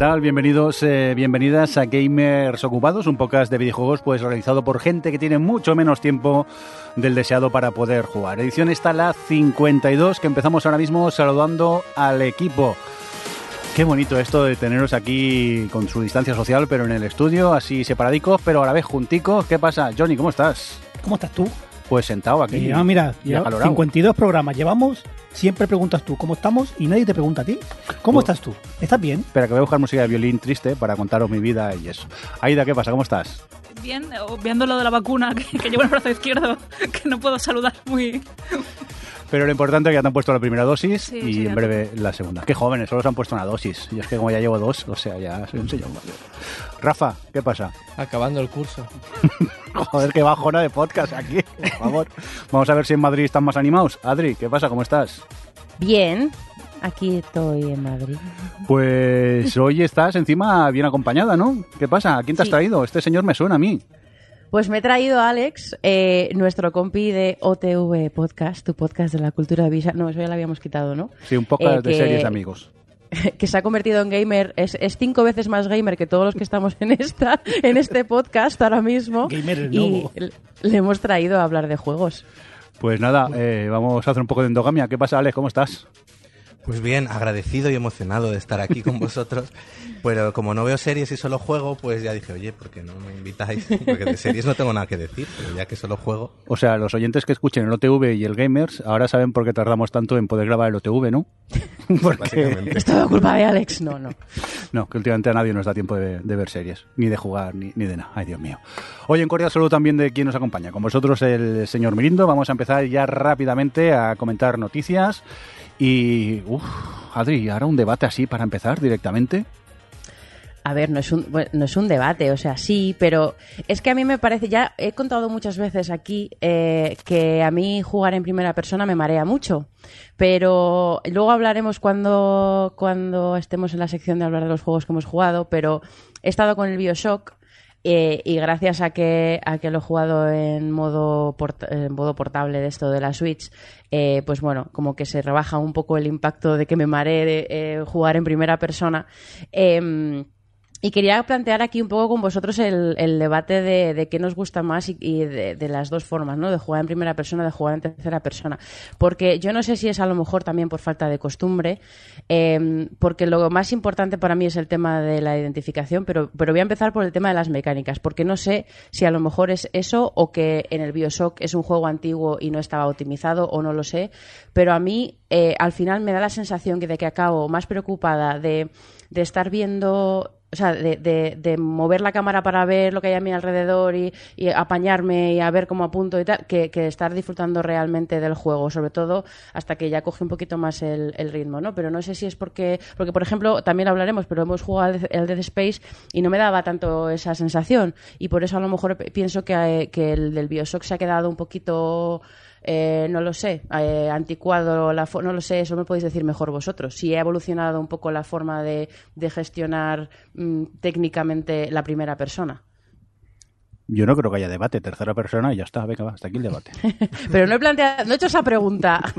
¿Qué tal? Bienvenidos, eh, bienvenidas a Gamers Ocupados, un podcast de videojuegos pues realizado por gente que tiene mucho menos tiempo del deseado para poder jugar. Edición está la 52 que empezamos ahora mismo saludando al equipo. Qué bonito esto de teneros aquí con su distancia social, pero en el estudio, así separadicos, pero a la vez junticos. ¿Qué pasa? Johnny, ¿cómo estás? ¿Cómo estás tú? Pues sentado aquí. Ah, mira, y lleva- acalorado. 52 programas llevamos, siempre preguntas tú cómo estamos y nadie te pregunta a ti. ¿Cómo Pues- estás tú? ¿Estás bien? Espera, que voy a buscar música de violín triste para contaros mi vida y eso. Aida, ¿qué pasa? ¿Cómo estás? Bien, obviando lo de la vacuna que, que llevo en el brazo izquierdo, que no puedo saludar muy... Pero lo importante es que ya te han puesto la primera dosis Sí, y sí, en breve la segunda. Qué jóvenes, solo se han puesto una dosis. Y es que como ya llevo dos, o sea, ya soy un señor mayor. Rafa, ¿qué pasa? Acabando el curso. Joder, qué bajona de podcast aquí, por favor. Vamos a ver si en Madrid están más animados. Adri, ¿qué pasa? ¿Cómo estás? Bien, aquí estoy en Madrid. Pues hoy estás encima bien acompañada, ¿no? ¿Qué pasa? ¿A quién te has Sí. traído? Este señor me suena a mí. Pues me he traído a Alex, eh, nuestro compi de OTV Podcast, tu podcast de la cultura visual. No, eso ya lo habíamos quitado, ¿no? Sí, un podcast Eh, de que- series de amigos. que se ha convertido en gamer, es, es cinco veces más gamer que todos los que estamos en esta en este podcast ahora mismo. Gamer el y nuevo. le hemos traído a hablar de juegos. Pues nada, eh, vamos a hacer un poco de endogamia. ¿Qué pasa, Alex? ¿Cómo estás? Pues bien, agradecido y emocionado de estar aquí con vosotros. Pero como no veo series y solo juego, pues ya dije, oye, ¿por qué no me invitáis? Porque de series no tengo nada que decir, pero ya que solo juego. O sea, los oyentes que escuchen el OTV y el Gamers ahora saben por qué tardamos tanto en poder grabar el OTV, ¿no? Porque. Es todo culpa de Alex. No, no. no, que últimamente a nadie nos da tiempo de, de ver series, ni de jugar, ni, ni de nada. Ay, Dios mío. Hoy en cordial saludo también de quien nos acompaña. Con vosotros el señor Mirindo. Vamos a empezar ya rápidamente a comentar noticias. Y, uff, Adri, ahora un debate así para empezar directamente. A ver, no es, un, no es un debate, o sea, sí, pero es que a mí me parece, ya he contado muchas veces aquí eh, que a mí jugar en primera persona me marea mucho, pero luego hablaremos cuando, cuando estemos en la sección de hablar de los juegos que hemos jugado, pero he estado con el Bioshock eh, y gracias a que, a que lo he jugado en modo, en modo portable de esto de la Switch, eh, pues bueno, como que se rebaja un poco el impacto de que me maree de, eh, jugar en primera persona. Em, y quería plantear aquí un poco con vosotros el, debate de, qué nos gusta más y, de, las dos formas, ¿no? De jugar en primera persona, de jugar en tercera persona. Porque yo no sé si es a lo mejor también por falta de costumbre, eh, porque lo más importante para mí es el tema de la identificación, pero, pero voy a empezar por el tema de las mecánicas, porque no sé si a lo mejor es eso o que en el Bioshock es un juego antiguo y no estaba optimizado o no lo sé, pero a mí eh, al final me da la sensación que de que acabo más preocupada de, de estar viendo o sea, de, de- de mover la cámara para ver lo que hay a mi alrededor y, y apañarme y a ver cómo apunto y tal, que, que estar disfrutando realmente del juego, sobre todo hasta que ya coge un poquito más el, el ritmo, ¿no? Pero no sé si es porque, porque por ejemplo, también hablaremos, pero hemos jugado el Dead Space y no me daba tanto esa sensación y por eso a lo mejor pienso que, eh, que el del Bioshock se ha quedado un poquito eh, no lo sé, eh, anticuado, la no lo sé, eso me podéis decir mejor vosotros. Si ha evolucionado un poco la forma de, de gestionar mm, técnicamente la primera persona. Yo no creo que haya debate, tercera persona y ya está. Venga, va, hasta aquí el debate. Pero no he planteado, no he hecho esa pregunta.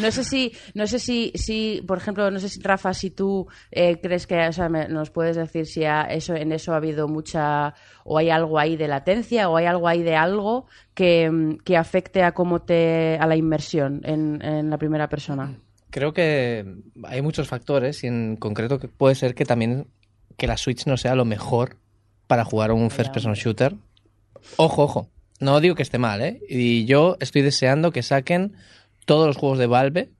No sé si, no sé si, si por ejemplo, no sé si Rafa, si tú eh, crees que, o sea, me- nos puedes decir si ha- eso, en eso ha habido mucha, o hay algo ahí de latencia, o hay algo ahí de algo que, que afecte a cómo te, a la inmersión en, en la primera persona. Creo que hay muchos factores y en concreto que puede ser que también que la Switch no sea lo mejor para jugar a un first person shooter. Ojo, ojo. No digo que esté mal, ¿eh? Y yo estoy deseando que saquen todos los juegos de Valve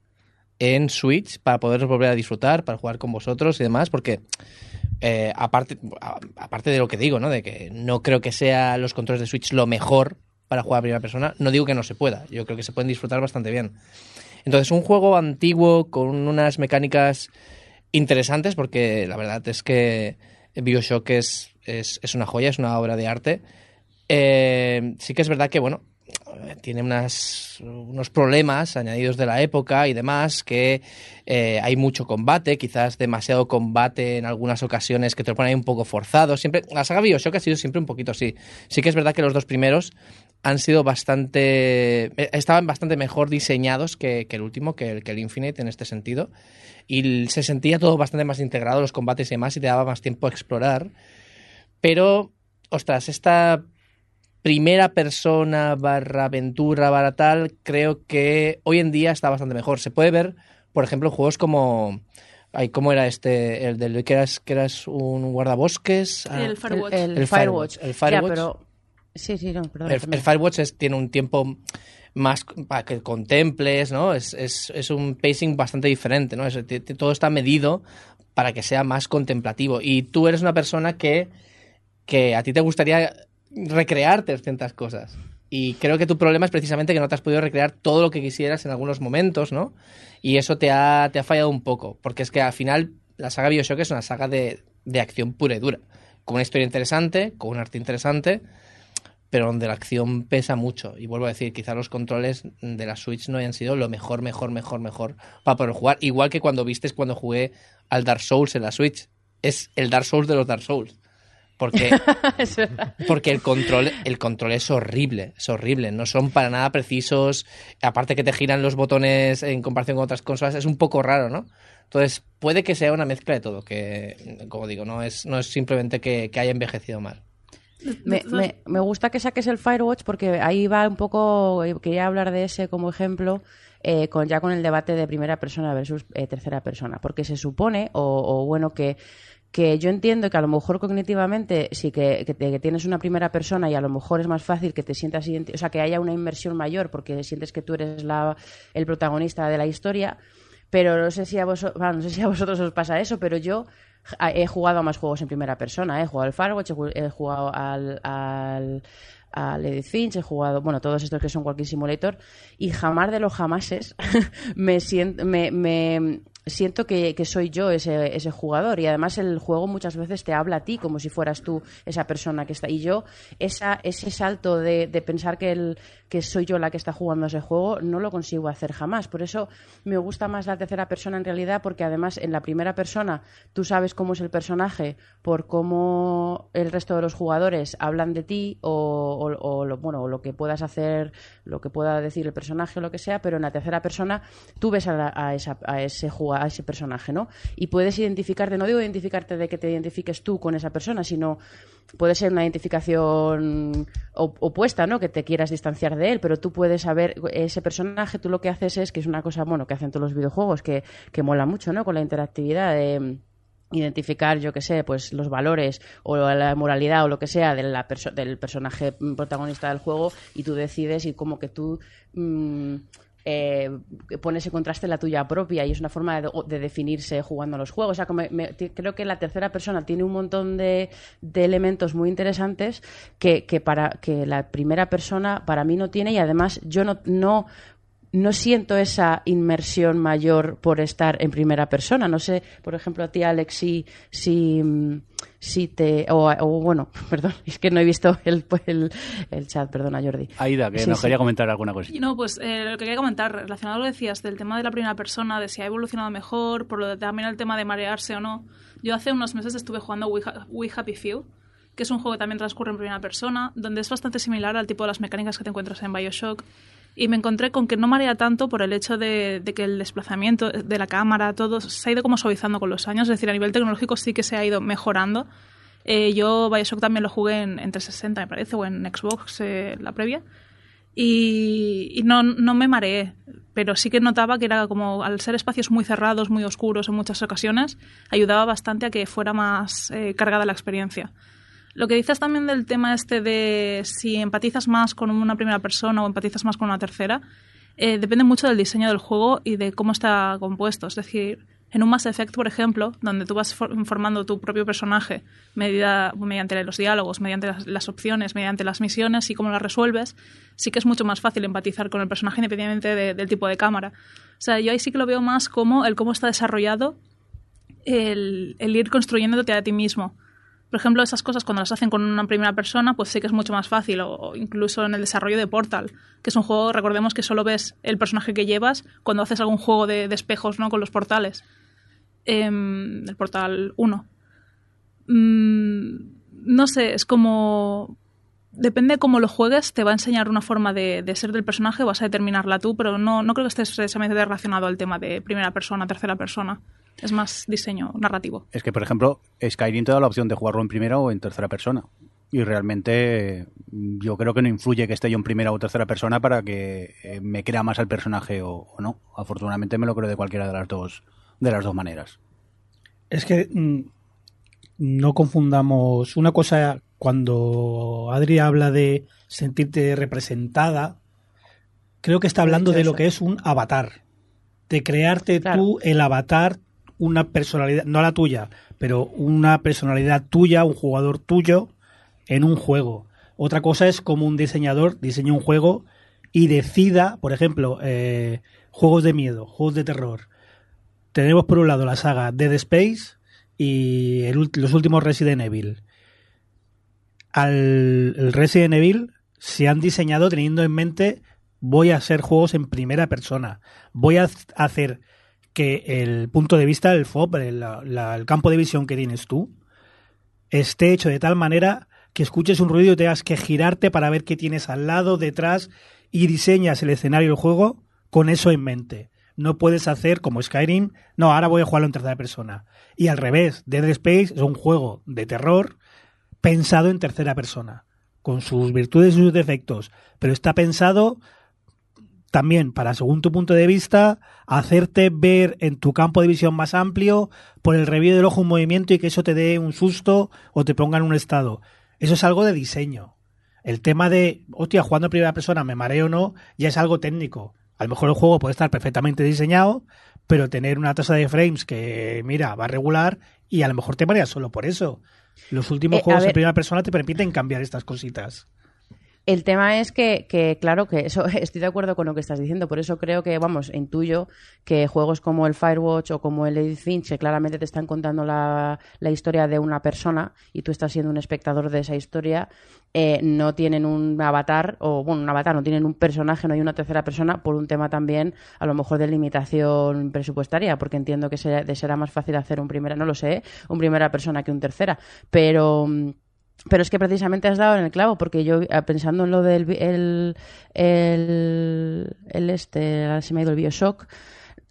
en Switch para poderlos volver a disfrutar, para jugar con vosotros y demás, porque eh, aparte, aparte de lo que digo, ¿no? De que no creo que sea los controles de Switch lo mejor para jugar a primera persona, no digo que no se pueda, yo creo que se pueden disfrutar bastante bien. Entonces, un juego antiguo con unas mecánicas interesantes, porque la verdad es que Bioshock es, es, es una joya, es una obra de arte. Eh, sí que es verdad que, bueno, tiene unas, unos problemas añadidos de la época y demás, que eh, hay mucho combate, quizás demasiado combate en algunas ocasiones que te lo ponen ahí un poco forzado. Siempre, la saga Bioshock ha sido siempre un poquito así. Sí que es verdad que los dos primeros han sido bastante. eh, estaban bastante mejor diseñados que, el último, que el, que el Infinite en este sentido. Y se sentía todo bastante más integrado, los combates y demás, y te daba más tiempo a explorar. Pero, ostras, esta primera persona barra aventura barra tal, creo que hoy en día está bastante mejor. Se puede ver, por ejemplo, juegos como. Ay, ¿Cómo era este? El del que eras, que eras un guardabosques. Ah, El Firewatch. El, el El Firewatch. Firewatch. El Firewatch. Ya, pero... Sí, sí, no, perdón. el, el Firewatch es- tiene un tiempo más para que contemples, ¿no? Es, es, es un pacing bastante diferente, ¿no? Es- todo está medido para que sea más contemplativo. Y tú eres una persona que, que a ti te gustaría recrearte ciertas cosas. Y creo que tu problema es precisamente que no te has podido recrear todo lo que quisieras en algunos momentos, ¿no? Y eso te ha, te ha fallado un poco. Porque es que al final la saga Bioshock es una saga de, de acción pura y dura. Con una historia interesante, con un arte interesante, pero donde la acción pesa mucho. Y vuelvo a decir, quizá los controles de la Switch no hayan sido lo mejor, mejor, mejor, mejor para poder jugar. Igual que cuando vistes cuando jugué al Dark Souls en la Switch. Es el Dark Souls de los Dark Souls. Porque, porque el control, el control es horrible, es horrible. No son para nada precisos. Aparte que te giran los botones en comparación con otras consolas, es un poco raro, ¿no? Entonces, puede que sea una mezcla de todo, que, como digo, no es, no es simplemente que, que haya envejecido mal. Me, me- me gusta que saques el Firewatch porque ahí va un poco, eh, quería hablar de ese como ejemplo, eh, con ya con el debate de primera persona versus eh, tercera persona, porque se supone, o, o bueno, que, que yo entiendo que a lo mejor cognitivamente sí que, que tienes una primera persona y a lo mejor es más fácil que te sientas, o sea, que haya una inmersión mayor porque sientes que tú eres la, el protagonista de la historia, pero no sé si a vosotros, no sé si a vosotros os pasa eso, pero yo he jugado a más juegos en primera persona. He jugado al Firewatch, he ju- he jugado al, al, al Edith Finch, he jugado, bueno, todos estos que son Walking Simulator, y jamás de los jamases me siento, me siento que, soy yo ese, ese jugador. Y además el juego muchas veces te habla a ti como si fueras tú esa persona que está. Y yo, esa, ese salto de, pensar que, el, que soy yo la que está jugando ese juego, no lo consigo hacer jamás. Por eso me gusta más la tercera persona en realidad, porque además en la primera persona tú sabes cómo es el personaje por cómo el resto de los jugadores hablan de ti o, o- o lo, bueno, lo que puedas hacer, lo que pueda decir el personaje o lo que sea, pero en la tercera persona tú ves a, la- a esa- a ese jugua- a ese personaje, ¿no? Y puedes identificarte, no digo identificarte de que te identifiques tú con esa persona, sino puede ser una identificación op- opuesta, ¿no? Que te quieras distanciar de él, pero tú puedes saber ese personaje, tú lo que haces es que es una cosa, bueno, que hacen todos los videojuegos, que, que mola mucho, ¿no? Con la interactividad de identificar, yo que sé, pues los valores o la moralidad o lo que sea del personaje protagonista del juego y tú decides y como que tú mm, eh, pones en contraste la tuya propia y es una forma de, de definirse jugando a los juegos. O sea, como me- creo que la tercera persona tiene un montón de, elementos muy interesantes que, para que la primera persona para mí no tiene y además yo no no siento esa inmersión mayor por estar en primera persona. No sé, por ejemplo, a ti, Alex, si, si, mm, si te. O, o bueno, perdón, es que no he visto el, el, el chat, perdona, Jordi. Aida, que Sí, nos sí. quería comentar alguna Y cosita. no, pues eh, lo que quería comentar, relacionado a lo que decías del tema de la primera persona, de si ha evolucionado mejor, por lo de también el tema de marearse o no. Yo hace unos meses estuve jugando We, Ha- We Happy Few, que es un juego que también transcurre en primera persona, donde es bastante similar al tipo de las mecánicas que te encuentras en Bioshock. Y me encontré con que no marea tanto por el hecho de, de que el desplazamiento de la cámara, todo se ha ido como suavizando con los años. Es decir, a nivel tecnológico sí que se ha ido mejorando. Eh, yo Bioshock también lo jugué en, en 360, me parece, o en Xbox, eh, la previa. Y, y no, no me mareé, pero sí que notaba que era como, al ser espacios muy cerrados, muy oscuros en muchas ocasiones, ayudaba bastante a que fuera más eh, cargada la experiencia. Lo que dices también del tema este de si empatizas más con una primera persona o empatizas más con una tercera, eh, depende mucho del diseño del juego y de cómo está compuesto. Es decir, en un Mass Effect, por ejemplo, donde tú vas for- formando tu propio personaje medida- mediante los diálogos, mediante las, opciones, mediante las misiones y cómo las resuelves, sí que es mucho más fácil empatizar con el personaje independientemente de- del tipo de cámara. O sea, yo ahí sí que lo veo más como el cómo está desarrollado el, el ir construyéndote a ti mismo. Por ejemplo, esas cosas cuando las hacen con una primera persona, pues sí que es mucho más fácil. O, incluso en el desarrollo de Portal, que es un juego, recordemos que solo ves el personaje que llevas cuando haces algún juego de, de espejos, ¿no? Con los portales. Em, el Portal 1. Mm, no sé, es como... depende cómo lo juegues, te va a enseñar una forma de, de ser del personaje, vas a determinarla tú, pero no, no creo que esté expresamente relacionado al tema de primera persona, tercera persona. Es más diseño narrativo. Es que, por ejemplo, Skyrim te da la opción de jugarlo en primera o en tercera persona. Y realmente mm, yo creo que no influye que esté yo en primera o tercera persona para que eh, me crea más al personaje o, o no. Afortunadamente me lo creo de cualquiera de las dos, de las dos maneras. Es que mm, no confundamos una cosa cuando Adri habla de sentirte representada, creo que está hablando de lo que es un avatar, de crearte Claro. tú el avatar, una personalidad, no la tuya, pero una personalidad tuya, un jugador tuyo en un juego. Otra cosa es como un diseñador diseña un juego y decida, por ejemplo, eh, juegos de miedo, juegos de terror. Tenemos por un lado la saga Dead Space y los últimos Resident Evil. Al Resident Evil se han diseñado teniendo en mente voy a hacer juegos en primera persona. Voy a hac- hacer que el punto de vista del FOB, el, campo de visión que tienes tú, esté hecho de tal manera que escuches un ruido y tengas que girarte para ver qué tienes al lado, detrás, y diseñas el escenario del juego con eso en mente. No puedes hacer como Skyrim, no, ahora voy a jugarlo en tercera persona. Y al revés, Dead Space es un juego de terror pensado en tercera persona, con sus virtudes y sus defectos, pero está pensado también para, según tu punto de vista, hacerte ver en tu campo de visión más amplio por el review del ojo un movimiento y que eso te dé un susto o te ponga en un estado. Eso es algo de diseño. El tema de, hostia, jugando en primera persona, me mareo o no, ya es algo técnico. A lo mejor el juego puede estar perfectamente diseñado, pero tener una tasa de frames que, mira, va regular y a lo mejor te mareas solo por eso. Los últimos Eh, a juegos en primera persona te permiten cambiar estas cositas. El tema es que, que, claro, que eso estoy de acuerdo con lo que estás diciendo. Por eso creo que, vamos, intuyo que juegos como el Firewatch o como el Edith Finch, que claramente te están contando la, la historia de una persona y tú estás siendo un espectador de esa historia, eh, no tienen un avatar, o bueno, un avatar, no tienen un personaje, no hay una tercera persona, por un tema también, a lo mejor de limitación presupuestaria, porque entiendo que será, será más fácil hacer un primera, no lo sé, un primera persona que un tercera. Pero. Pero es que precisamente has dado en el clavo, porque yo, eh, pensando en lo del el, el, el este, se me ha ido el Bioshock,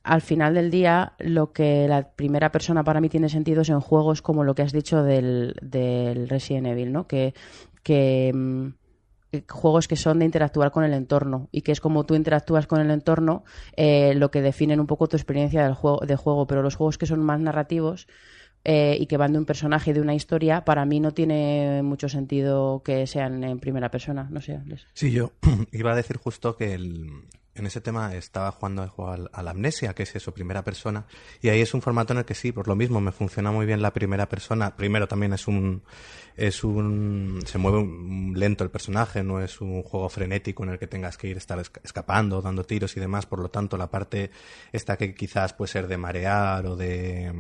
al final del día, lo que la primera persona para mí tiene sentido es en juegos como lo que has dicho del, del Resident Evil, ¿no? Que, que mm, eh, juegos que son de interactuar con el entorno y que es como tú interactúas con el entorno eh, lo que definen un poco tu experiencia del juego, de juego, pero los juegos que son más narrativos eh, y que van de un personaje y de una historia, para mí no tiene mucho sentido que sean en primera persona. No sé. les- Sí, yo iba a decir justo que el- en ese tema estaba jugando al, a la amnesia, que es eso, primera persona, y ahí es un formato en el que sí, por lo mismo, me funciona muy bien la primera persona. Primero también es un, es un, se mueve un- lento el personaje, no es un juego frenético en el que tengas que ir estar esca- escapando, dando tiros y demás, por lo tanto la parte esta que quizás puede ser de marear o de,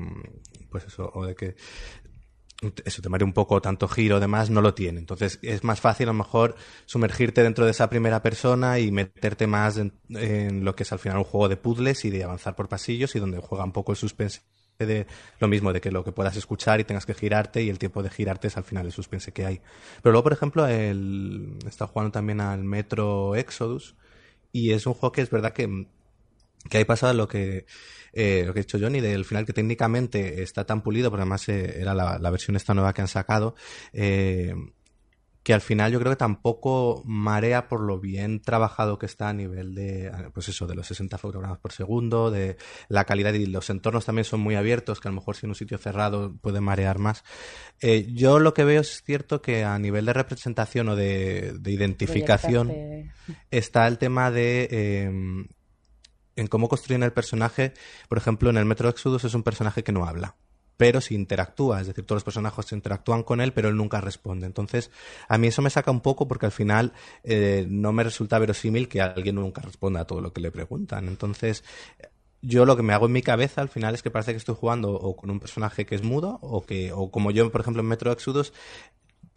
pues eso, o de que eso te marea un poco tanto giro demás no lo tiene. Entonces es más fácil a lo mejor sumergirte dentro de esa primera persona y meterte más en, en lo que es al final un juego de puzzles y de avanzar por pasillos y donde juega un poco el suspense de lo mismo de que lo que puedas escuchar y tengas que girarte y el tiempo de girarte es al final el suspense que hay. Pero luego por ejemplo el está jugando también al Metro Exodus y es un juego que es verdad que que ahí pasa lo que eh, lo que ha dicho Johnny del final que técnicamente está tan pulido porque además eh, era la, la versión esta nueva que han sacado eh, que al final yo creo que tampoco marea por lo bien trabajado que está a nivel de pues eso de los 60 fotogramas por segundo de la calidad y los entornos también son muy abiertos que a lo mejor si en un sitio cerrado puede marear más. Eh, yo lo que veo es cierto que a nivel de representación o de, de identificación está el tema de eh, en cómo construyen el personaje. Por ejemplo, en el Metro Exodus es un personaje que no habla, pero sí interactúa. Es decir, todos los personajes interactúan con él, pero él nunca responde. Entonces, a mí eso me saca un poco porque al final eh, no me resulta verosímil que alguien nunca responda a todo lo que le preguntan. Entonces, yo lo que me hago en mi cabeza al final es que parece que estoy jugando o con un personaje que es mudo o que o como yo por ejemplo en Metro Exodus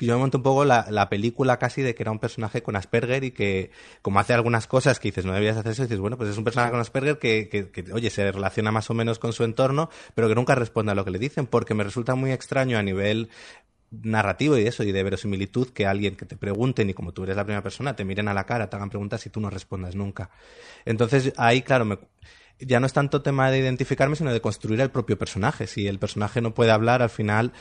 yo me monto un poco la, la película casi de que era un personaje con Asperger y que como hace algunas cosas que dices no deberías hacer eso dices bueno pues es un personaje con Asperger que, que, que, oye se relaciona más o menos con su entorno pero que nunca responde a lo que le dicen porque me resulta muy extraño a nivel narrativo y eso, y de verosimilitud, que alguien que te pregunten y como tú eres la primera persona, te miren a la cara, te hagan preguntas y tú no respondas nunca. Entonces ahí, claro, me, ya no es tanto tema de identificarme, sino de construir el propio personaje. Si el personaje no puede hablar, al final,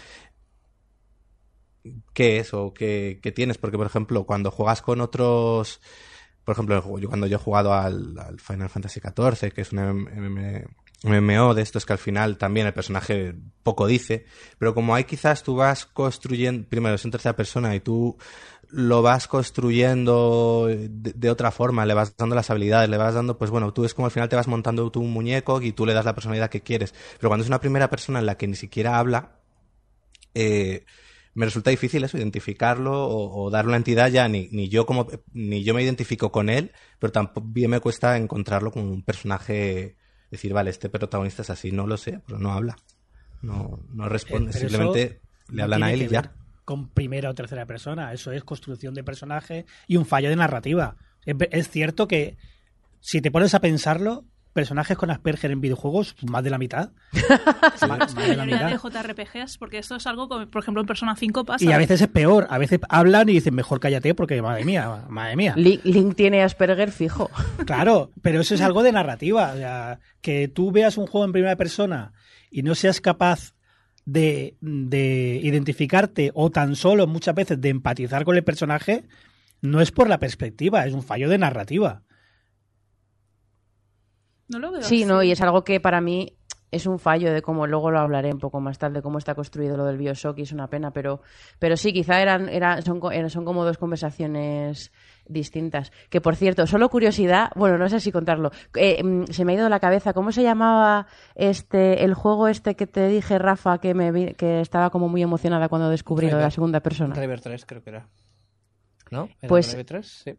¿qué es o qué, tienes? Porque, por ejemplo, cuando juegas con otros... Por ejemplo, yo, cuando yo he jugado al, al Final Fantasy XIV, que es un MM MMO de estos que al final también el personaje poco dice, pero como hay quizás tú vas construyendo, primero es en tercera persona y tú lo vas construyendo de, de, otra forma, le vas dando las habilidades, le vas dando, pues bueno, tú es como al final te vas montando tú un muñeco y tú le das la personalidad que quieres, pero cuando es una primera persona en la que ni siquiera habla, eh, me resulta difícil eso, identificarlo o, o darle una entidad ya, ni, ni yo como, ni yo me identifico con él, pero también me cuesta encontrarlo como un personaje decir, vale, este protagonista es así, no lo sé, pero no habla, no, no responde, Eh, pero simplemente le no hablan a él y ya. Con primera o tercera persona. Eso es construcción de personaje y un fallo de narrativa. Es cierto que si te pones a pensarlo, personajes con Asperger en videojuegos, más de la mitad. Es Más- más más de la mayoría de mitad. JRPGs, porque esto es algo como, por ejemplo, en Persona 5 pasa. Y a veces es peor. A veces hablan y dicen, mejor cállate porque, madre mía, madre mía. Link, Link tiene Asperger fijo. Claro, pero eso es algo de narrativa. O sea, que tú veas un juego en primera persona y no seas capaz de, de identificarte o tan solo muchas veces de empatizar con el personaje, no es por la perspectiva, es un fallo de narrativa. No lo veo Sí, así. no, y es algo que para mí es un fallo de cómo, luego lo hablaré un poco más tarde, cómo está construido lo del Bioshock y es una pena, pero, pero sí, quizá eran, eran, son, son como dos conversaciones distintas. Que por cierto, solo curiosidad, bueno, no sé si contarlo, eh, mm, se me ha ido de la cabeza, ¿cómo se llamaba este, el juego este que te dije, Rafa, que me vi- que estaba como muy emocionada cuando descubrí lo de la segunda persona? Driver 3 creo que era. ¿No? ¿Era Pues- Driver 3? Sí.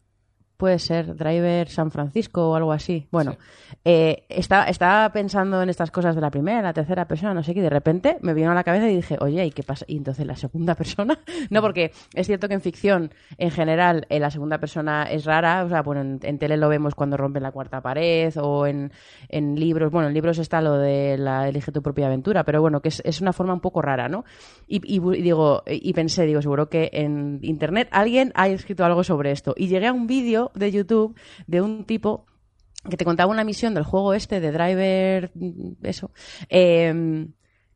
Puede ser Driver San Francisco o algo así. Bueno, eh, estaba, estaba pensando en estas cosas de la primera, la tercera persona, no sé qué, y de repente me vino a la cabeza y dije, oye, ¿y qué pasa? ¿Y entonces la segunda persona? no, porque es cierto que en ficción, en general, eh, la segunda persona es rara. O sea, bueno, en, en tele lo vemos cuando rompen la cuarta pared o en, en libros. Bueno, en libros está lo de la elige tu propia aventura, pero bueno, que es, es una forma un poco rara, ¿no? Y, y bu- y digo, y pensé, digo, seguro que en internet alguien ha escrito algo sobre esto. Y llegué a un vídeo de YouTube de un tipo que te contaba una misión del juego este de Driver, eso, eh,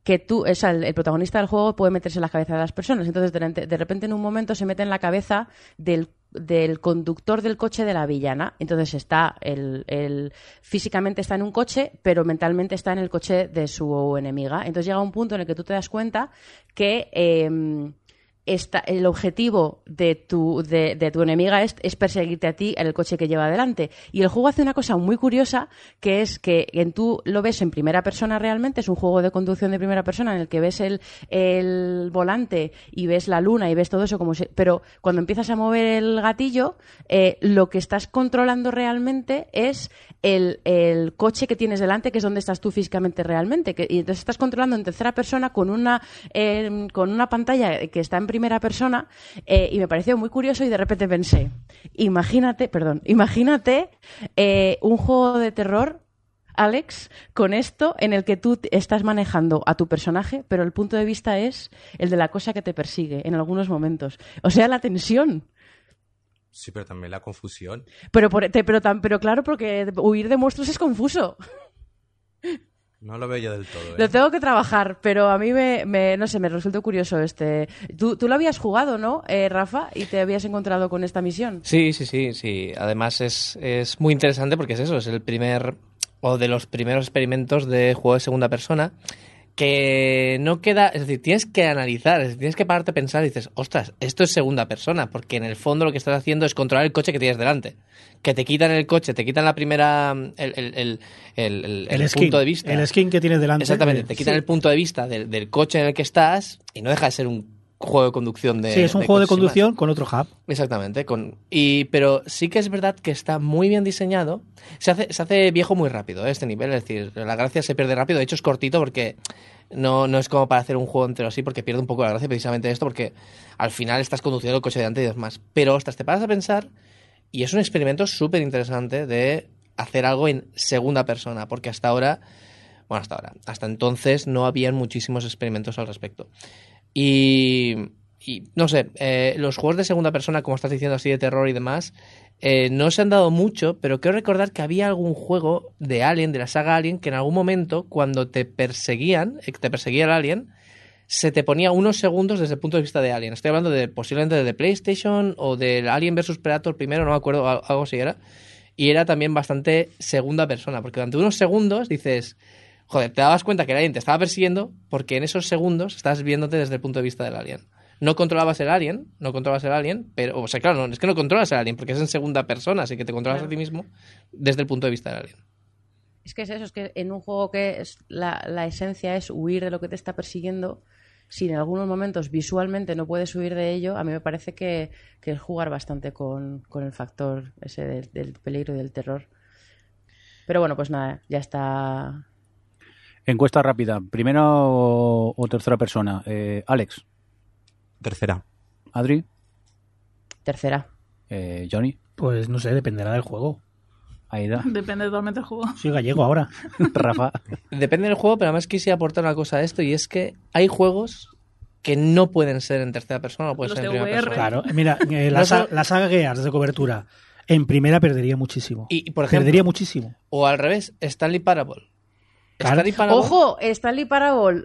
que tú, o sea, el, protagonista del juego puede meterse en la cabeza de las personas. Entonces, de, repente- en un momento se mete en la cabeza del, del conductor del coche de la villana. Entonces, está el, físicamente está en un coche, pero mentalmente está en el coche de su enemiga. Entonces, llega un punto en el que tú te das cuenta que. eh, esta- el objetivo de tu, de, tu enemiga es, perseguirte a ti en el coche que lleva adelante. Y el juego hace una cosa muy curiosa, que es que en tú lo ves en primera persona realmente, es un juego de conducción de primera persona en el que ves el, el volante y ves la luna y ves todo eso como si- pero cuando empiezas a mover el gatillo, eh, lo que estás controlando realmente es el, el coche que tienes delante, que es donde estás tú físicamente realmente. Y entonces estás controlando en tercera persona con una, eh, con una pantalla que está en primera persona eh, y me pareció muy curioso y de repente pensé, imagínate, perdón, imagínate eh, un juego de terror Alex, con esto en el que tú estás manejando a tu personaje, pero el punto de vista es el de la cosa que te persigue en algunos momentos. O sea, la tensión. Sí, pero también la confusión. Pero, por- te- pero, tan- pero claro, porque huir de monstruos es confuso. No lo veo yo del todo. ¿eh? Lo tengo que trabajar, pero a mí me, me- no sé, me resultó curioso este. Tú, tú lo habías jugado, ¿no, eh, Rafa? Y te habías encontrado con esta misión. Sí, sí, sí, sí. Además es, es muy interesante porque es eso, es el primer o de los primeros experimentos de juego de segunda persona que no queda, es decir, tienes que analizar, es decir, tienes que pararte a pensar y dices, ostras, esto es segunda persona, porque en el fondo lo que estás haciendo es controlar el coche que tienes delante. Que te quitan el coche, te quitan la primera, el, el, el, el, el- El, el skin, punto de vista. el skin que tienes delante. Exactamente, eh, te quitan el punto de vista del, del coche en el que estás y no deja de ser un juego de conducción de sí, es un juego de más. conducción con otro hub. Exactamente, con y pero sí que es verdad que está muy bien diseñado. Se hace, se hace viejo muy rápido ¿eh? este nivel, es decir, la gracia se pierde rápido. De hecho es cortito porque no, no es como para hacer un juego entero así, porque pierde un poco la gracia precisamente esto, porque al final estás conduciendo el coche delante y demás. Pero ostras, te paras a pensar y es un experimento súper interesante de hacer algo en segunda persona, porque hasta ahora, bueno, hasta ahora, hasta entonces no habían muchísimos experimentos al respecto. Y, y no sé, eh, los juegos de segunda persona, como estás diciendo así, de terror y demás, eh, no se han dado mucho, pero quiero recordar que había algún juego de Alien, de la saga Alien, que en algún momento, cuando te perseguían, eh, te perseguía el Alien, se te ponía unos segundos desde el punto de vista de Alien. Estoy hablando de posiblemente de PlayStation o del Alien vs Predator primero, no me acuerdo, al- algo así era. Y era también bastante segunda persona, porque durante unos segundos dices, joder, te dabas cuenta que el alien te estaba persiguiendo porque en esos segundos estás viéndote desde el punto de vista del alien. No controlabas el alien, no controlabas el alien, pero, o sea, claro, no, es que no controlas el alien porque es en segunda persona, así que te controlas a ti mismo desde el punto de vista del alien. Es que es eso, es que en un juego que es la, la esencia es huir de lo que te está persiguiendo, si en algunos momentos visualmente no puedes huir de ello, a mí me parece que, que es jugar bastante con, con el factor ese del, del peligro y del terror. Pero bueno, pues nada, ya está. Encuesta rápida. ¿Primera o, o tercera persona? Eh, Alex, Tercera. Adri, Tercera. eh, Johnny, Pues no sé, dependerá del juego. Aida, Depende totalmente del juego. Soy gallego ahora. Rafa. Depende del juego, pero además quisiera aportar una cosa a esto y es que hay juegos que no pueden ser en tercera persona, no pueden Los ser en primera VR. persona. Claro, mira, eh, la, sa- saga Gears de cobertura en primera perdería muchísimo. Y, y, por ejemplo, perdería muchísimo. o al revés, Stanley Parable. Stanley Parable, ¡Ojo! Stanley Parable.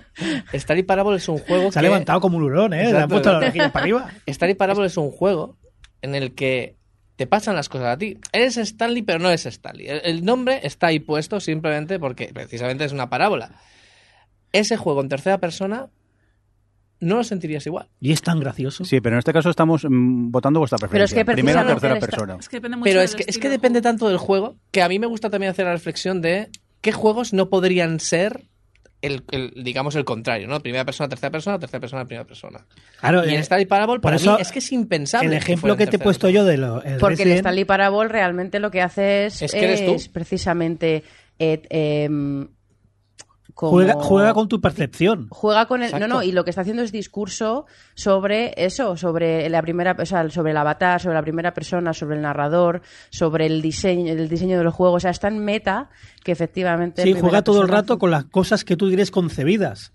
Stanley Parable es un juego Se ha que... levantado como un hurón, ¿eh? Le han Exacto, puesto las exacto. para arriba. Stanley Parable es un juego en el que te pasan las cosas a ti. Eres Stanley, pero no es Stanley. El, el nombre está ahí puesto simplemente porque precisamente es una parábola. Ese juego en tercera persona no lo sentirías igual. Y es tan gracioso. Sí, pero en este caso estamos mm, votando vuestra Pero es preferencia. que Primera o tercera persona. Es que depende mucho Pero del es que, es que de depende tanto del juego que a mí me gusta también hacer la reflexión de qué juegos no podrían ser el, el, digamos el contrario, ¿no? Primera persona, tercera persona, tercera persona, primera persona. Claro, Y en eh, Stanley Parable, por para eso, mí, es que es impensable. el ejemplo que te he puesto yo de lo, el Porque el Resident- Stanley Parable realmente lo que hace es, Es que eres tú. es precisamente eh, em, como- juega, juega con tu percepción. juega con el Exacto. no no y lo que está haciendo es discurso sobre eso sobre la primera o sea, sobre el avatar sobre la primera persona sobre el narrador sobre el diseño el diseño de los juegos o sea es tan meta que efectivamente Sí, juega todo el rato con las cosas que tú tienes concebidas.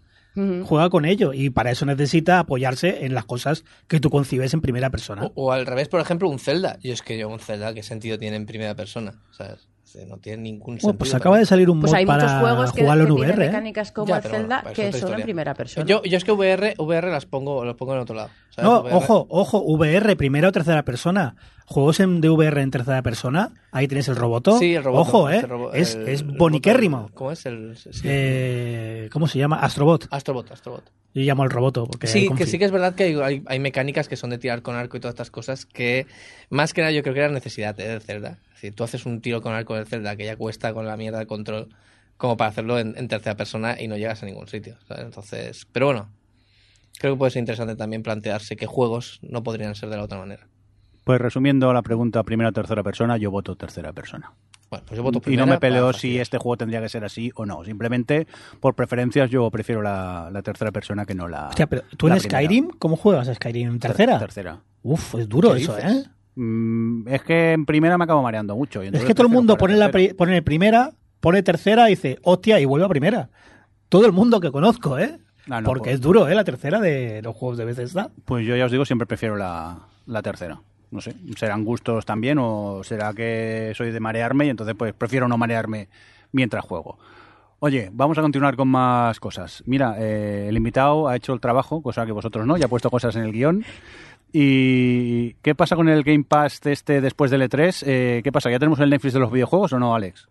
Juega con ello y para eso necesita apoyarse en las cosas que tú concibes en primera persona. O, o al revés, por ejemplo, un Zelda. Yo es que yo un Zelda, ¿qué sentido tiene en primera persona? ¿Sabes? Sea, no tiene ningún sentido. Bueno, pues acaba de salir un pues mod hay para juegos que, jugarlo que en VR. ¿eh? mecánicas como Ya, el Zelda pues es que otra son en historia. primera persona Yo, yo es que VR, VR las pongo, los pongo en otro lado. ¿sabes? No, VR. ojo, ojo, VR, primera o tercera persona. Juegos en de VR en tercera persona, ahí tienes el roboto. Sí, el robot. Ojo, ¿eh? este robo- es, el- es el boniquérrimo. ¿Cómo es el...? sí, Eh, ¿Cómo se llama? Astrobot. Astrobot, Astrobot. Yo llamo el roboto. Porque Sí, que sí que es verdad que hay, hay- hay mecánicas que son de tirar con arco y todas estas cosas que, más que nada, yo creo que era necesidad ¿eh? del Zelda. Decir, tú haces un tiro con arco del Zelda que ya cuesta con la mierda de control como para hacerlo en, en tercera persona y no llegas a ningún sitio. ¿sabes? Entonces, pero bueno, creo que puede ser interesante también plantearse qué juegos no podrían ser de la otra manera. Pues resumiendo la pregunta primera o tercera persona, yo voto tercera persona. Bueno, pues yo voto y no me peleo si este juego tendría que ser así o no. Simplemente, por preferencias, yo prefiero la, la tercera persona que no la. Hostia, pero tú en primera. Skyrim, ¿cómo juegas a Skyrim? ¿En tercera? Tercera. Uf, es duro ¿Qué eso, dices? ¿eh? Mm, es que en primera me acabo mareando mucho. y Es que todo el mundo pone, la pri- pone primera, pone tercera y dice, hostia, y vuelve a primera. Todo el mundo que conozco, ¿eh? Ah, no, Porque pues- es duro, ¿eh? La tercera de los juegos de Bethesda. Pues yo ya os digo, siempre prefiero la, la tercera. No sé, serán gustos también o será que soy de marearme y entonces pues prefiero no marearme mientras juego. Oye, vamos a continuar con más cosas. Mira, eh, el invitado ha hecho el trabajo, cosa que vosotros no, ya ha puesto cosas en el guion. ¿Y qué pasa con el Game Pass de este después del E3? Eh, ¿Qué pasa? ¿Ya tenemos el Netflix de los videojuegos o no, Alex?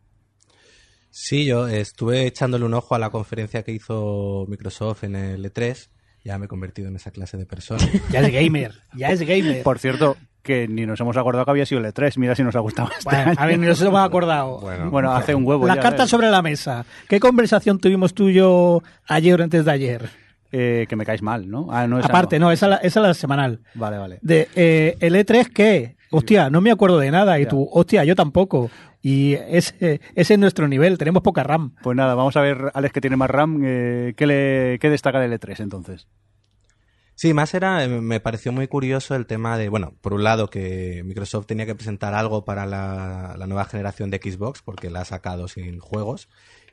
Sí, yo estuve echándole un ojo a la conferencia que hizo Microsoft en el E3. Ya me he convertido en esa clase de persona. Ya es gamer, ya es gamer. Por cierto, que ni nos hemos acordado que había sido el E3. Mira si nos ha gustado este Bueno, año. a ver, ni nos hemos acordado. Bueno, Bueno, hace un huevo Las ya, cartas ¿eh? sobre la mesa. ¿Qué conversación tuvimos tú y yo ayer o antes de ayer? Eh, que me caes mal, ¿no? Ah, no esa Aparte, no, esa, la- esa es la semanal. Vale, vale. De eh, el E3, ¿qué? Hostia, no me acuerdo de nada. Y Ya. tú, hostia, yo tampoco. Y ese, ese es nuestro nivel, tenemos poca RAM. Pues nada, vamos a ver, Alex, que tiene más RAM, eh, ¿qué, le, ¿qué destaca del E3 entonces? Sí, más era, eh, me pareció muy curioso el tema de, bueno, por un lado que Microsoft tenía que presentar algo para la, la nueva generación de Xbox, porque la ha sacado sin juegos,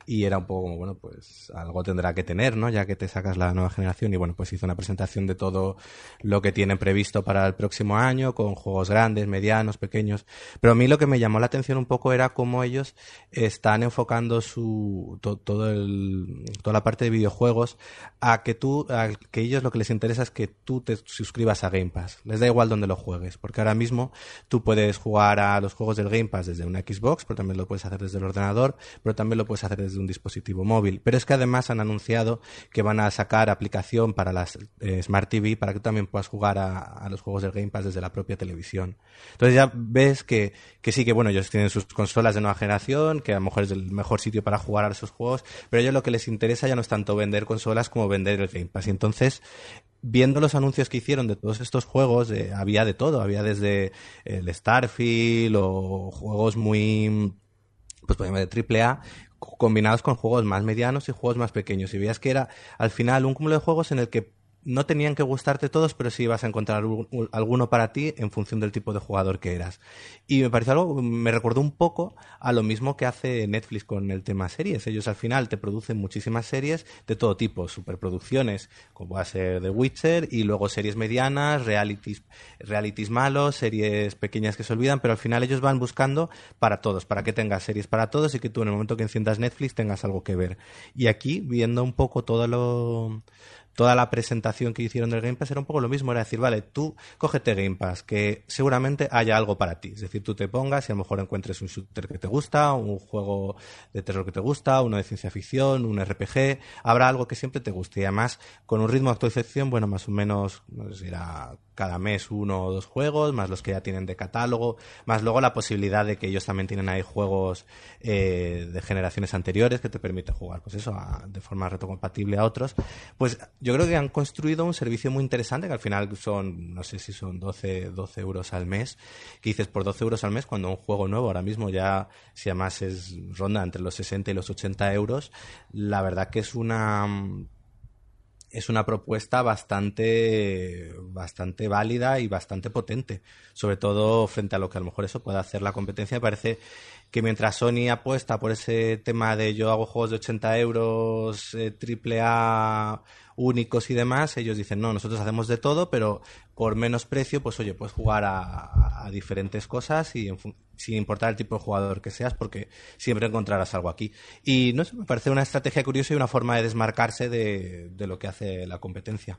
y era un poco como, bueno, pues algo tendrá que tener, ¿no? Ya que te sacas la nueva generación y bueno, pues hizo una presentación de todo lo que tienen previsto para el próximo año, con juegos grandes, medianos, pequeños. Pero a mí lo que me llamó la atención un poco era cómo ellos están enfocando su, to- todo el, toda la parte de videojuegos a que tú, a que ellos lo que les interesa es que tú te suscribas a Game Pass. Les da igual donde lo juegues, porque ahora mismo tú puedes jugar a los juegos del Game Pass desde una Xbox, pero también lo puedes hacer desde el ordenador, pero también lo puedes hacer desde un dispositivo móvil. Pero es que además han anunciado que van a sacar aplicación para las eh, Smart TV para que tú también puedas jugar a, los juegos del Game Pass desde la propia televisión. Entonces ya ves que, que sí que bueno, ellos tienen sus consolas de nueva generación, que a lo mejor es el mejor sitio para jugar a esos juegos, pero a ellos lo que les interesa ya no es tanto vender consolas como vender el Game Pass. Y entonces viendo los anuncios que hicieron de todos estos juegos, eh, había de todo, había desde el Starfield o juegos muy, pues podemos de triple A, combinados con juegos más medianos y juegos más pequeños. Y veías que era al final un cúmulo de juegos en el que no tenían que gustarte todos, pero sí ibas a encontrar un- un- alguno para ti en función del tipo de jugador que eras. Y me pareció algo, me recordó un poco a lo mismo que hace Netflix con el tema series. Ellos al final te producen muchísimas series de todo tipo, superproducciones, como va a ser The Witcher, y luego series medianas, realities, realities malos, series pequeñas que se olvidan, pero al final ellos van buscando para todos, para que tengas series para todos y que tú en el momento que enciendas Netflix tengas algo que ver. Y aquí, viendo un poco todo lo toda la presentación que hicieron del Game Pass era un poco lo mismo, era decir, vale, tú cógete Game Pass, que seguramente haya algo para ti. Es decir, tú te pongas y a lo mejor encuentres un shooter que te gusta, un juego de terror que te gusta, uno de ciencia ficción, un RPG, habrá algo que siempre te guste. Y además, con un ritmo de actualización, bueno, más o menos, no sé si era cada mes uno o dos juegos, más los que ya tienen de catálogo, más luego la posibilidad de que ellos también tienen ahí juegos eh, de generaciones anteriores que te permiten jugar, pues eso, de forma retrocompatible a otros. Pues yo creo que han construido un servicio muy interesante, que al final son, no sé si son 12, 12 euros al mes, que dices por 12 euros al mes cuando un juego nuevo ahora mismo ya, si además es ronda entre los 60 y los 80 euros, la verdad que es una es una propuesta bastante, bastante válida y bastante potente. Sobre todo frente a lo que a lo mejor eso puede hacer la competencia. Me parece que mientras Sony apuesta por ese tema de yo hago juegos de 80 euros, eh, triple A únicos y demás, ellos dicen, no, nosotros hacemos de todo, pero por menos precio, pues oye, puedes jugar a, diferentes cosas y en sin importar el tipo de jugador que seas, porque siempre encontrarás algo aquí. Y no sé, me parece una estrategia curiosa y una forma de desmarcarse de, lo que hace la competencia.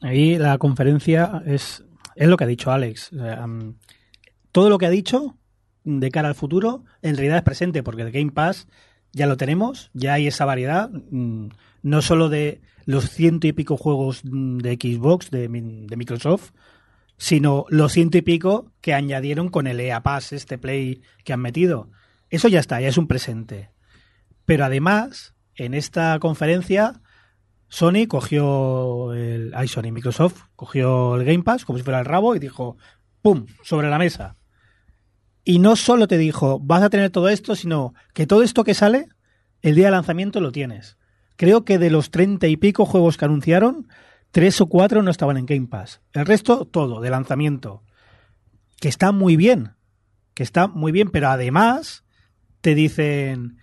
Ahí la conferencia es, es lo que ha dicho Alex. Todo lo que ha dicho de cara al futuro, en realidad es presente, porque el Game Pass ya lo tenemos, ya hay esa variedad, mm, no solo de los ciento y pico juegos de Xbox, de Microsoft, sino los ciento y pico que añadieron con el EA Pass, este Play que han metido. Eso ya está, ya es un presente. Pero además, en esta conferencia, Sony cogió el. Ay, Sony, Microsoft cogió el Game Pass como si fuera el rabo y dijo: ¡Pum! sobre la mesa. Y no solo te dijo, vas a tener todo esto, sino que todo esto que sale, el día de lanzamiento lo tienes. Creo que de los treinta y pico juegos que anunciaron, tres o cuatro no estaban en Game Pass. El resto, todo, de lanzamiento. Que está muy bien. Que está muy bien, pero además te dicen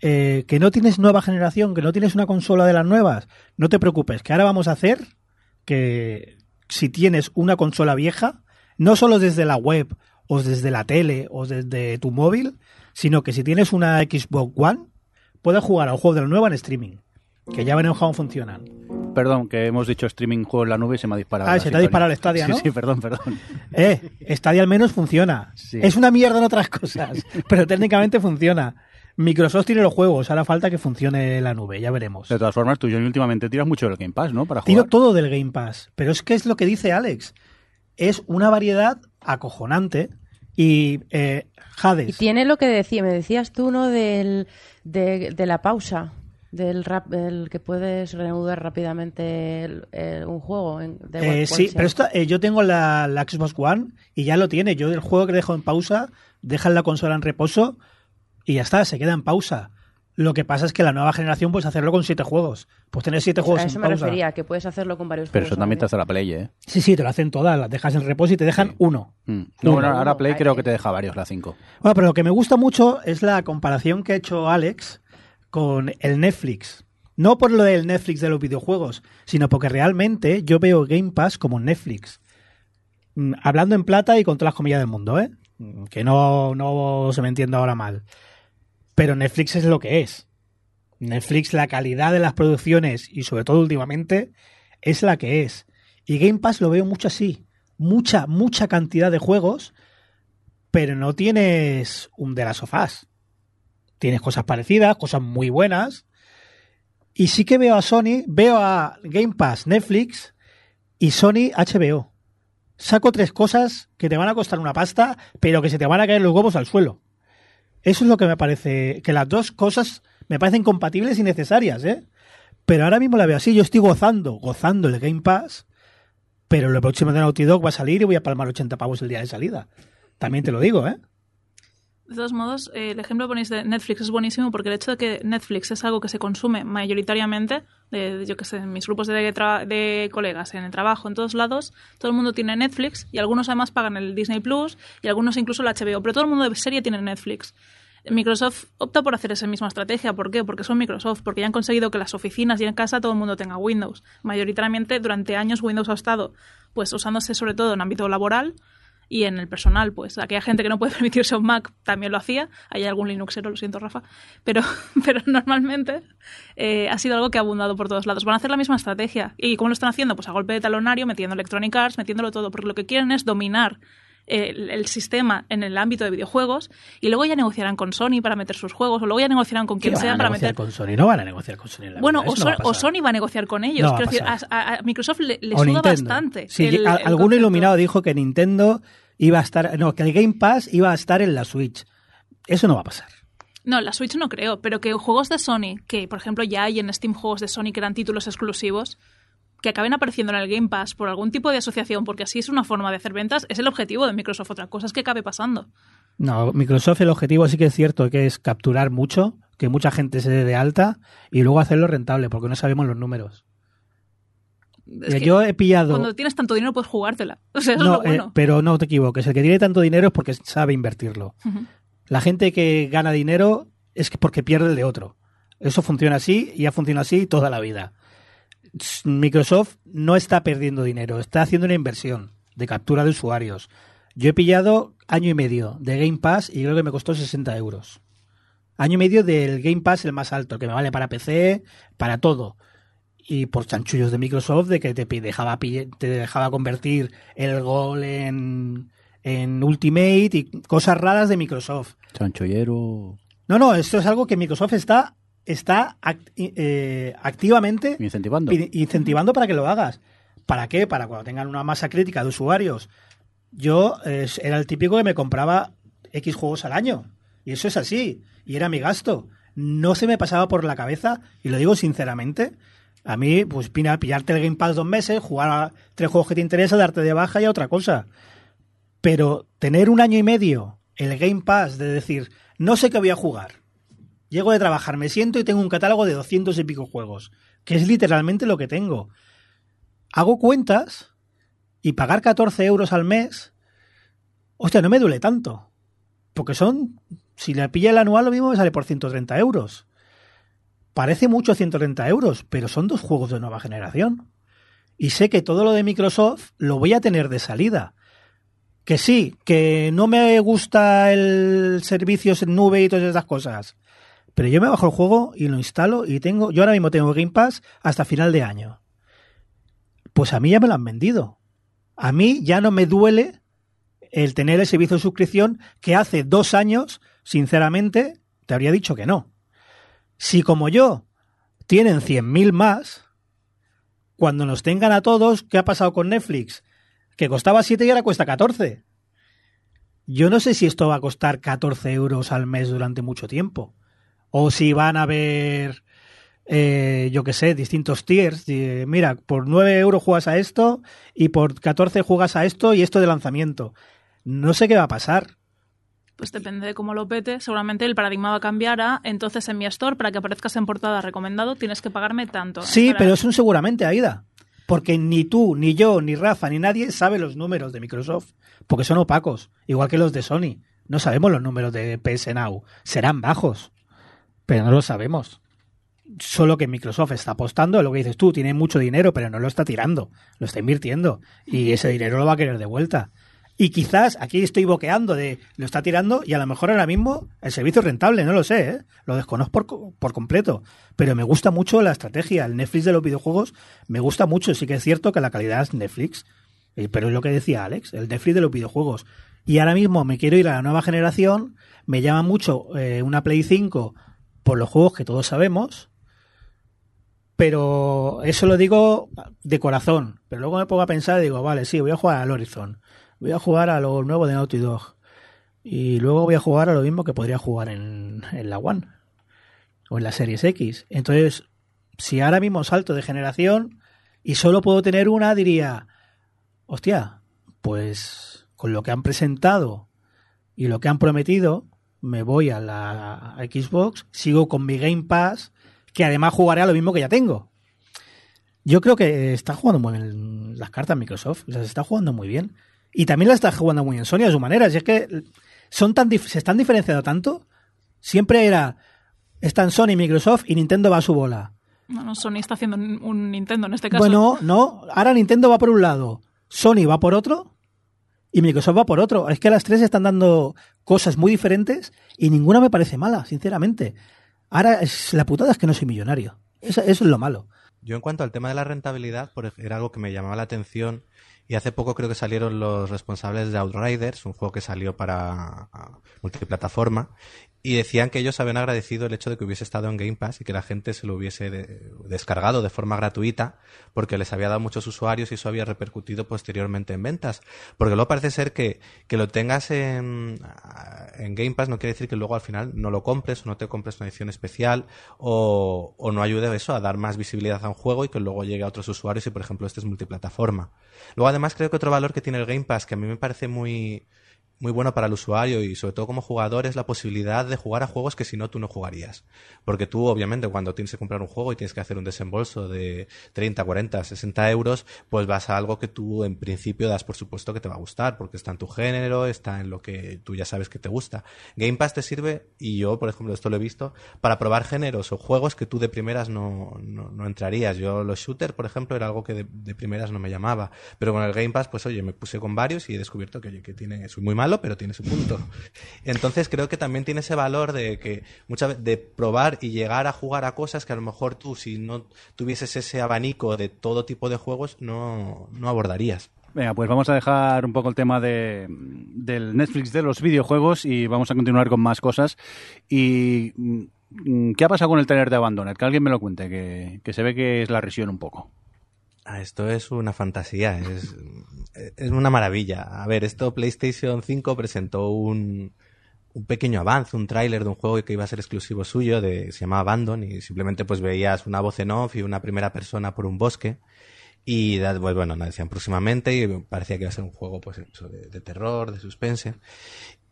eh, que no tienes nueva generación, que no tienes una consola de las nuevas. No te preocupes, que ahora vamos a hacer que si tienes una consola vieja, no solo desde la web o desde la tele o desde tu móvil, sino que si tienes una Xbox One, puedes jugar a un juego de la nueva en streaming. Que ya veremos cómo funcionan. Perdón, que hemos dicho streaming juego en la nube y se me ha disparado. Ah, se te ha disparado el Stadia, ¿no? Sí, sí, perdón, perdón. Eh, Stadia al menos funciona. Sí. Es una mierda en otras cosas, pero técnicamente funciona. Microsoft tiene los juegos, ahora falta que funcione la nube, ya veremos. De todas formas, tú y yo últimamente tiras mucho del Game Pass, ¿no? Para jugar. Tiro todo del Game Pass, pero es que es lo que dice Alex. Es una variedad acojonante y eh, Hades. Y tiene lo que decía, me decías tú, ¿no? Del, de, de la pausa, del rap, el que puedes reanudar rápidamente el- el- un juego. en- igual Eh, sí, pero esto, eh, yo tengo la, la Xbox One y ya lo tiene. Yo el juego que dejo en pausa, dejan la consola en reposo y ya está, se queda en pausa. Lo que pasa es que la nueva generación puedes hacerlo con siete juegos. Pues tener siete juegos a en eso me pausa. refería, que puedes hacerlo con varios Pero juegos. eso también te hace la Play, ¿eh? Sí, sí, te lo hacen todas, las dejas en reposo y te dejan Sí. uno. Mm. Uno. No, bueno, ahora Uno. Play Ay, creo que te deja varios, la 5. Bueno, pero lo que me gusta mucho es la comparación que ha hecho Alex con el Netflix. No por lo del Netflix de los videojuegos, sino porque realmente yo veo Game Pass como Netflix. Mm, Hablando en plata y con todas las comillas del mundo, ¿eh? Mm, Que no, no se me entienda ahora mal. Pero Netflix es lo que es. Netflix, la calidad de las producciones y sobre todo últimamente, es la que es. Y Game Pass lo veo mucho así. Mucha, mucha cantidad de juegos, pero no tienes un de las sofás. Tienes cosas parecidas, cosas muy buenas. Y sí que veo a Sony, veo a Game Pass, Netflix y Sony HBO. Saco tres cosas que te van a costar una pasta, pero que se te van a caer los huevos al suelo. Eso es lo que me parece, que las dos cosas me parecen compatibles y necesarias, ¿eh? Pero ahora mismo la veo así, yo estoy gozando, gozando el Game Pass, pero lo próximo de Naughty Dog va a salir y voy a palmar 80 pavos el día de salida. También te lo digo, ¿eh? De todos modos, eh, el ejemplo que ponéis de Netflix es buenísimo porque el hecho de que Netflix es algo que se consume mayoritariamente, de, yo que sé, en mis grupos de colegas, en el trabajo, en todos lados, todo el mundo tiene Netflix y algunos además pagan el Disney Plus y algunos incluso el HBO, pero todo el mundo de serie tiene Netflix. Microsoft opta por hacer esa misma estrategia. ¿Por qué? Porque son Microsoft, porque ya han conseguido que las oficinas y en casa todo el mundo tenga Windows. Mayoritariamente durante años Windows ha estado pues usándose sobre todo en ámbito laboral y en el personal, pues aquella gente que no puede permitirse un Mac también lo hacía. Hay algún Linuxero, lo siento, Rafa. Pero, pero normalmente eh, ha sido algo que ha abundado por todos lados. Van a hacer la misma estrategia. ¿Y cómo lo están haciendo? Pues a golpe de talonario, metiendo Electronic Arts, metiéndolo todo. Porque lo que quieren es dominar el, el sistema en el ámbito de videojuegos y luego ya negociarán con Sony para meter sus juegos o luego ya negociarán con ¿Qué quien sea para meter... con Sony? No van a negociar con Sony. la Bueno, o, no va a o. Sony va a negociar con ellos. No Quiero decir, a, Microsoft le, le suda Nintendo. bastante. Sí, el- a- el algún concepto. iluminado dijo que Nintendo iba a estar. No, que el Game Pass iba a estar en la Switch. Eso no va a pasar. No, la Switch no creo, pero que juegos de Sony, que por ejemplo ya hay en Steam juegos de Sony que eran títulos exclusivos, que acaben apareciendo en el Game Pass por algún tipo de asociación, porque así es una forma de hacer ventas, es el objetivo de Microsoft. Otra cosa es que acabe pasando. No, Microsoft el objetivo sí que es cierto que es capturar mucho, que mucha gente se dé de alta y luego hacerlo rentable, porque no sabemos los números. Es que Yo he pillado. cuando tienes tanto dinero puedes jugártela. O sea, eso No, es lo bueno. eh, pero no te equivoques. El que tiene tanto dinero es porque sabe invertirlo. La gente que gana dinero es que porque pierde el de otro. Eso funciona así y ha funcionado así toda la vida. Microsoft no está perdiendo dinero, está haciendo una inversión de captura de usuarios. Yo he pillado año y medio de Game Pass y creo que me costó 60 euros. Año y medio del Game Pass el más alto, que me vale para PC, para todo. Y por chanchullos de Microsoft de que te dejaba, te dejaba convertir el gol en, en Ultimate y cosas raras de Microsoft. Chanchollero. No, no, esto es algo que Microsoft está, está act- eh, activamente Incentivando. incentivando para que lo hagas. ¿Para qué? Para cuando tengan una masa crítica de usuarios. Yo eh, era el típico que me compraba X juegos al año. Y eso es así. Y era mi gasto. No se me pasaba por la cabeza, y lo digo sinceramente. A mí, pues, pina, pillarte el Game Pass dos meses, jugar a tres juegos que te interesa, darte de baja y a otra cosa. Pero tener un año y medio el Game Pass de decir, no sé qué voy a jugar. Llego de trabajar, me siento y tengo un catálogo de 200 y pico juegos, que es literalmente lo que tengo. Hago cuentas y pagar 14 euros al mes, hostia, no me duele tanto. Porque son, si le pilla el anual, lo mismo me sale por 130 euros. Parece mucho 130 euros, pero son dos juegos de nueva generación. Y sé que todo lo de Microsoft lo voy a tener de salida. Que sí, que no me gusta el servicios en nube y todas esas cosas. Pero yo me bajo el juego y lo instalo y tengo, yo ahora mismo tengo Game Pass hasta final de año. Pues a mí ya me lo han vendido. A mí ya no me duele el tener el servicio de suscripción que hace dos años, sinceramente, te habría dicho que no. Si como yo tienen 100.000 más, cuando nos tengan a todos, ¿qué ha pasado con Netflix? Que costaba 7 y ahora cuesta 14. Yo no sé si esto va a costar 14 euros al mes durante mucho tiempo. O si van a haber, eh, yo qué sé, distintos tiers. mira, por 9 euros juegas a esto y por 14 juegas a esto y esto de lanzamiento. No sé qué va a pasar. Pues depende de cómo lo pete. Seguramente el paradigma va a cambiar a entonces en mi store, para que aparezcas en portada recomendado, tienes que pagarme tanto. Sí, Para- pero es un seguramente, Aida. Porque ni tú, ni yo, ni Rafa, ni nadie sabe los números de Microsoft. Porque son opacos. Igual que los de Sony. No sabemos los números de PS Now. Serán bajos. Pero no lo sabemos. Solo que Microsoft está apostando, lo que dices tú, tiene mucho dinero, pero no lo está tirando, lo está invirtiendo. Y ese dinero lo va a querer de vuelta. Y quizás aquí estoy boqueando de lo está tirando y a lo mejor ahora mismo el servicio es rentable, no lo sé, ¿eh? lo desconozco por, por completo. Pero me gusta mucho la estrategia, el Netflix de los videojuegos me gusta mucho. Sí que es cierto que la calidad es Netflix, eh, pero es lo que decía Alex, el Netflix de los videojuegos. Y ahora mismo me quiero ir a la nueva generación, me llama mucho eh, una Play 5 por los juegos que todos sabemos, pero eso lo digo de corazón. Pero luego me pongo a pensar y digo, vale, sí, voy a jugar al Horizon, voy a jugar a lo nuevo de Naughty Dog, y luego voy a jugar a lo mismo que podría jugar en, en la One o en la Series X. Entonces, si ahora mismo salto de generación y solo puedo tener una, diría, hostia, pues con lo que han presentado y lo que han prometido, me voy a la Xbox, sigo con mi Game Pass, que además jugaré a lo mismo que ya tengo. Yo creo que está jugando muy bien las cartas Microsoft, o sea, se está jugando muy bien. Y también la está jugando muy bien Sony a su manera. Si es que son tan dif- se están diferenciando tanto. Siempre era están Sony, Microsoft y Nintendo va a su bola. No, no, Sony está haciendo un, Nintendo en este caso. Bueno, no. Ahora Nintendo va por un lado, Sony va por otro y Microsoft va por otro. Es que las tres están dando cosas muy diferentes y ninguna me parece mala, sinceramente. Ahora es, la putada es que no soy millonario. Eso, eso es lo malo. Yo en cuanto al tema de la rentabilidad, era algo que me llamaba la atención y hace poco creo que salieron los responsables de Outriders, un juego que salió para ah, multiplataforma, y decían que ellos habían agradecido el hecho de que hubiese estado en Game Pass y que la gente se lo hubiese de- descargado de forma gratuita porque les había dado muchos usuarios y eso había repercutido posteriormente en ventas. Porque luego parece ser que, que lo tengas en, en Game Pass no quiere decir que luego al final no lo compres o no te compres una edición especial o, o no ayude eso a dar más visibilidad a un juego y que luego llegue a otros usuarios y por ejemplo este es multiplataforma. Luego además creo que otro valor que tiene el Game Pass que a mí me parece muy muy bueno para el usuario y sobre todo como jugador es la posibilidad de jugar a juegos que si no tú no jugarías. Porque tú obviamente cuando tienes que comprar un juego y tienes que hacer un desembolso de 30, 40, 60 euros, pues vas a algo que tú en principio das por supuesto que te va a gustar porque está en tu género, está en lo que tú ya sabes que te gusta. Game Pass te sirve, y yo por ejemplo esto lo he visto, para probar géneros o juegos que tú de primeras no, no, no entrarías. Yo los shooters por ejemplo era algo que de, de primeras no me llamaba. Pero con el Game Pass pues oye me puse con varios y he descubierto que, oye, que tiene, soy muy malo pero tiene su punto. Entonces creo que también tiene ese valor de que muchas de probar y llegar a jugar a cosas que a lo mejor tú si no tuvieses ese abanico de todo tipo de juegos no, no abordarías. Venga, pues vamos a dejar un poco el tema de, del Netflix de los videojuegos y vamos a continuar con más cosas. ¿Y mm, qué ha pasado con el trailer de Abandoned? Que alguien me lo cuente, que, que se ve que es la risión un poco. Ah, esto es una fantasía, es, es una maravilla. A ver, esto PlayStation 5 presentó un, un pequeño avance, un tráiler de un juego que iba a ser exclusivo suyo, de, se llama Abandon, y simplemente pues veías una voz en off y una primera persona por un bosque. Y pues, bueno, nos decían próximamente y parecía que iba a ser un juego pues de terror, de suspense.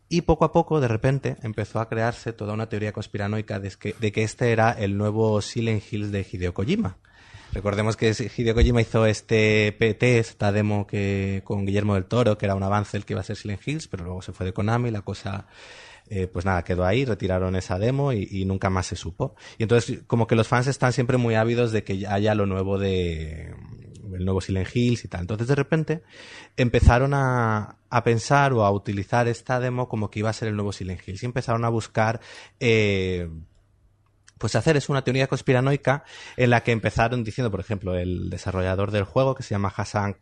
Y poco a poco, de repente, empezó a crearse toda una teoría conspiranoica de que, de que este era el nuevo Silent Hills de Hideo Kojima. Recordemos que Hideo Kojima hizo este PT, esta demo que con Guillermo del Toro, que era un avance el que iba a ser Silent Hills, pero luego se fue de Konami, la cosa eh, pues nada, quedó ahí, retiraron esa demo y, y nunca más se supo. Y entonces, como que los fans están siempre muy ávidos de que haya lo nuevo de el nuevo Silent Hills y tal. Entonces, de repente, empezaron a, a pensar o a utilizar esta demo como que iba a ser el nuevo Silent Hills y empezaron a buscar eh, pues hacer es una teoría conspiranoica en la que empezaron diciendo, por ejemplo, el desarrollador del juego, que se llama Hassan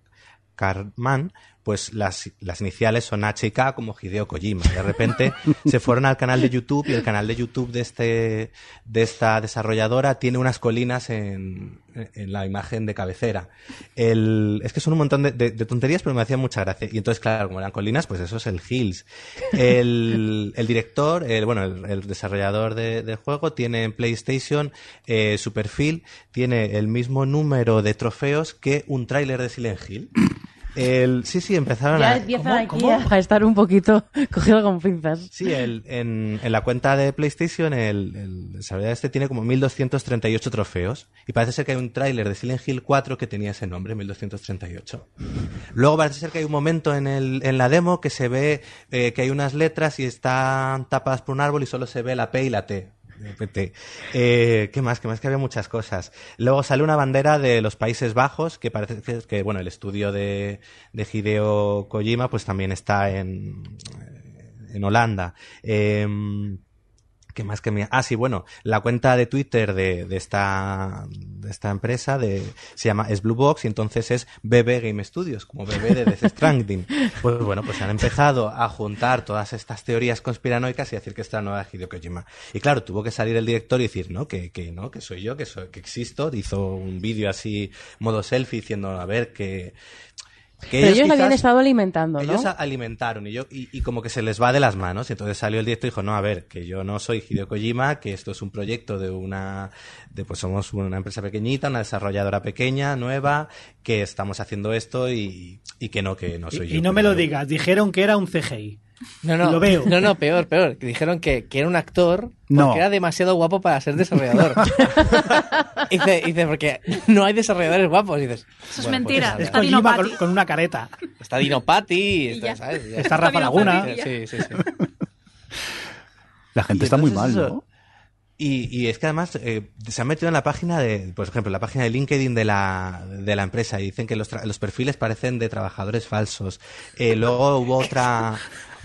Karman, pues las, iniciales son H y K como Hideo Kojima. De repente se fueron al canal de YouTube y el canal de YouTube de, este, de esta desarrolladora tiene unas colinas en, la imagen de cabecera. Es que son un montón de, de, de, tonterías, pero me hacían mucha gracia. Y entonces, claro, como eran colinas, pues eso es el Hills. El, director, el, bueno, el, desarrollador de, del juego tiene en PlayStation eh, su perfil, tiene el mismo número de trofeos que un tráiler de Silent Hill. El, sí, sí, empezaron ya a... aquí a estar un poquito cogido con pinzas. Sí, el, en, en, la cuenta de PlayStation el, el desarrollador este tiene como 1238 trofeos y parece ser que hay un tráiler de Silent Hill 4 que tenía ese nombre, 1238. Luego parece ser que hay un momento en, el, en la demo que se ve eh, que hay unas letras y están tapadas por un árbol y solo se ve la P y la T. de. Eh, ¿Qué más? ¿Qué más? Que había muchas cosas. Luego sale una bandera de los Países Bajos, que parece que, bueno, el estudio de, de Hideo Kojima, pues también está en, en Holanda. Eh, ¿Qué más que me... Ah, sí, bueno, la cuenta de Twitter de, de esta, de esta empresa de, se llama es Blue Box y entonces es BB Game Studios, como BB de Death Stranding. Pues bueno, pues han empezado a juntar todas estas teorías conspiranoicas y decir que esta nueva Hideo Kojima. Y claro, tuvo que salir el director y decir, no, que, que no, que soy yo, que soy, que existo. Hizo un vídeo así, modo selfie, diciendo, a ver, que, que Pero ellos lo habían estado alimentando, ¿no? ellos alimentaron y, yo, y, y como que se les va de las manos. Entonces salió el director y dijo, no, a ver, que yo no soy Hideo Kojima, que esto es un proyecto de una, de pues somos una empresa pequeñita, una desarrolladora pequeña, nueva, que estamos haciendo esto y, y que no, que no soy Y, yo. y no me lo digas, dijeron que era un CGI. No, no, Lo veo. No, no, peor, peor. Dijeron que, que era un actor porque No. era demasiado guapo para ser desarrollador. dice, dice, porque no hay desarrolladores guapos. Y dices, Eso es bueno, pues, mentira. a ver, Es Está Dino Kojima con, una careta. está Dino Patti, Y ya. ¿sabes? Ya Está Rafa Laguna. Patti. Sí, sí, sí. La gente Y está muy mal, ¿no? Y, y es que además eh, se han metido en la página de, por ejemplo, la página de LinkedIn de la, de la empresa y dicen que los, tra- los perfiles parecen de trabajadores falsos. Eh, luego hubo otra,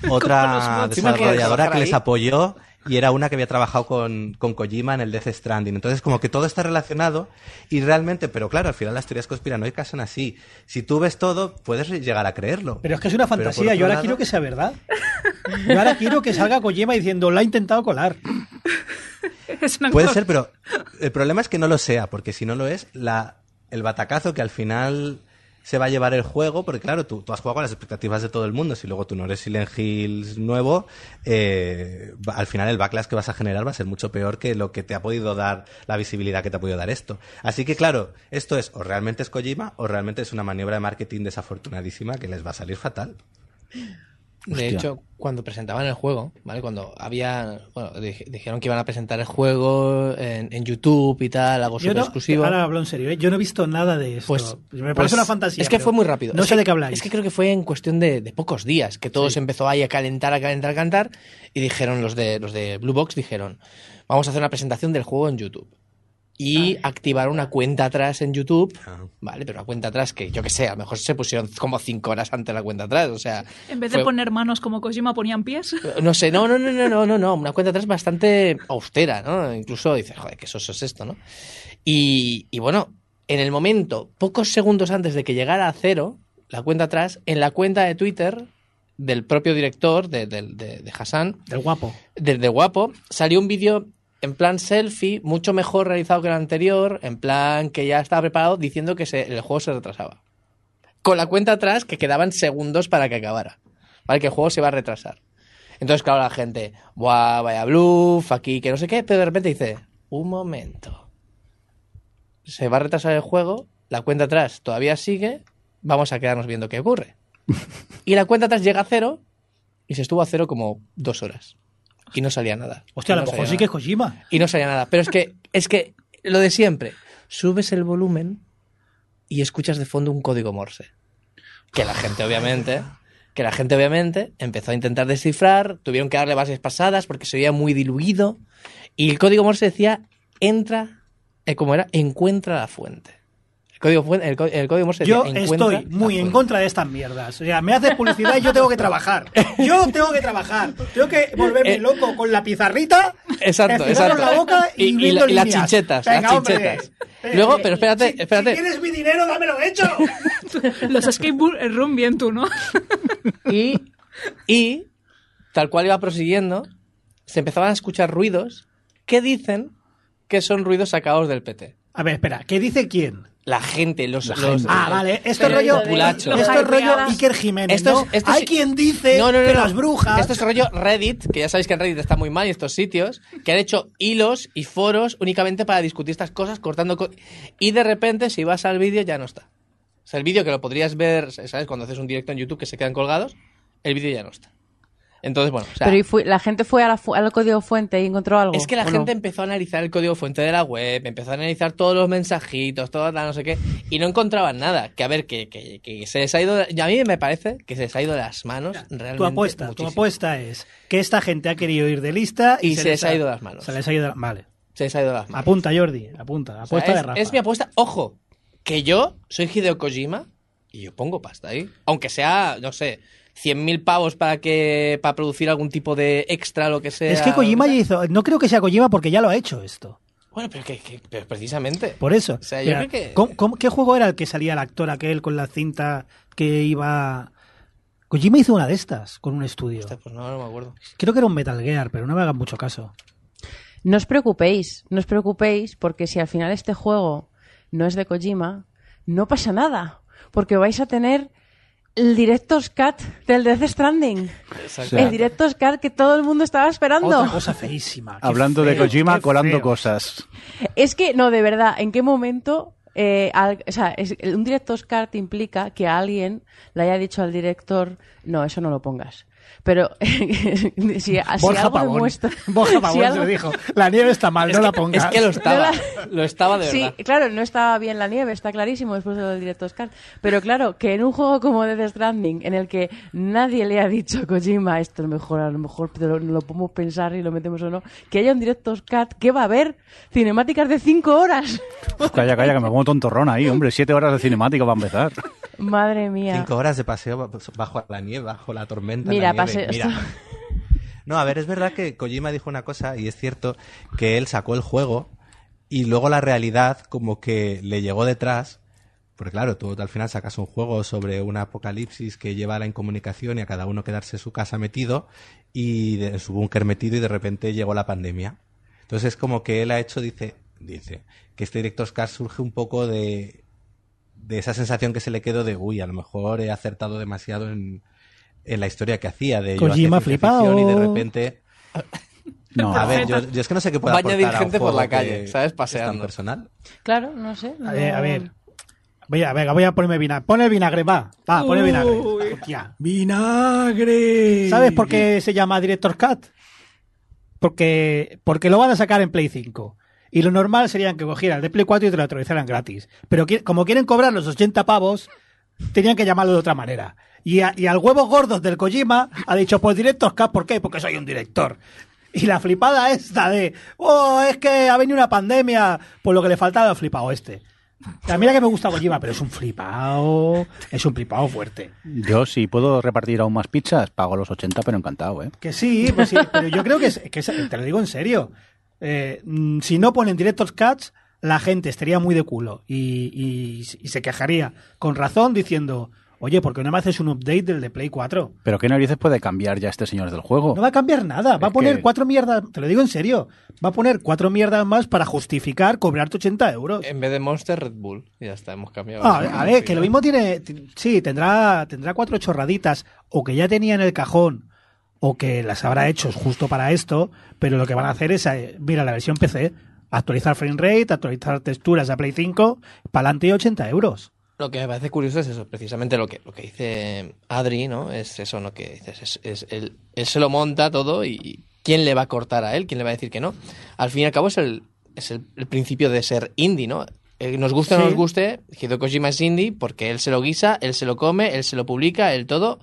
otra bots. ¿Te imaginas desarrolladora que les apoyó y era una que había trabajado con, con Kojima en el Death Stranding. Entonces, como que todo está relacionado y realmente, pero claro, al final las teorías conspiranoicas son así. Si tú ves todo, puedes llegar a creerlo. Pero es que es una fantasía. Yo ahora lado- quiero que sea verdad. Yo ahora quiero que salga Kojima diciendo, la ha intentado colar. Es una Puede cosa- ser, pero el problema es que no lo sea, porque si no lo es, la, el batacazo que al final se va a llevar el juego, porque claro, tú, tú has jugado con las expectativas de todo el mundo, si luego tú no eres Silent Hills nuevo, eh, al final el backlash que vas a generar va a ser mucho peor que lo que te ha podido dar, la visibilidad que te ha podido dar esto. Así que claro, esto es o realmente es Kojima o realmente es una maniobra de marketing desafortunadísima que les va a salir fatal. De hecho, cuando presentaban el juego, ¿vale? Cuando había, bueno, dij- dijeron que iban a presentar el juego en, en YouTube y tal, algo súper no, exclusivo. ahora hablo en serio, ¿eh? yo no he visto nada de esto. Pues, me pues, parece una fantasía. Es que fue muy rápido. No Es sé que- de qué habláis. Es que creo que fue en cuestión de, de pocos días que todo se empezó ahí a calentar, a calentar, a calentar. Y dijeron los de, los de Blue Box, dijeron, vamos a hacer una presentación del juego en YouTube. Y activar una cuenta atrás en YouTube. Ah. Vale, pero una cuenta atrás que yo que sé, a lo mejor se pusieron como cinco horas antes la cuenta atrás. O sea, En vez de poner manos como Kojima ponían pies. no sé, no, no, no, no, no, no, no, una cuenta atrás bastante austera, ¿no? Incluso dices, joder, que eso, eso es esto, ¿no? Y, y bueno, en el momento, pocos segundos antes de que llegara a cero, la cuenta atrás, en la cuenta de Twitter del propio director, de, de, de- de Hassan, Del guapo. del de Guapo, salió un vídeo en plan selfie, mucho mejor realizado que el anterior, en plan que ya estaba preparado, diciendo que se- el juego se retrasaba. Con la cuenta atrás que quedaban segundos para que acabara. ¿Vale? Que el juego se iba a retrasar. Entonces, claro, la gente, buah, vaya bluff, aquí, que no sé qué, pero de repente dice, un momento. Se va a retrasar el juego, la cuenta atrás todavía sigue, vamos a quedarnos viendo qué ocurre. Y la cuenta atrás llega a cero y se estuvo a cero como dos horas. Y no salía nada. Hostia, a lo mejor sí que es. Kojima. Y no salía nada. Pero es que, es que lo de siempre. Subes el volumen y escuchas de fondo un código Morse. Que la gente, obviamente, que la gente, obviamente, empezó a intentar descifrar, tuvieron que darle bases pasadas porque se oía muy diluido. Y el código Morse decía, entra, eh, como era, encuentra la fuente. El código, fuen- el, co- el código Morse decía, Yo encuentra estoy muy en contra de estas mierdas. O sea, me haces publicidad y yo tengo que trabajar. Yo tengo que trabajar. Tengo que volverme Eh, loco con la pizarrita. Exacto, la boca y, y, y viendo la- y las chinchetas, Venga, las hombre. chinchetas. Eh, Luego, eh, pero espérate, si- espérate. Si tienes mi dinero, dámelo hecho. Los escape room bien tú, ¿no? Y, y, tal cual iba prosiguiendo, se empezaban a escuchar ruidos que dicen que son ruidos sacados del PT. A ver, espera, ¿qué dice quién? La gente, los... La los- gente. Ah, vale, esto es el rollo. Esto es rollo. Iker Jiménez. Esto es- ¿no? esto es- Hay quien dice No, no, no, que no. las brujas. Esto es rollo Reddit, que ya sabéis que en Reddit está muy mal y estos sitios, que han hecho hilos y foros únicamente para discutir estas cosas, cortando... co- y de repente, si vas al vídeo, ya no está. O sea, el vídeo que lo podrías ver, ¿sabes? Cuando haces un directo en YouTube que se quedan colgados, el vídeo ya no está. Entonces, bueno, o sea, Pero y fue- la gente fue a la fu- al código fuente y encontró algo. es que la gente empezó a analizar el código fuente de la web, empezó a analizar todos los mensajitos, todo la no sé qué, y no encontraban nada. Que a ver, que, que, que se les ha ido. de- y a mí me parece que se les ha ido de las manos realmente. Tu apuesta, tu apuesta es que esta gente ha querido ir de lista y, Y se les ha ido de las manos. Se les ha ido de la- Vale. Se les ha ido de las manos. Apunta, Jordi, apunta. O sea, Apuesta es, de Rafa. es mi apuesta. Ojo, que yo soy Hideo Kojima y yo pongo pasta ahí. Aunque sea, no sé, 100.000 pavos para que para producir algún tipo de extra, lo que sea. Es que Kojima ya hizo. No creo que sea Kojima porque ya lo ha hecho esto. Bueno, pero, que, que- pero precisamente. Por eso. O sea, yo creo que- ¿cómo- cómo- qué juego era el que salía el actor aquel con la cinta que iba. Kojima hizo una de estas con un estudio. Hostia, Pues no, no me acuerdo. Creo que era un Metal Gear, pero no me hagan mucho caso. No os preocupéis, no os preocupéis, porque si al final este juego no es de Kojima, no pasa nada, porque vais a tener el Director's Cut del Death Stranding. Exacto. El Director's Cut que todo el mundo estaba esperando. Otra cosa feísima. Hablando de Kojima, colando feo. cosas. Es que, no, de verdad, ¿en qué momento? eh, al- o sea, es- un Director's Cut implica que a alguien le haya dicho al director, no, eso no lo pongas. Pero si, si Borja algo Pavón. demuestra... Borja si Pavón se algo- lo dijo. La nieve está mal, no la pongas. Es que lo estaba. No Lo estaba de Sí, verdad. claro, no estaba bien la nieve, está clarísimo después del Director's Cut. Pero claro, que en un juego como Death Stranding, en el que nadie le ha dicho a Kojima, esto es mejor, a lo mejor te lo, podemos pensar y lo metemos o no, que haya un Director's Cut, ¿qué va a haber? Cinemáticas de 5 horas. Uf, calla, calla, que me pongo tontorrón ahí, hombre. Siete horas de cinemática para empezar. Madre mía. Cinco horas de paseo bajo la nieve, bajo la tormenta. en Mira, la paseo-. No, a ver, es verdad que Kojima dijo una cosa y es cierto que él sacó el juego y luego la realidad como que le llegó detrás. Porque claro, tú al final sacas un juego sobre un apocalipsis que lleva a la incomunicación y a cada uno quedarse en su casa metido y en su búnker metido y de repente llegó la pandemia. Entonces es como que él ha hecho, dice, dice, que este Director's Cut surge un poco de, de esa sensación que se le quedó de, uy, a lo mejor he acertado demasiado en, en la historia que hacía, de yo Kojima flipao. y de repente... No, A ver, yo, yo es que no sé qué puede Va a añadir aportar a un gente por la calle, ¿sabes? que es tan Paseando. personal. Claro, no sé. A ver, no- a ver. Voy a, venga, voy a ponerme vinagre. Pon el vinagre, va. Va, pon el vinagre. Hostia. ¡Vinagre! ¿Sabes por qué se llama Director's Cut? Porque, porque lo van a sacar en Play 5. Y lo normal sería que cogieran el de Play 4 y te lo actualizaran gratis. Pero como quieren cobrar los 80 pavos, tenían que llamarlo de otra manera. Y, a- y al huevo gordos del Kojima ha dicho, pues Director's Cut, ¿por qué? Porque soy un director. Y la flipada esta de, oh, es que ha venido una pandemia, por lo que le faltaba el flipado este. A mí la que me gusta Kojima, pero es un flipado, es un flipado fuerte. yo si puedo repartir aún más pizzas, pago los 80, pero encantado, ¿eh? Que sí, pues sí, pero yo creo que, es, que es- te lo digo en serio. Eh, mm, si no ponen Director's Cuts, la gente estaría muy de culo y, y- y se quejaría con razón diciendo, oye, ¿por qué no me haces un update del de Play 4? Pero qué narices puede cambiar ya este señor del juego. No va a cambiar nada, va a poner que- cuatro mierdas, te lo digo en serio, va a poner cuatro mierdas más para justificar cobrarte 80 euros. En vez de Monster, Red Bull. Ya está, hemos cambiado. Ah, a ver, que lo mismo tiene, sí, tendrá, tendrá cuatro chorraditas, o que ya tenía en el cajón, o que las habrá hecho justo para esto, pero lo que van a hacer es, eh, mira, la versión PC, actualizar frame rate, actualizar texturas a Play 5, para adelante y 80 euros. Lo que me parece curioso es eso, precisamente lo que, lo que dice Adri, ¿no? Es eso, ¿no? Que dices, es, es- él, él se lo monta todo y ¿quién le va a cortar a él? ¿Quién le va a decir que no? Al fin y al cabo es el, es el, el principio de ser indie, ¿no? Eh, Nos guste o no nos guste, Hideo Kojima es indie porque él se lo guisa, él se lo come, él se lo publica, él todo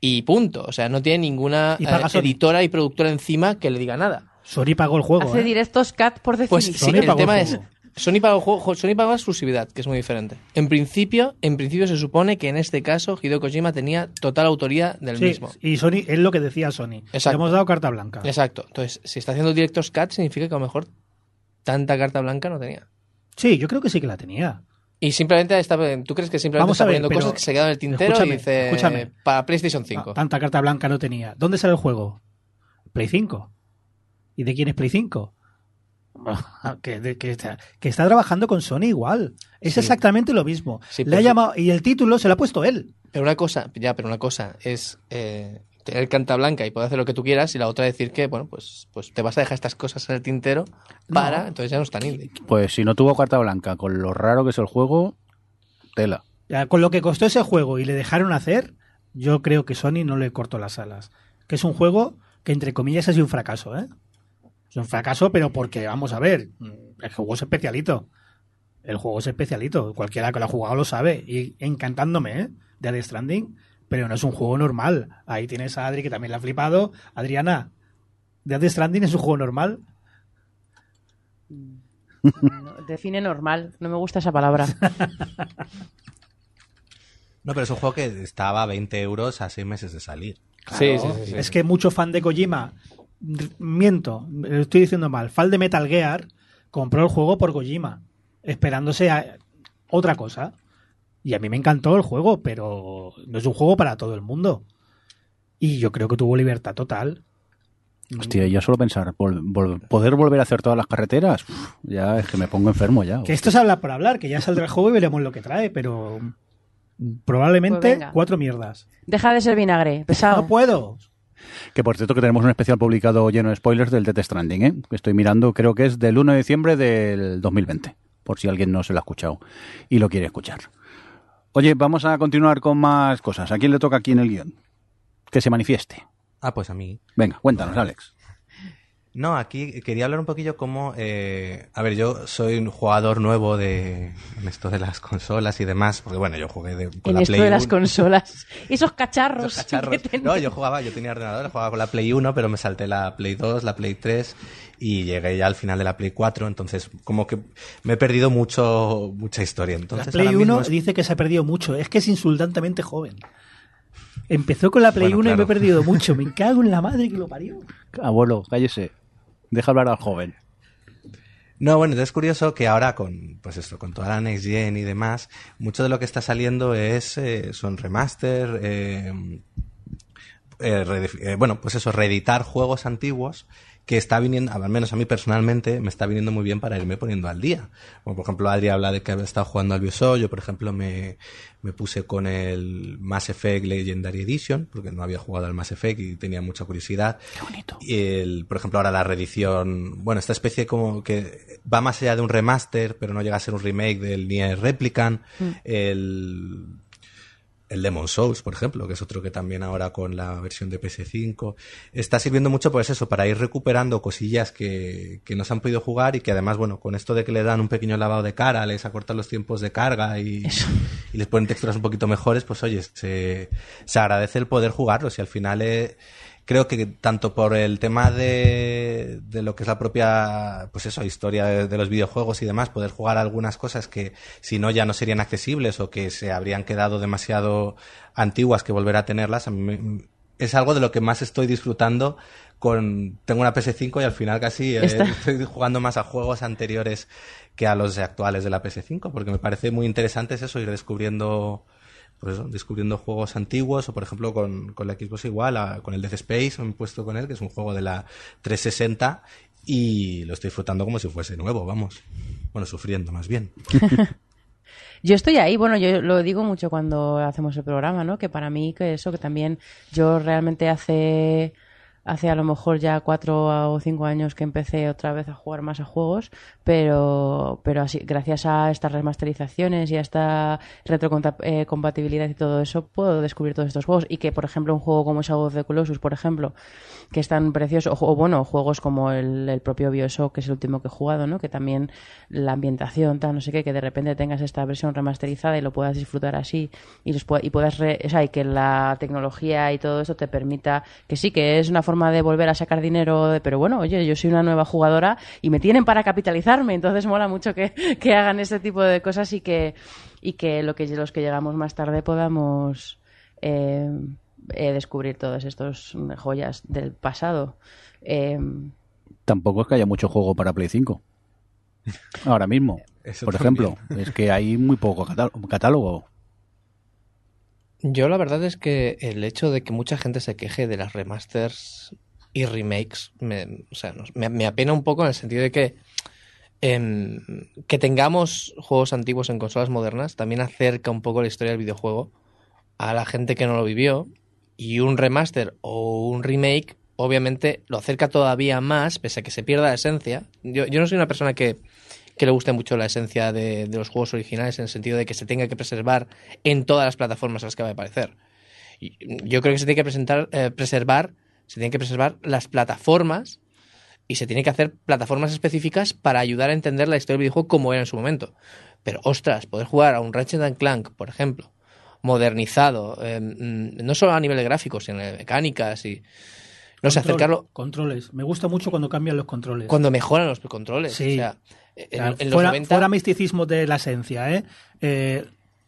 y punto. O sea, no tiene ninguna Y eh, editora y productora encima que le diga nada. Sony pagó el juego. Hace ¿eh? Director's Cut por Pues definición. sí, Sony el pagó el tema es juego. Sony paga, juego- Sony paga exclusividad, que es muy diferente. En principio, en principio se supone que en este caso Hideo Kojima tenía total autoría del Sí, mismo. y Sony, es lo que decía Sony. Exacto. Le hemos dado carta blanca. Exacto. Entonces, si está haciendo Director's Cut, significa que a lo mejor tanta carta blanca no tenía. Sí, yo creo que sí que la tenía. Y simplemente está, ¿tú crees que simplemente Vamos está a ver, poniendo cosas que se quedan en el tintero escúchame, y dice escúchame. para PlayStation 5? Tanta carta blanca no tenía. ¿Dónde sale el juego? Play 5. ¿Y de quién es Play 5? que, de- que está, que está trabajando con Sony igual. Es Sí. exactamente lo mismo. Sí, Le ha llamado, y el título se lo ha puesto él. Pero una cosa, ya, pero una cosa es eh, tener carta blanca y poder hacer lo que tú quieras y la otra decir que, bueno, pues, pues te vas a dejar estas cosas en el tintero para, No. entonces ya no es tan indie. Pues si no tuvo carta blanca, con lo raro que es el juego, tela. Ya, con lo que costó ese juego y le dejaron hacer, yo creo que Sony no le cortó las alas. que es un juego que entre comillas ha sido un fracaso, ¿eh? Es un fracaso, pero porque, vamos a ver, el juego es especialito. El juego es especialito. Cualquiera que lo ha jugado lo sabe. Y encantándome, ¿eh? De Death Stranding, pero no es un juego normal. Ahí tienes a Adri que también la ha flipado. Adriana, ¿Death Stranding es un juego normal? No, define normal. No me gusta esa palabra. No, pero es un juego que estaba a 20 euros a 6 meses de salir. Sí, sí, sí, sí. Es que mucho fan de Kojima, miento, lo estoy diciendo mal, fan de Metal Gear compró el juego por Kojima, esperándose a otra cosa. Y a mí me encantó el juego, pero no es un juego para todo el mundo. Y yo creo que tuvo libertad total. Hostia, ya solo pensar, vol- vol- poder volver a hacer todas las carreteras, uf, ya es que me pongo enfermo ya. Que esto es hablar por hablar, que ya saldrá el juego y veremos lo que trae, pero probablemente Pues cuatro mierdas. Deja de ser vinagre, pesado. No puedo. Que por cierto que tenemos un especial publicado lleno de spoilers del Death Stranding, ¿eh? Que estoy mirando, creo que es del 1 de diciembre del 2020, por si alguien no se lo ha escuchado y lo quiere escuchar. Oye, vamos a continuar con más cosas. ¿A quién le toca aquí en el guion? Que se manifieste. Ah, pues a mí. Venga, cuéntanos, Alex. No, aquí quería hablar un poquillo como... eh, a ver, yo soy un jugador nuevo de en esto de las consolas y demás, porque bueno, yo jugué de, con En la esto Play de las 1. consolas. Esos cacharros. Los cacharros. No, yo jugaba, yo tenía ordenador, jugaba con la Play 1, pero me salté la Play 2, la Play 3 y llegué ya al final de la Play 4, entonces como que me he perdido mucho mucha historia. La Play ahora mismo 1 es- dice que se ha perdido mucho. Es que es insultantemente joven. Empezó con la Play Bueno, 1 y me he perdido mucho. Me cago en la madre que lo parió. Abuelo, cállese. Deja hablar al joven. No, bueno, es curioso que ahora con, pues esto, con toda la Next Gen y demás, mucho de lo que está saliendo es, eh, son remaster, eh, eh, bueno, pues eso, reeditar juegos antiguos que está viniendo, al menos a mí personalmente, me está viniendo muy bien para irme poniendo al día. Como por ejemplo, Adri habla de que había estado jugando al Bioshock, yo por ejemplo me, me puse con el Mass Effect Legendary Edition, porque no había jugado al Mass Effect y tenía mucha curiosidad. Qué bonito. Y el, por ejemplo, ahora la reedición, bueno, esta especie como que va más allá de un remaster, pero no llega a ser un remake del Nier Replicant, el, el Demon Souls, por ejemplo, que es otro que también ahora con la versión de PS5 está sirviendo mucho, pues eso, para ir recuperando cosillas que, que no se han podido jugar y que además, bueno, con esto de que le dan un pequeño lavado de cara, les acortan los tiempos de carga y, y les ponen texturas un poquito mejores, pues oye, se, se agradece el poder jugarlos y al final eh, creo que tanto por el tema de, de lo que es la propia, pues eso, historia de, de los videojuegos y demás, poder jugar algunas cosas que si no ya no serían accesibles o que se habrían quedado demasiado antiguas que volver a tenerlas, a mí me- es algo de lo que más estoy disfrutando con tengo una PS5 y al final casi eh, estoy jugando más a juegos anteriores que a los actuales de la PS5 porque me parece muy interesante es eso ir descubriendo pues eso, descubriendo juegos antiguos o por ejemplo con, con la Xbox igual a- con el Death Space me he puesto con él que es un juego de la 360 y lo estoy disfrutando como si fuese nuevo vamos bueno sufriendo más bien Yo estoy ahí, bueno, yo lo digo mucho cuando hacemos el programa, ¿no? Que para mí, que eso, que también yo realmente hace, hace a lo mejor ya cuatro o cinco años que empecé otra vez a jugar más a juegos, pero, pero así, gracias a estas remasterizaciones y a esta retrocompatibilidad y todo eso, puedo descubrir todos estos juegos. Y que, por ejemplo, un juego como Shadow of the Colossus, por ejemplo, que es tan precioso, o, bueno, juegos como el, el propio Bioshock, que es el último que he jugado, ¿no? Que también la ambientación, tal, no sé qué, que de repente tengas esta versión remasterizada y lo puedas disfrutar así y, los y puedas, re- o sea, y que la tecnología y todo eso te permita, que sí, que es una forma de volver a sacar dinero, de- pero bueno, oye, yo soy una nueva jugadora y me tienen para capitalizarme, entonces mola mucho que, que hagan ese tipo de cosas y que, y que, lo que los que llegamos más tarde podamos eh, eh, descubrir todas estas joyas del pasado. Eh, Tampoco es que haya mucho juego para Play 5. Ahora mismo. Eso Por también. ejemplo, es que hay muy poco catá- catálogo. Yo la verdad es que el hecho de que mucha gente se queje de las remasters y remakes me, o sea, me, me apena un poco en el sentido de que em, que tengamos juegos antiguos en consolas modernas también acerca un poco la historia del videojuego a la gente que no lo vivió y un remaster o un remake obviamente lo acerca todavía más pese a que se pierda la esencia. Yo, yo no soy una persona que, que le guste mucho la esencia de, de los juegos originales en el sentido de que se tenga que preservar en todas las plataformas a las que va a aparecer. Y Yo creo que se tiene que presentar, eh, preservar se tienen que preservar las plataformas y se tiene que hacer plataformas específicas para ayudar a entender la historia del videojuego como era en su momento. Pero, ostras, poder jugar a un Ratchet and Clank, por ejemplo, modernizado, eh, mm, no solo a nivel de gráficos, sino de mecánicas y... No sé, Control- acercarlo Controles. Me gusta mucho cuando cambian los controles. cuando mejoran los controles. Sí. O sea, en, Claro, en los fuera, 90... fuera misticismo de la esencia, ¿eh? Eh,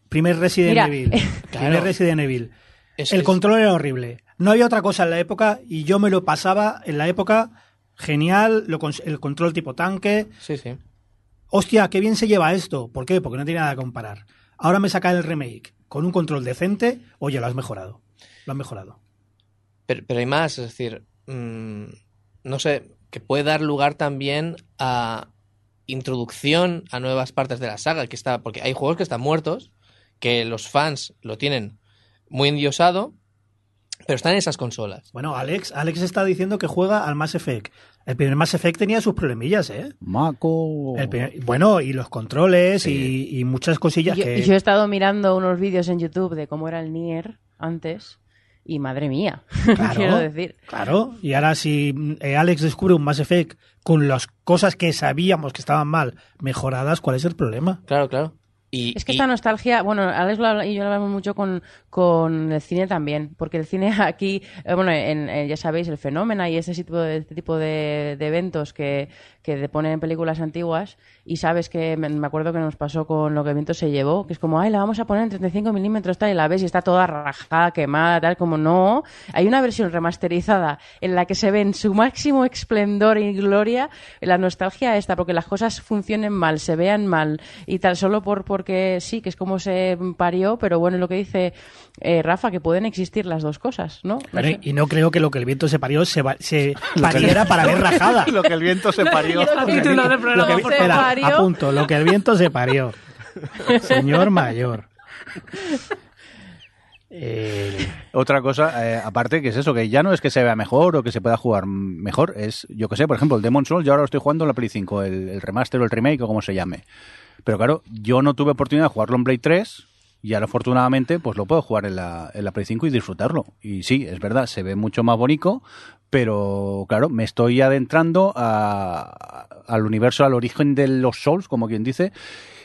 primer Resident Mira, Evil. Claro. Primer Resident Evil. es- el es- control era horrible. No había otra cosa en la época y yo me lo pasaba en la época genial, lo el control tipo tanque. Sí, sí. Hostia, qué bien se lleva esto. ¿Por qué? Porque no tiene nada que comparar. Ahora me saca el remake con un control decente. Oye, lo has mejorado. Lo has mejorado. Pero, pero hay más, es decir, mm, no sé, que puede dar lugar también a introducción a nuevas partes de la saga, que está, porque hay juegos que están muertos, que los fans lo tienen muy endiosado, pero están en esas consolas. Bueno, Alex, Alex está diciendo que juega al Mass Effect. El primer Mass Effect tenía sus problemillas, ¿eh? Maco. El primer- bueno, y los controles y, y muchas cosillas Y yo, que... y yo he estado mirando unos vídeos en YouTube de cómo era el Nier antes y madre mía, Claro. quiero decir. Claro, y ahora si eh, Alex descubre un Mass Effect con las cosas que sabíamos que estaban mal mejoradas, ¿cuál es el problema? Claro, claro. Y, Es que y- esta nostalgia, bueno, Alex lo y yo lo hablamos mucho con, con el cine también, porque el cine aquí, eh, bueno, en, en- ya sabéis, el fenómeno y este tipo de, este tipo de, de eventos que, que te ponen en películas antiguas, y sabes que me, acuerdo que nos pasó con Lo que el viento se llevó, que es como, ay, la vamos a poner en 35 milímetros, tal, y la ves y está toda rajada, quemada, tal, como no. Hay una versión remasterizada en la que se ve en su máximo esplendor y gloria la nostalgia esta, porque las cosas funcionen mal, se vean mal, y tal, solo por porque sí, que es como se parió, pero bueno, lo que dice eh, Rafa, que pueden existir las dos cosas, ¿no? Y no creo que lo que el viento se parió se, va- se pariera para ver rajada. Lo que el viento se parió. Lo que, favor. parió. apunto, lo que el viento se parió. Señor mayor. Eh, Otra cosa, eh, aparte, que es eso, que ya no es que se vea mejor o que se pueda jugar mejor, es, yo que sé, por ejemplo, el Demon Souls, yo ahora lo estoy jugando en la Play 5, el, el remaster o el remake o como se llame. Pero claro, yo no tuve oportunidad de jugarlo en Play 3 y ahora afortunadamente pues lo puedo jugar en la, en la Play 5 y disfrutarlo. Y sí, es verdad, se ve mucho más bonito, pero claro, me estoy adentrando a- al universo, al origen de los Souls, como quien dice,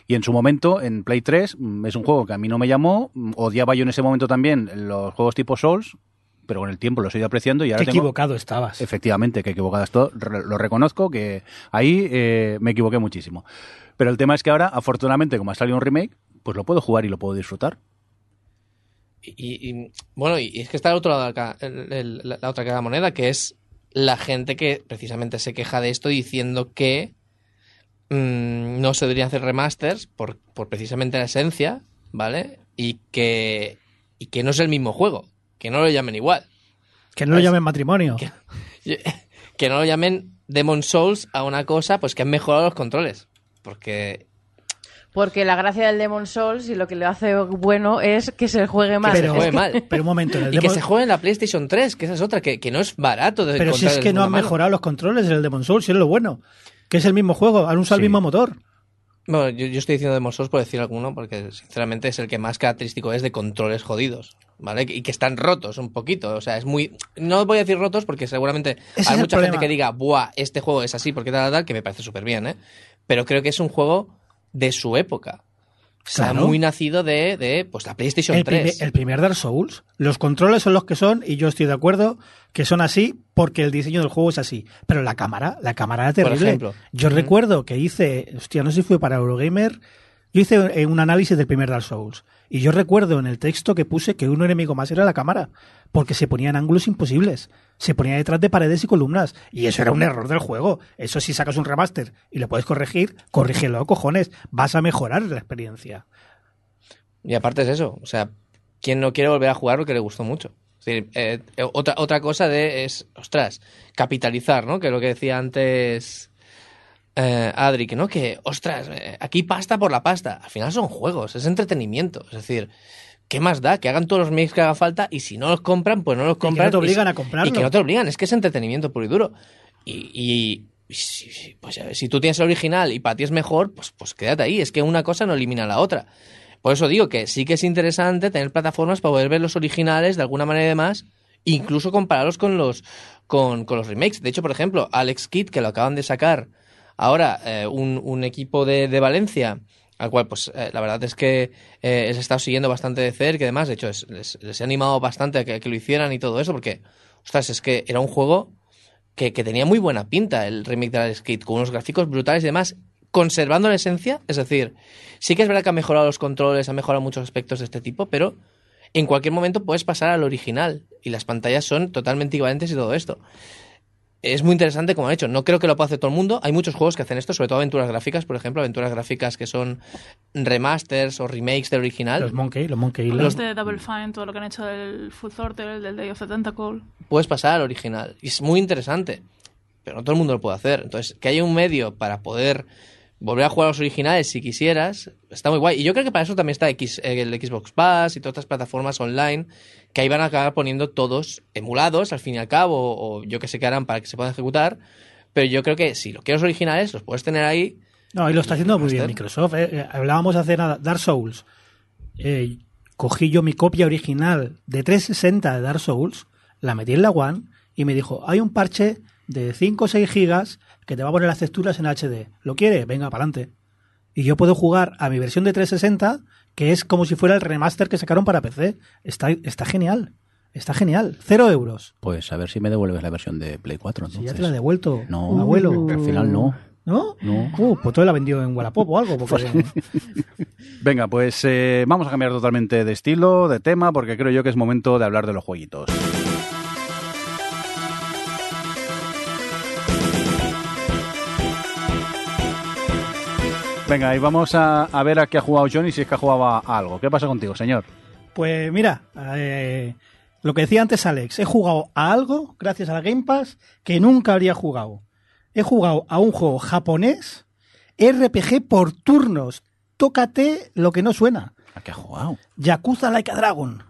y en su momento, en Play 3, mm, es un juego que a mí no me llamó. mm, Odiaba yo en ese momento también los juegos tipo Souls, pero con el tiempo los he ido apreciando y ahora qué tengo... equivocado estabas. Efectivamente, que equivocado esto, lo reconozco, que ahí eh, me equivoqué muchísimo. Pero el tema es que ahora, afortunadamente, como ha salido un remake, pues lo puedo jugar y lo puedo disfrutar. Y, bueno, y es que está el otro lado de la, ca- el- el- la, la otra cara de la moneda, que es la gente que precisamente se queja de esto diciendo que mm, no se deberían hacer remasters por, por precisamente la esencia, ¿vale? Y que, y que no es el mismo juego, que no lo llamen igual. Que no lo llamen matrimonio. Que no lo llamen Demon Souls a una cosa pues que han mejorado los controles. Porque Porque la gracia del Demon Souls y lo que le hace bueno es que se juegue mal. se Pero- juegue mal. Pero un momento, en el Y que se juegue en la PlayStation 3, que esa es otra, que, que no es barato de Pero si es que no han mejorado los controles en el Demon Souls, si es lo bueno. Que es el mismo juego, han usado Sí. el mismo motor. Bueno, yo, yo estoy diciendo Demon Souls por decir alguno, porque sinceramente es el que más característico es de controles jodidos, ¿vale? Y que están rotos un poquito, o sea, es muy... No voy a decir rotos porque seguramente Ese hay mucha gente que diga, buah, este juego es así porque tal, tal, tal, que me parece súper bien, ¿eh? Pero creo que es un juego de su época. Claro. muy nacido de, de pues, la PlayStation El 3. primer, el primer Dark Souls, los controles son los que son, y yo estoy de acuerdo que son así porque el diseño del juego es así. Pero la cámara, la cámara era terrible. ejemplo. Yo recuerdo que hice, hostia, no sé si fue para Eurogamer, yo hice eh, un análisis del primer Dark Souls. Y yo recuerdo en el texto que puse que un enemigo más era la cámara, porque se ponían ángulos imposibles. Se ponía detrás de paredes y columnas. Y eso era un error del juego. Eso si sacas un remaster y lo puedes corregir, corrígelo, cojones. Vas a mejorar la experiencia. Y aparte es eso, o sea, ¿quién no quiere volver a jugar lo que le gustó mucho? Eh, eh, otra, otra cosa de es, ostras, capitalizar, ¿no? Que es lo que decía antes eh, Adri, que no, que, ostras, eh, aquí pasta por la pasta. Al final son juegos, es entretenimiento. Es decir, ¿qué más da? Que hagan todos los mix que haga falta y si no los compran, pues no los que compran. no te obligan a comprarlo. Y que no te obligan, es que es entretenimiento puro y duro. Y, y- y si, pues, si tú tienes el original y para ti es mejor, pues, pues quédate ahí. Es que una cosa no elimina la otra. Por eso digo que sí que es interesante tener plataformas para poder ver los originales de alguna manera y demás incluso compararlos con los, con, con los remakes. De hecho, por ejemplo, Alex Kidd, que lo acaban de sacar ahora, eh, un, equipo de, de Valencia, al cual, pues, eh, la verdad es que eh, les he estado siguiendo bastante de cerca y demás. De hecho, es- les, he animado bastante a que, lo hicieran y todo eso, porque, ostras, es que era un juego que, tenía muy buena pinta, el remake de Alex Kidd, con unos gráficos brutales y demás, conservando la esencia. Es decir, sí que es verdad que ha mejorado los controles, ha mejorado muchos aspectos de este tipo, pero en cualquier momento puedes pasar al original y las pantallas son totalmente equivalentes y todo esto. Es muy interesante como han hecho. No creo que lo pueda hacer todo el mundo. Hay muchos juegos que hacen esto, sobre todo aventuras gráficas, por ejemplo, aventuras gráficas que son remasters o remakes del original. Los Monkey, los Monkey Island. Los de Double Fine, todo lo que han hecho del Full Throttle, del Day of the Tentacle. puedes pasar al original. Y es muy interesante. Pero no todo el mundo lo puede hacer. Entonces, que haya un medio para poder volver a jugar a los originales si quisieras, está muy guay. Y yo creo que para eso también está X, el Xbox Pass y todas estas plataformas online que ahí van a acabar poniendo todos emulados, al fin y al cabo, o, yo que sé qué harán para que se puedan ejecutar. Pero yo creo que si lo quieres originales, los puedes tener ahí. No, y lo está haciendo muy bien. Microsoft. eh. Eh, Hablábamos hace nada, Dark Souls. Eh, cogí yo mi copia original de 360 de Dark Souls, la metí en la One y me dijo, hay un parche de 5 o 6 gigas que te va a poner las texturas en HD. ¿Lo quiere? Venga, para adelante. Y yo puedo jugar a mi versión de 360, que es como si fuera el remaster que sacaron para PC. Está, está genial. Está genial. Cero euros. Pues a ver si me devuelves la versión de Play 4. Si ya te la he devuelto, No, abuelo. al final no. ¿No? No. Uh, pues todo la vendió en Wallapop o algo. Porque... Venga, pues eh, vamos a cambiar totalmente de estilo, de tema, porque creo yo que es momento de hablar de los jueguitos. Venga, y vamos a, a ver a qué ha jugado Johnny, si es que ha jugado a algo. ¿Qué pasa contigo, señor? Pues mira, eh, lo que decía antes Alex, he jugado a algo, gracias a la Game Pass, que nunca habría jugado. He jugado a un juego japonés, RPG por turnos. Tócate lo que no suena. ¿A qué ha jugado? Yakuza Like a Dragon.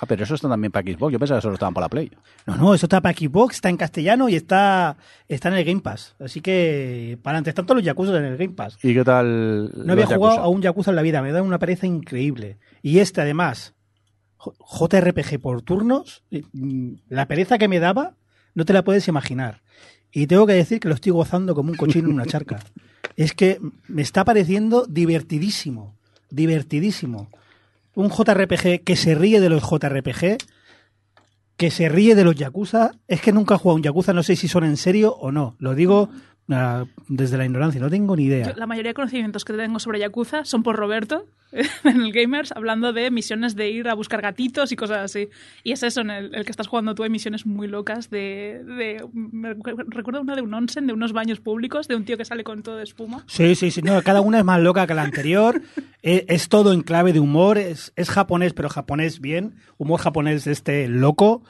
Ah, pero eso está también para Xbox. Yo pensaba que solo estaban para la Play. No, no, eso está para Xbox, está en castellano y está, está en el Game Pass. Así que, para antes, tanto los Yakuza en el Game Pass. ¿Y qué tal? No había jugado Yakuza? a un Yakuza en la vida, me da una pereza increíble. Y este, además, JRPG por turnos, mm, la pereza que me daba, no te la puedes imaginar. Y tengo que decir que lo estoy gozando como un cochino en una charca. Es que me está pareciendo divertidísimo, divertidísimo. Un JRPG que se ríe de los JRPG, que se ríe de los Yakuza. Es que nunca he jugado un Yakuza, no sé si son en serio o no. Lo digo desde la ignorancia, no tengo ni idea. Yo, la mayoría de conocimientos que tengo sobre Yakuza son por Roberto, en el Gamers, hablando de misiones de ir a buscar gatitos y cosas así. Y es eso, en el, el que estás jugando tú, hay misiones muy locas de... de me recu- recuerdo una de un onsen, de unos baños públicos, de un tío que sale con todo de espuma. Sí, sí, sí. No, cada una es más loca que la anterior. es, es todo en clave de humor. Es, es japonés, pero japonés bien. Humor japonés de este loco.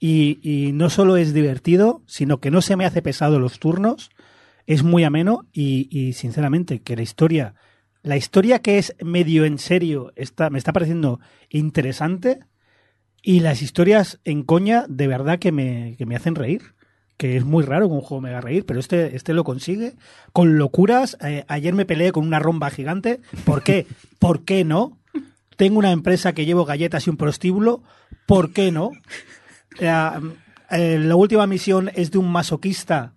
Y, y no solo es divertido, sino que no se me hace pesado los turnos. Es muy ameno y, sinceramente que la historia, la historia que es medio en serio, está, me está pareciendo interesante. Y las historias en coña, de verdad que me, que me hacen reír que es muy raro que un juego me reír, pero este, este lo consigue con locuras. Eh, ayer me peleé con una romba gigante. ¿Por qué? ¿Por qué no? Tengo una empresa que llevo galletas y un prostíbulo. ¿Por qué no? Eh, eh, la última misión es de un masoquista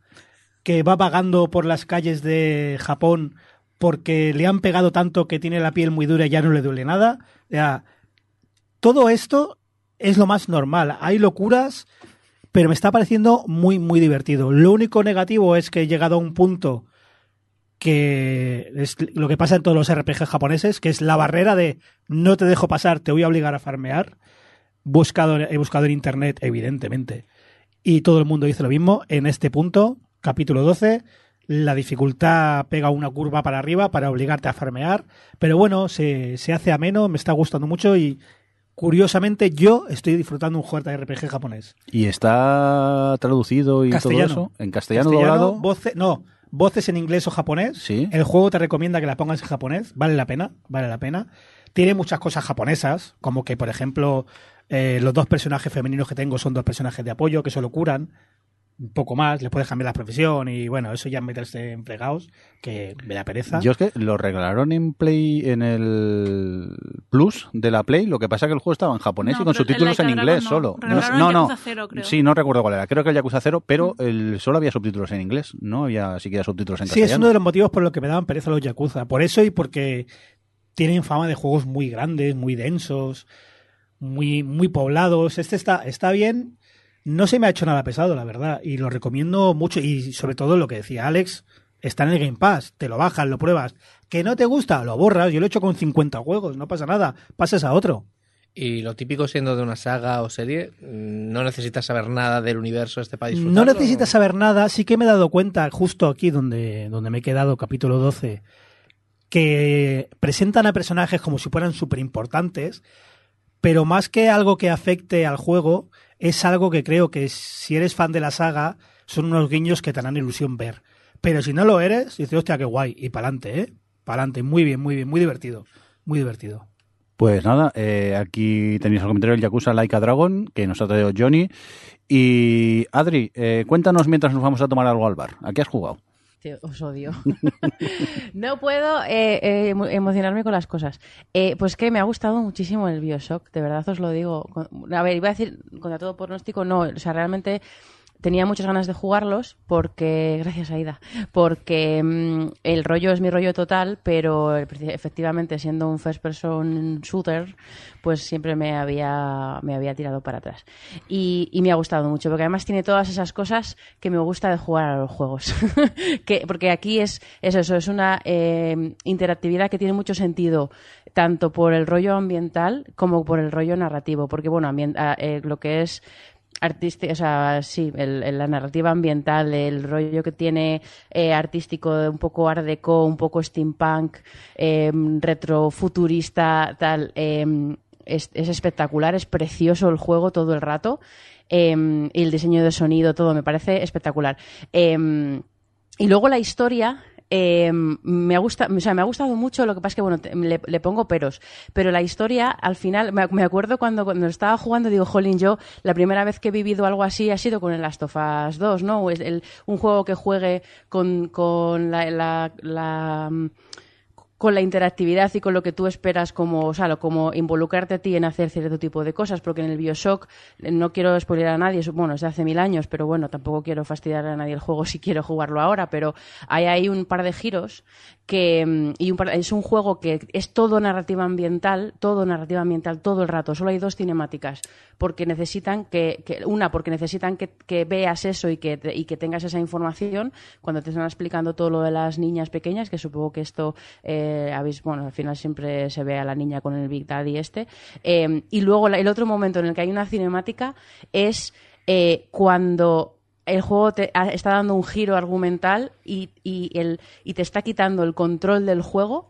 que va vagando por las calles de Japón porque le han pegado tanto que tiene la piel muy dura y ya no le duele nada. Sea, todo esto es lo más normal. Hay locuras, pero me está pareciendo muy, muy divertido. Lo único negativo es que he llegado a un punto que es lo que pasa en todos los RPG japoneses, que es la barrera de no te dejo pasar, te voy a obligar a farmear. Buscado, he buscado en internet, evidentemente, y todo el mundo dice lo mismo. En este punto, capítulo 12, la dificultad pega una curva para arriba para obligarte a farmear, pero bueno, se, se hace ameno, me está gustando mucho y curiosamente yo estoy disfrutando un juego de RPG japonés. ¿Y está traducido y Castellano. todo eso? ¿En castellano, doblado? voce- no, voces en inglés o japonés. Sí. El juego te recomienda que la pongas en japonés. Vale la pena, vale la pena. Tiene muchas cosas japonesas, como que, por ejemplo, eh, los dos personajes femeninos que tengo son dos personajes de apoyo que solo curan. Un poco más, le puedes cambiar la profesión y bueno, eso ya meterse en fregados, que me da pereza. Yo es que lo regalaron en Play, en el Plus de la Play, lo que pasa es que el juego estaba en japonés No, y con subtítulos en inglés no. solo. Regalaron no, el no, creo. sí, no recuerdo cuál era. Creo que el Yakuza 0, pero el, solo había subtítulos en inglés, no había siquiera subtítulos en Sí, es castellano. uno de los motivos por los que me daban pereza los Yakuza. Por eso y porque tienen fama de juegos muy grandes, muy densos, muy, muy poblados. Este está, está bien. No se me ha hecho nada pesado, la verdad. Y lo recomiendo mucho. Y sobre todo lo que decía Alex, está en el Game Pass. Te lo bajas, lo pruebas. Que no te gusta, lo borras. Yo lo he hecho con 50 juegos, no pasa nada. Pasas a otro. Y lo típico siendo de una saga o serie, mm, no necesitas saber nada del universo este disfrutarlo. No necesitas saber nada. Sí que me he dado cuenta, justo aquí donde, donde me he quedado, capítulo 12, que presentan a personajes como si fueran súper importantes, pero más que algo que afecte al juego, es algo que creo que si eres fan de la saga, son unos guiños que te harán ilusión ver. Pero si no lo eres, dices, hostia, qué guay. Y pa'lante, ¿eh? Pa'lante. Muy bien, muy bien, muy divertido. Muy divertido. Pues nada, eh, aquí tenéis el comentario del Yakuza Like a Dragon, que nos ha traído Johnny. Y Adri, eh, cuéntanos mientras nos vamos a tomar algo al bar. ¿A qué has jugado? Os odio. no puedo eh, eh, emo- emocionarme con las cosas. Eh, pues que me ha gustado muchísimo el Bioshock, de verdad os lo digo. A ver, iba a decir contra todo pronóstico, no, o sea, realmente tenía muchas ganas de jugarlos porque, gracias Aida, porque mm, el rollo es mi rollo total, pero efectivamente siendo un first person shooter, pues siempre me había, me había tirado para atrás. Y, y me ha gustado mucho, porque además tiene todas esas cosas que me gusta de jugar a los juegos. que, porque aquí es, es eso, es una eh, interactividad que tiene mucho sentido, tanto por el rollo ambiental como por el rollo narrativo, porque bueno, ambien- ah, eh, lo que es artística, o sea, sí, la narrativa ambiental, el rollo que tiene eh, artístico, un poco art deco, un poco steampunk, eh, retrofuturista, tal, eh, es, es espectacular, es precioso el juego todo el rato. eh, y el diseño de sonido, todo me parece espectacular. Eh, y luego la historia. Eh, me ha gustado, o sea, me ha gustado mucho, lo que pasa es que bueno, le, pongo peros, pero la historia al final, me, acuerdo cuando, cuando estaba jugando, digo, jolín, yo la primera vez que he vivido algo así ha sido con el Last of Us 2, ¿no? El- un juego que juegue con, con la, mm, con la interactividad y con lo que tú esperas como, o sea, como involucrarte a ti en hacer cierto tipo de cosas, porque en el Bioshock eh, no quiero spoiler a nadie, bueno, es de hace mil años, pero bueno, tampoco quiero fastidiar a nadie el juego si quiero jugarlo ahora, pero hay ahí un par de giros que mm, y un par- es un juego que es todo narrativa ambiental, todo narrativa ambiental todo el rato, solo hay dos cinemáticas, porque necesitan que, que- una porque necesitan que, que veas eso y que, y que tengas esa información cuando te están explicando todo lo de las niñas pequeñas, que supongo que esto eh, habéis, bueno, al final siempre se ve a la niña con el Big Daddy este, Eh, y luego el otro momento en el que hay una cinemática es eh, cuando el juego te está dando un giro argumental y, y, el, y te está quitando el control del juego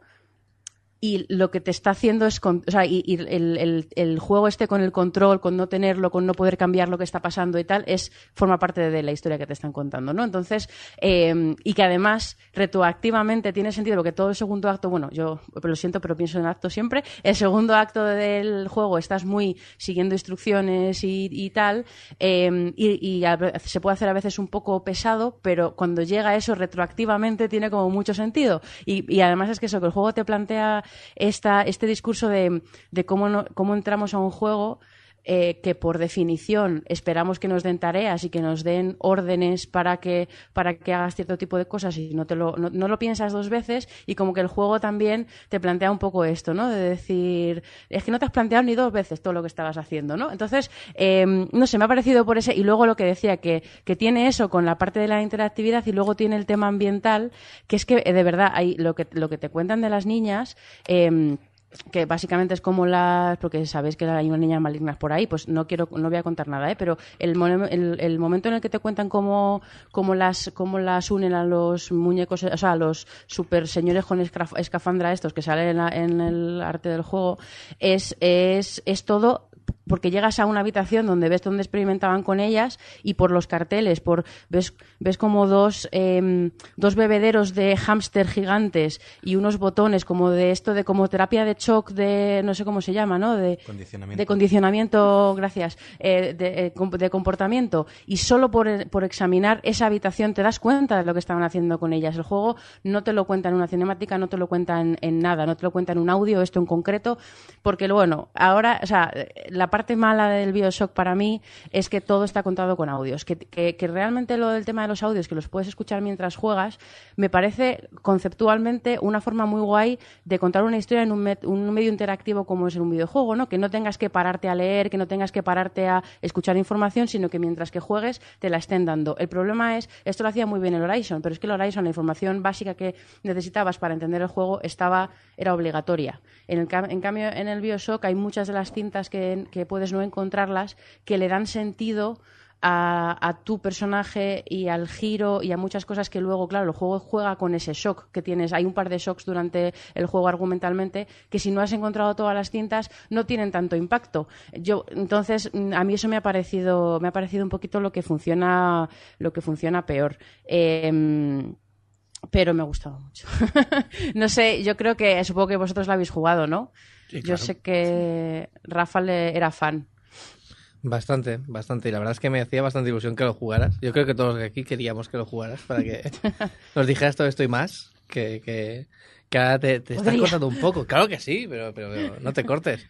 y lo que te está haciendo es, con- o sea, y, el, el- el juego este con el control, con no tenerlo, con no poder cambiar lo que está pasando y tal, es forma parte de la historia que te están contando, ¿no? Entonces, eh, y que además retroactivamente tiene sentido porque todo el segundo acto, bueno, yo lo siento, pero pienso en acto siempre, el segundo acto del juego estás muy siguiendo instrucciones y, y tal, eh, y, y se puede hacer a veces un poco pesado, pero cuando llega eso retroactivamente tiene como mucho sentido. Y, y además es que eso, que el juego te plantea esta, este discurso de, de cómo, no- cómo entramos a un juego eh, que por definición esperamos que nos den tareas y que nos den órdenes para que, para que hagas cierto tipo de cosas y no, te lo, no, no lo piensas dos veces y como que el juego también te plantea un poco esto, ¿no? De decir, es que no te has planteado ni dos veces todo lo que estabas haciendo, ¿no? Entonces, eh, no sé, me ha parecido por ese y luego lo que decía, que, que tiene eso con la parte de la interactividad y luego tiene el tema ambiental, que es que eh, de verdad hay lo que, lo que te cuentan de las niñas. eh, que básicamente es como las porque sabéis que hay unas niñas malignas por ahí pues no quiero no voy a contar nada ¿eh? pero el, el, el momento en el que te cuentan cómo, cómo las cómo las unen a los muñecos o sea a los super señores con escraf- escafandra estos que salen en, la- en el arte del juego es es, es todo porque llegas a una habitación donde ves dónde experimentaban con ellas y por los carteles, por ves, ves como dos, em, dos bebederos de hámster gigantes y unos botones como de esto de como terapia de shock de no sé cómo se llama, ¿no? De Condicionamiento. de condicionamiento, gracias, eh, de, eh, de comportamiento y solo por, por examinar esa habitación te das cuenta de lo que estaban haciendo con ellas. El juego no te lo cuenta en una cinemática, no te lo cuenta en, en nada, no te lo cuenta en un audio, esto en concreto, porque bueno, ahora, o sea, la parte mala del Bioshock para mí es que todo está contado con audios, que, que- realmente lo del tema de los audios, que los puedes escuchar mientras juegas, me parece conceptualmente una forma muy guay de contar una historia en un, medio interactivo como es en un videojuego, ¿no? Que no tengas que pararte a leer, que no tengas que pararte a escuchar información, sino que mientras que juegues te la estén dando. El problema es, esto lo hacía muy bien el Horizon, pero es que el Horizon, la información básica que necesitabas para entender el juego estaba, era obligatoria. En, el en cambio, en el Bioshock hay muchas de las cintas que, que puedes no encontrarlas que le dan sentido a, tu personaje y al giro y a muchas cosas que luego, claro, el juego juega con ese shock que tienes. Hay un par de shocks durante el juego argumentalmente que si no has encontrado todas las cintas no tienen tanto impacto. Yo, entonces, a mí eso me ha parecido, me ha parecido un poquito lo que funciona, lo que funciona peor. Em, pero me ha gustado mucho. no sé, yo creo que, supongo que vosotros la habéis jugado, ¿no? Yo sé que Rafa le- era fan. Bastante, bastante. Y la verdad es que me hacía bastante ilusión que lo jugaras. Yo creo que todos de aquí queríamos que lo jugaras para que nos dijeras todo esto y más. Que, que, que ahora te, te estás cortando un poco. Claro que sí, pero, pero, pero no te cortes.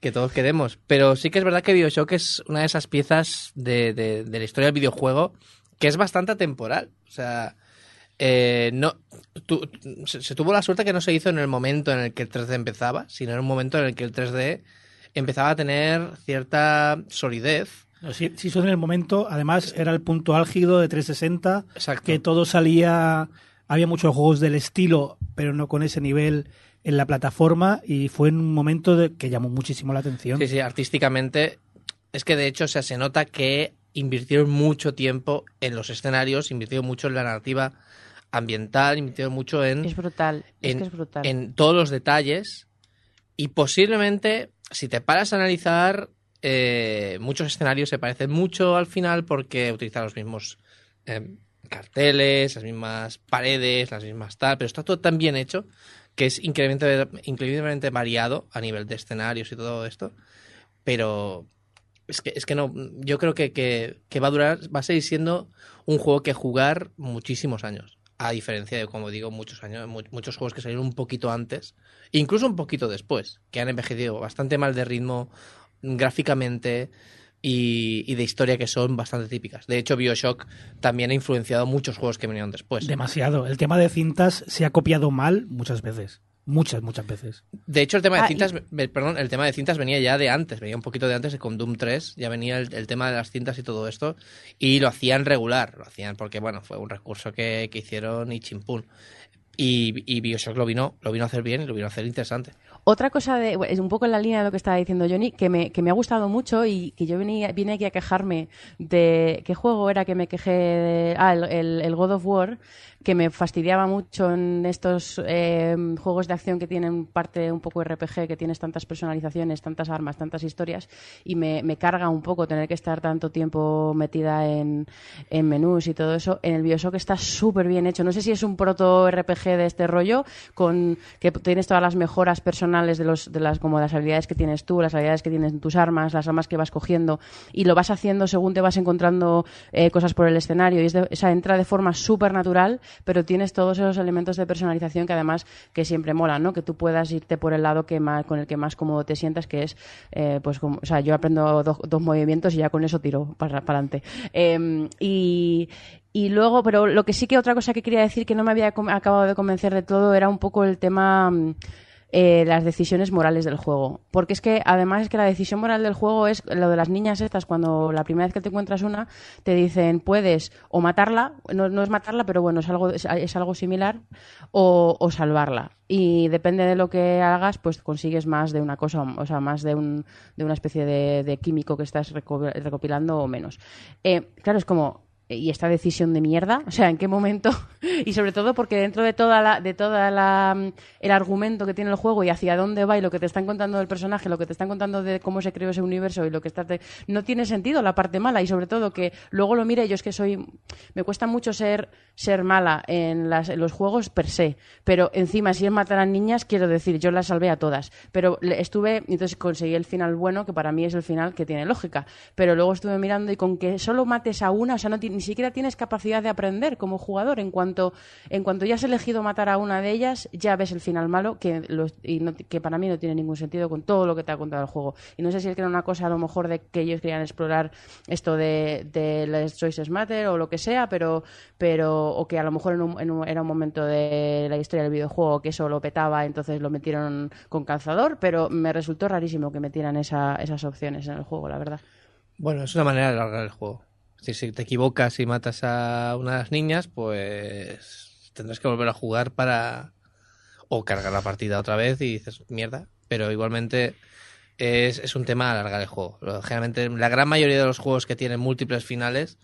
Que todos queremos. Pero sí que es verdad que Bioshock es una de esas piezas de, de, de la historia del videojuego que es bastante atemporal. O sea, eh, no, tu- se, se tuvo la suerte que no se hizo en el momento en el que el 3D empezaba, sino en un momento en el que el 3D empezaba a tener cierta solidez. Si, si eso en el momento, además era el punto álgido de 360, Exacto. que todo salía, había muchos juegos del estilo, pero no con ese nivel en la plataforma y fue en un momento de, que llamó muchísimo la atención. Sí, sí, artísticamente. Es que de hecho o sea, se nota que invirtieron mucho tiempo en los escenarios, invirtieron mucho en la narrativa ambiental, invirtieron mucho en, Es brutal, es en, que es brutal. en todos los detalles. Y posiblemente, si te paras a analizar, eh, muchos escenarios se parecen mucho al final porque utilizan los mismos eh, carteles, las mismas paredes, las mismas tal, pero está todo tan bien hecho que es increíblemente, increíblemente variado a nivel de escenarios y todo esto. Pero es que, es que no, yo creo que, que, que va a durar, va a seguir siendo un juego que jugar muchísimos años. A diferencia de, como digo, muchos años, mu- muchos juegos que salieron un poquito antes, incluso un poquito después, que han envejecido bastante mal de ritmo, gráficamente y, y de historia que son bastante típicas. De hecho, Bioshock también ha influenciado muchos juegos que vinieron después. Demasiado. El tema de cintas se ha copiado mal muchas veces. Muchas, muchas veces. De hecho, el tema de Ah, cintas, perdón, el tema de cintas venía ya de antes, venía un poquito de antes con Doom 3, ya venía el, el tema de las cintas y todo esto, y lo hacían regular, lo hacían porque, bueno, fue un recurso que, que hicieron y chimpún. Y, y Bioshock lo vino, lo vino a hacer bien y lo vino a hacer interesante. Otra cosa de, es un poco en la línea de lo que estaba diciendo Johnny, que me, que me ha gustado mucho y que yo venía, vine aquí a quejarme de qué juego era que me quejé de, ah, el, el- el God of War, que me fastidiaba mucho en estos eh, juegos de acción que tienen parte un poco RPG, que tienes tantas personalizaciones, tantas armas, tantas historias, y me, me carga un poco tener que estar tanto tiempo metida en, en menús y todo eso. En el Bioshock está súper bien hecho. No sé si es un proto RPG de este rollo, con que tienes todas las mejoras personales de los de las como las habilidades que tienes tú, las habilidades que tienes en tus armas, las armas que vas cogiendo y lo vas haciendo según te vas encontrando eh, cosas por el escenario y es de- o sea, entra de forma súper natural, pero tienes todos esos elementos de personalización que además que siempre molan, ¿no? Que tú puedas irte por el lado que más con el que más cómodo te sientas, que es eh, pues como, o sea, yo aprendo dos, dos movimientos y ya con eso tiro para adelante. y y luego, pero lo que sí que otra cosa que quería decir que no me había acabado de convencer de todo era un poco el tema mm, eh, las decisiones morales del juego. Porque es que además es que la decisión moral del juego es lo de las niñas estas, cuando la primera vez que te encuentras una, te dicen puedes o matarla, no, no es matarla, pero bueno, es algo, es, algo similar, o, o salvarla. Y depende de lo que hagas, pues consigues más de una cosa, o sea, más de, un, de una especie de, de químico que estás reco- recopilando o menos. Eh, claro, es como, ¿y esta decisión de mierda? O sea, ¿en qué momento y sobre todo porque dentro de toda la, de toda la, mm, el argumento que tiene el juego y hacia dónde va y lo que te están contando del personaje, lo que te están contando de cómo se creó ese universo y lo que está te- no tiene sentido la parte mala. Y sobre todo que luego lo mire yo es que soy me cuesta mucho ser ser mala en, las- en los juegos per se, pero encima si es matar a niñas quiero decir yo las salvé a todas, pero estuve entonces conseguí el final bueno que para mí es el final que tiene lógica, pero luego estuve mirando y con que solo mates a una, o sea, no ti- ni siquiera tienes capacidad de aprender como jugador. En cuanto, en cuanto ya has elegido matar a una de ellas, ya ves el final malo, que, los- y no que para mí no tiene ningún sentido con todo lo que te ha contado el juego. Y no sé si es que era una cosa a lo mejor de que ellos querían explorar esto de, de las Choices Matter o lo que sea, pero, pero o que a lo mejor en un- en un- era un momento de la historia del videojuego que eso lo petaba, entonces lo metieron con calzador, pero me resultó rarísimo que metieran esa- esas opciones en el juego, la verdad. Bueno, es una manera de alargar el juego. Si te equivocas y matas a una de las niñas, pues tendrás que volver a jugar para o cargar la partida otra vez y dices, mierda. Pero igualmente es, es un tema de alargar el juego. Generalmente, la gran mayoría de los juegos que tienen múltiples finales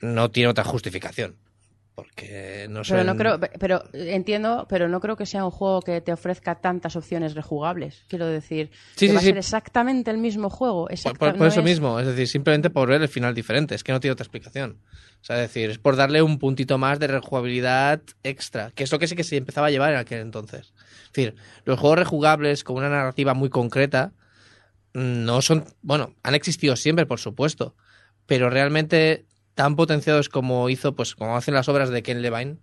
no tiene otra justificación. Porque no Pero son... no creo, pero entiendo, pero no creo que sea un juego que te ofrezca tantas opciones rejugables. Quiero decir, Sí, que sí, va a ser exactamente el mismo juego. Por, por- por no eso es- mismo, es decir, simplemente por ver el final diferente, es que no tiene otra explicación. O sea, es decir, es por darle un puntito más de rejugabilidad extra, que es lo que sí que se empezaba a llevar en aquel entonces. Es decir, los juegos rejugables con una narrativa muy concreta mm, no son, bueno, han existido siempre, por supuesto, pero realmente tan potenciados como hizo, pues como hacen las obras de Ken Levine,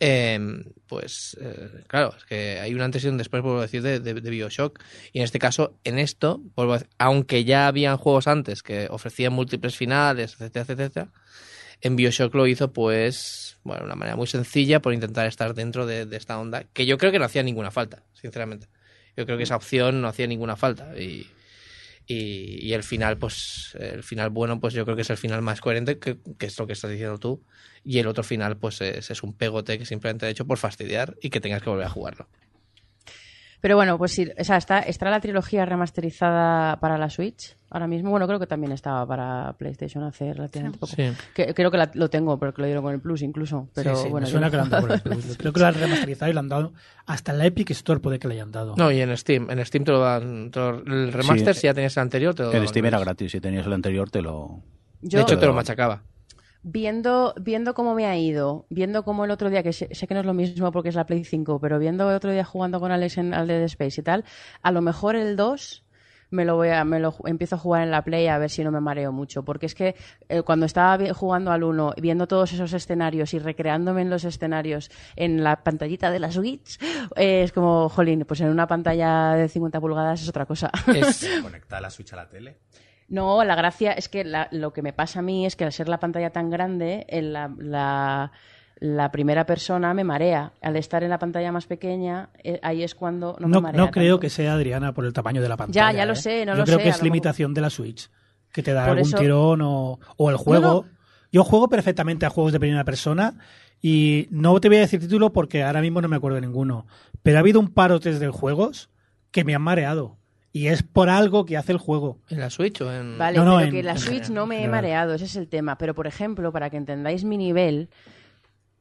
eh, pues eh, claro, es que hay un antes y un después, vuelvo a decir, de, Bioshock. Y en este caso, en esto, vuelvo a decir, aunque ya habían juegos antes que ofrecían múltiples finales, etcétera, etcétera, etcétera, en Bioshock lo hizo, pues, bueno, de una manera muy sencilla por intentar estar dentro de, de esta onda, que yo creo que no hacía ninguna falta, sinceramente. Yo creo que esa opción no hacía ninguna falta. Y, y, y el final, pues, el final bueno, pues yo creo que es el final más coherente, que, es lo que estás diciendo tú. Y el otro final, pues, es, un pegote que simplemente ha hecho por fastidiar y que tengas que volver a jugarlo. Pero bueno, pues sí, o sea, está, está la trilogía remasterizada para la Switch ahora mismo. Bueno, creo que también estaba para PlayStation hace relativamente poco. Sí. Que- creo que la- lo tengo, porque lo dieron con el Plus incluso. Pero Sí, sí, bueno, me suena que lo han dado por el Plus. Creo que lo han remasterizado y lo han dado hasta en la Epic Store puede que le hayan dado. No, y en Steam. En Steam te lo dan. te lo- el remaster, Sí. si ya tenías el anterior, te lo El daban Steam era gratis. si tenías el anterior te lo... yo- De hecho, te lo machacaba. Viendo, viendo cómo me ha ido, viendo cómo el otro día, que sé, sé que no es lo mismo porque es la Play 5, pero viendo el otro día jugando con Alex en al Dead Space y tal, a lo mejor el 2 me lo voy a, me lo empiezo a jugar en la Play a ver si no me mareo mucho, porque es que eh, cuando estaba jugando al 1, viendo todos esos escenarios y recreándome en los escenarios en la pantallita de la Switch, eh, es como, jolín, pues en una pantalla de 50 pulgadas es otra cosa. Es, Conectar la Switch a la tele. No, la gracia es que la- lo que me pasa a mí es que al ser la pantalla tan grande, en la, la- la primera persona me marea. Al estar en la pantalla más pequeña, eh, ahí es cuando no me marea. no creo que sea Adriana por el tamaño de la pantalla. Ya, ya lo ¿eh? sé, no Yo lo creo sé, que es limitación de la Switch, que te da Por algún eso- tirón o, o el juego. No. Yo juego perfectamente a juegos de primera persona y no te voy a decir título porque ahora mismo no me acuerdo de ninguno. Pero ha habido un par o tres de juegos que me han mareado. Y es por algo que hace el juego. ¿En la Switch o en.? Vale, No, no, pero en- que la Switch no me he mareado, ese es el tema. Pero, por ejemplo, para que entendáis mi nivel,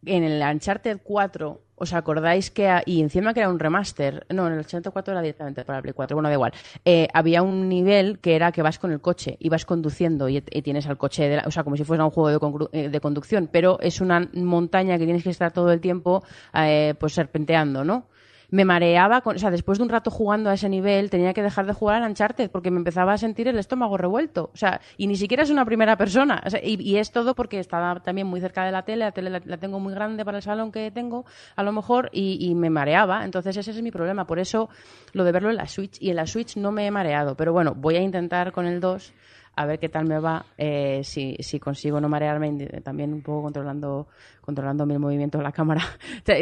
en el Uncharted 4, ¿os acordáis que... ha- y encima que era un remaster, no, en el Uncharted 4 era directamente para el Play 4, bueno, da igual. Eh, había un nivel que era que vas con el coche, y vas conduciendo y, y tienes al coche, de la- o sea, como si fuera un juego de, eh, de conducción, pero es una montaña que tienes que estar todo el tiempo eh, pues serpenteando, ¿no? Me mareaba, con- o sea, después de un rato jugando a ese nivel, tenía que dejar de jugar al Uncharted porque me empezaba a sentir el estómago revuelto. O sea, y ni siquiera es una primera persona. Y, es todo porque estaba también muy cerca de la tele, la tele la, la tengo muy grande para el salón que tengo, a lo mejor, y, y me mareaba. Entonces ese es mi problema. Por eso lo de verlo en la Switch. Y en la Switch no me he mareado. Pero bueno, voy a intentar con el 2 a ver qué tal me va, eh, si, si consigo no marearme, también un poco controlando controlando el movimiento de la cámara.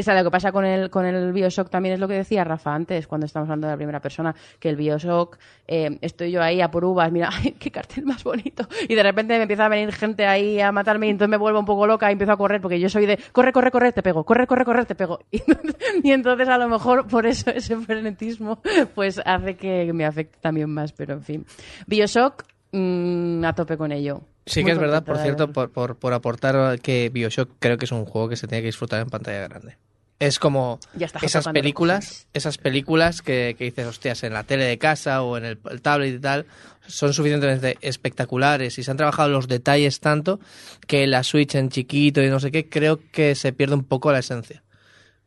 O sea, lo que pasa con el, con el Bioshock también es lo que decía Rafa antes, cuando estamos hablando de la primera persona, que el Bioshock, eh, estoy yo ahí a por uvas, mira, qué cartel más bonito, y de repente me empieza a venir gente ahí a matarme y entonces me vuelvo un poco loca y empiezo a correr, porque yo soy de, corre, corre, corre, te pego, corre, corre, corre, te pego. Y, y entonces a lo mejor por eso ese frenetismo pues hace que me afecte también más, pero en fin. Bioshock, mm, a tope con ello. Sí Muy que es verdad, por cierto, por, por, por aportar que Bioshock creo que es un juego que se tiene que disfrutar en pantalla grande. Es como Ya esas películas, esas películas que, que dices, hostias, en la tele de casa o en el, el tablet y tal, son suficientemente espectaculares y se han trabajado los detalles tanto que la Switch en chiquito y no sé qué, creo que se pierde un poco la esencia.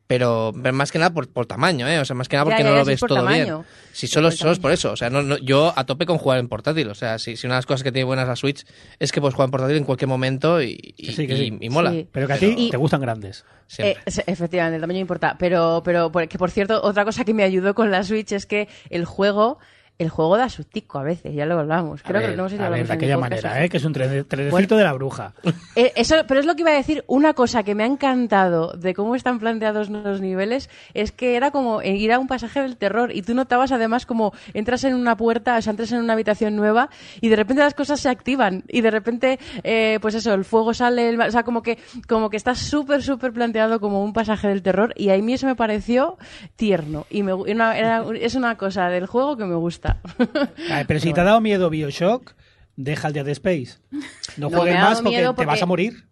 Pero, más que nada por, por tamaño, ¿eh? O sea, más que nada Ya, porque ya, no ya, lo ves por todo tamaño. bien. Si solo, por solo es por eso. O sea, no, no- yo a tope con jugar en portátil. O sea, si, si una de las cosas que tiene buenas la Switch es que puedes jugar en portátil en cualquier momento y, y, Que sí, que sí. y- y mola. Sí. Pero que a ti Y- te gustan grandes. Siempre. Eh, efectivamente, el tamaño importa. Pero, pero que por cierto, otra cosa que me ayudó con la Switch es que el juego, el juego da sustico a veces, ya lo hablamos. Creo ver, que no sé si A ver, de aquella manera, ¿eh? Que es un tre- trenecito Bueno. de la bruja. Eh, eso, pero es lo que iba a decir. Una cosa que me ha encantado de cómo están planteados los niveles es que era como ir a un pasaje del terror y tú notabas además como entras en una puerta, o sea, entras en una habitación nueva y de repente las cosas se activan y de repente, eh, pues eso, el fuego sale, el o sea, como que, como que está súper, súper planteado como un pasaje del terror y a mí eso me pareció tierno y me, una- era- es una cosa del juego que me gusta. Pero si te ha dado miedo Bioshock, deja el Dead Space. No No, juegues más porque, te vas a morir.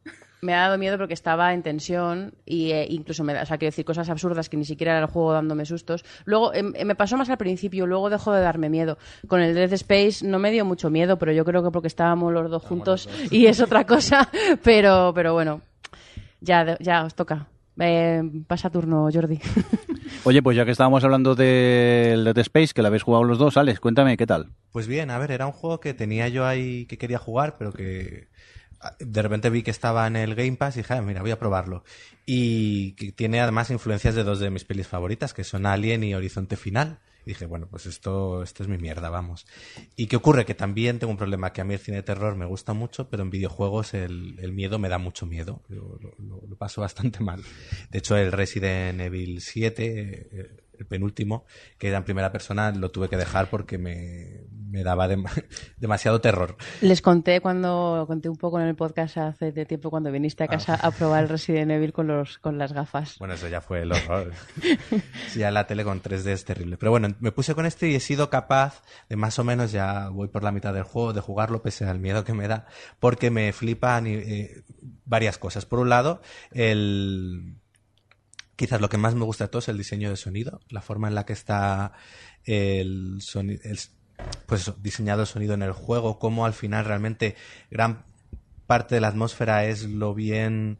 me ha dado miedo porque estaba en tensión y eh, incluso me da, o sea, quiero decir cosas absurdas que ni siquiera era el juego dándome sustos. Luego em, eh, me pasó más al principio, luego dejó de darme miedo. Con el Dead Space no me dio mucho miedo, pero yo creo que porque estábamos los dos juntos y es otra cosa, pero pero bueno. Ya ya os toca. Eh, pasa turno, Jordi. Oye, pues ya que estábamos hablando del Dead Space, que lo habéis jugado los dos, Alex, cuéntame, ¿qué tal? Pues bien, a ver, era un juego que tenía yo ahí que quería jugar, pero que ah, de repente vi que estaba en el Game Pass y dije, "Ah, mira, voy a probarlo. Y que tiene además influencias de dos de mis pelis favoritas, que son Alien y Horizonte Final. Dije, bueno, pues esto, esto es mi mierda, vamos. ¿Y qué ocurre? Que también tengo un problema, que a mí el cine de terror me gusta mucho, pero en videojuegos el, el miedo me da mucho miedo. Lo, lo- paso bastante mal. De hecho, el Resident Evil 7, eh, el penúltimo, que era en primera persona, lo tuve que dejar porque me, me daba dem- demasiado terror. Les conté cuando conté un poco en el podcast hace de tiempo cuando viniste a casa a probar el Resident Evil con los con las gafas. Bueno, eso ya fue el horror. Sí, ya la tele con 3D es terrible. Pero bueno, me puse con este y he sido capaz de más o menos, ya voy por la mitad del juego, de jugarlo pese al miedo que me da, porque me flipan eh, varias cosas. Por un lado, el... Quizás lo que más me gusta de todo es el diseño de sonido, la forma en la que está el sonido, pues diseñado el sonido en el juego, cómo al final realmente gran parte de la atmósfera es lo bien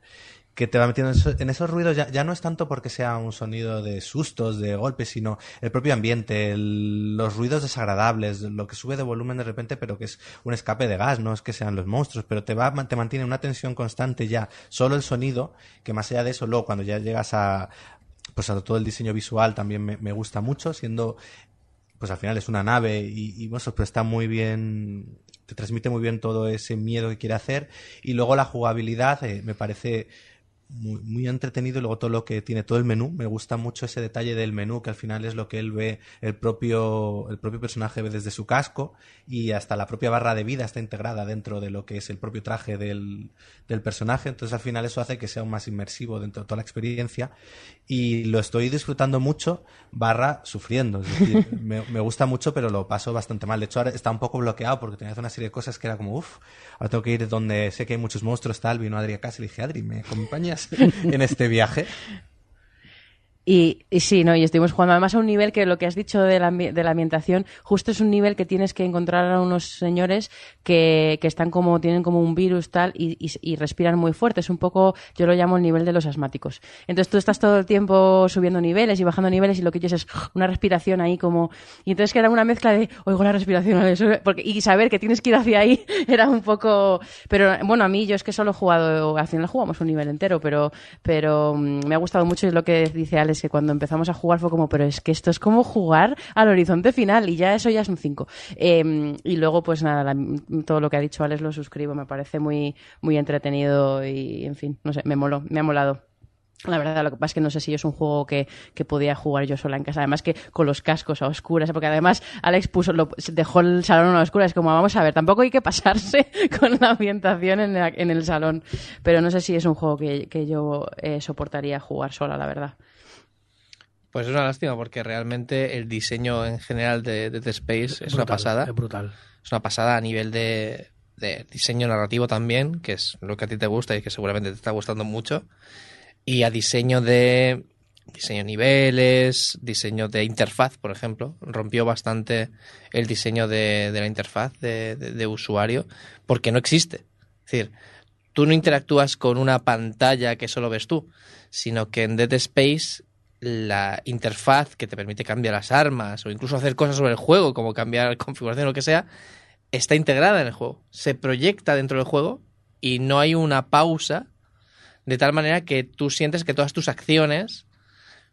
que te va metiendo en, eso- en esos ruidos ya, ya no es tanto porque sea un sonido de sustos, de golpes, sino el propio ambiente, el- los ruidos desagradables, lo que sube de volumen de repente, pero que es un escape de gas, no es que sean los monstruos, pero te va te mantiene una tensión constante ya, solo el sonido, que más allá de eso, luego cuando ya llegas a pues a todo el diseño visual también me, gusta mucho, siendo pues al final es una nave y, y bueno, pero está muy bien, te transmite muy bien todo ese miedo que quiere hacer. Y luego la jugabilidad eh, me parece muy, entretenido. Y luego todo lo que tiene todo el menú. Me gusta mucho ese detalle del menú que al final es lo que él ve el propio el propio personaje ve desde su casco y hasta la propia barra de vida está integrada dentro de lo que es el propio traje del, del personaje. Entonces al final eso hace que sea aún más inmersivo dentro de toda la experiencia. Y lo estoy disfrutando mucho barra sufriendo. Es decir me, gusta mucho pero lo paso bastante mal. De hecho ahora está un poco bloqueado porque tenía una serie de cosas que era como uff ahora tengo que ir donde sé que hay muchos monstruos tal vino Adri a casa y le dije Adri ¿me acompañas en este viaje? Y, sí, no, y estuvimos jugando además a un nivel que lo que has dicho de la, de la ambientación, justo es un nivel que tienes que encontrar a unos señores que, que están como, tienen como un virus tal y, y- respiran muy fuerte. Es un poco, yo lo llamo el nivel de los asmáticos. Entonces tú estás todo el tiempo subiendo niveles y bajando niveles y lo que oyes es una respiración ahí como, y entonces que era una mezcla de, oigo la respiración, porque, y saber que tienes que ir hacia ahí era un poco, pero bueno, a mí yo es que solo he jugado, al final jugamos un nivel entero, pero, pero mm, me ha gustado mucho y lo que dice Alex, que cuando empezamos a jugar fue como, pero es que esto es como jugar al horizonte final y ya eso ya es un 5. y luego, pues nada, la- todo lo que ha dicho Alex lo suscribo, me parece muy, muy entretenido y, en fin, no sé, me moló, me ha molado. La verdad, lo que pasa es que no sé si es un juego que, que podía jugar yo sola en casa. Además que con los cascos a oscuras, porque además Alex puso, lo, dejó el salón a oscuras. Como vamos a ver, tampoco hay que pasarse con la ambientación en, la- en el salón. Pero no sé si es un juego que, que yo eh, soportaría jugar sola, la verdad. Pues es una lástima porque realmente el diseño en general de, de The Space es, una pasada. Es brutal. Es una pasada a nivel de, de diseño narrativo también, que es lo que a ti te gusta y que seguramente te está gustando mucho, y a diseño de diseño niveles, diseño de interfaz, por ejemplo. Rompió bastante el diseño de, de la interfaz de, de- de usuario porque no existe. Es decir, tú no interactúas con una pantalla que solo ves tú, sino que en Dead Space la interfaz que te permite cambiar las armas o incluso hacer cosas sobre el juego, como cambiar configuración o lo que sea, está integrada en el juego. Se proyecta dentro del juego y no hay una pausa de tal manera que tú sientes que todas tus acciones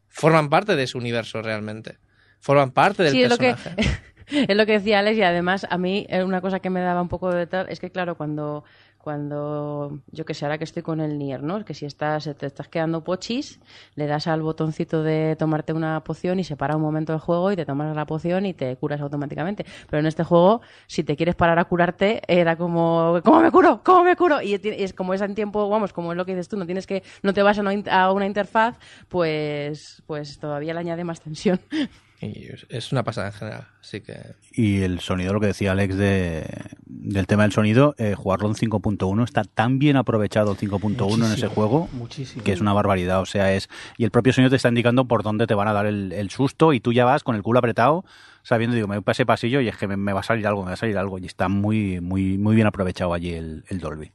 forman parte de ese universo realmente. Forman parte del Sí, es lo que personaje. es lo que decía Alex y además a mí eh, una cosa que me daba un poco de tal es que claro cuando cuando yo que sé ahora que estoy con el Nier, ¿no? Que si estás te estás quedando pochis, le das al botoncito de tomarte una poción y se para un momento el juego y te tomas la poción y te curas automáticamente. Pero en este juego si te quieres parar a curarte era como ¿cómo me curo? ¿Cómo me curo? Y es como es en tiempo, vamos, como es lo que dices tú, no tienes que no te vas a una interfaz, pues pues todavía le añade más tensión. Y es- una pasada en general. Así que Y el sonido, lo que decía Alex de, del tema del sonido, eh, jugarlo en 5.1 está tan bien aprovechado el 5.1 en ese juego muchísimo. que es una barbaridad. O sea, es. Y el propio sonido te está indicando por dónde te van a dar el, el susto y tú ya vas con el culo apretado, sabiendo, digo, me pasé pasillo y es que me, me va a salir algo, me va a salir algo. Y está muy, muy, muy bien aprovechado allí el, el Dolby.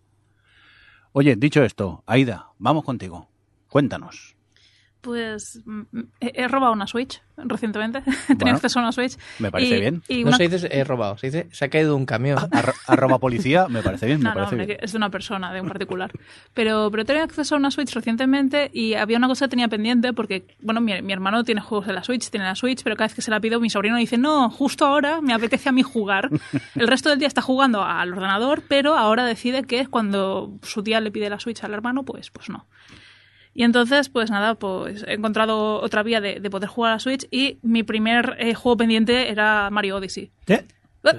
Oye, dicho esto, Aida, vamos contigo. Cuéntanos. Pues mm, he, he robado una Switch recientemente. Tenía Bueno, acceso a una Switch. me parece y- bien. y no una- se dice he robado, se dice se ha caído un camión. Arro- arroba policía, me parece bien, me No, no, parece bien. es de una persona, de un particular. Pero, pero tenía acceso a una Switch recientemente y había una cosa que tenía pendiente porque, bueno, mi, mi hermano tiene juegos de la Switch, tiene la Switch, pero cada vez que se la pido, mi sobrino dice, no, justo ahora me apetece a mí jugar. El resto del día está jugando al ordenador, pero ahora decide que cuando su tía le pide la Switch al hermano, pues, pues no. Y entonces, pues nada, pues he encontrado otra vía de, de poder jugar a la Switch y mi primer eh, juego pendiente era Mario Odyssey. ¿Eh?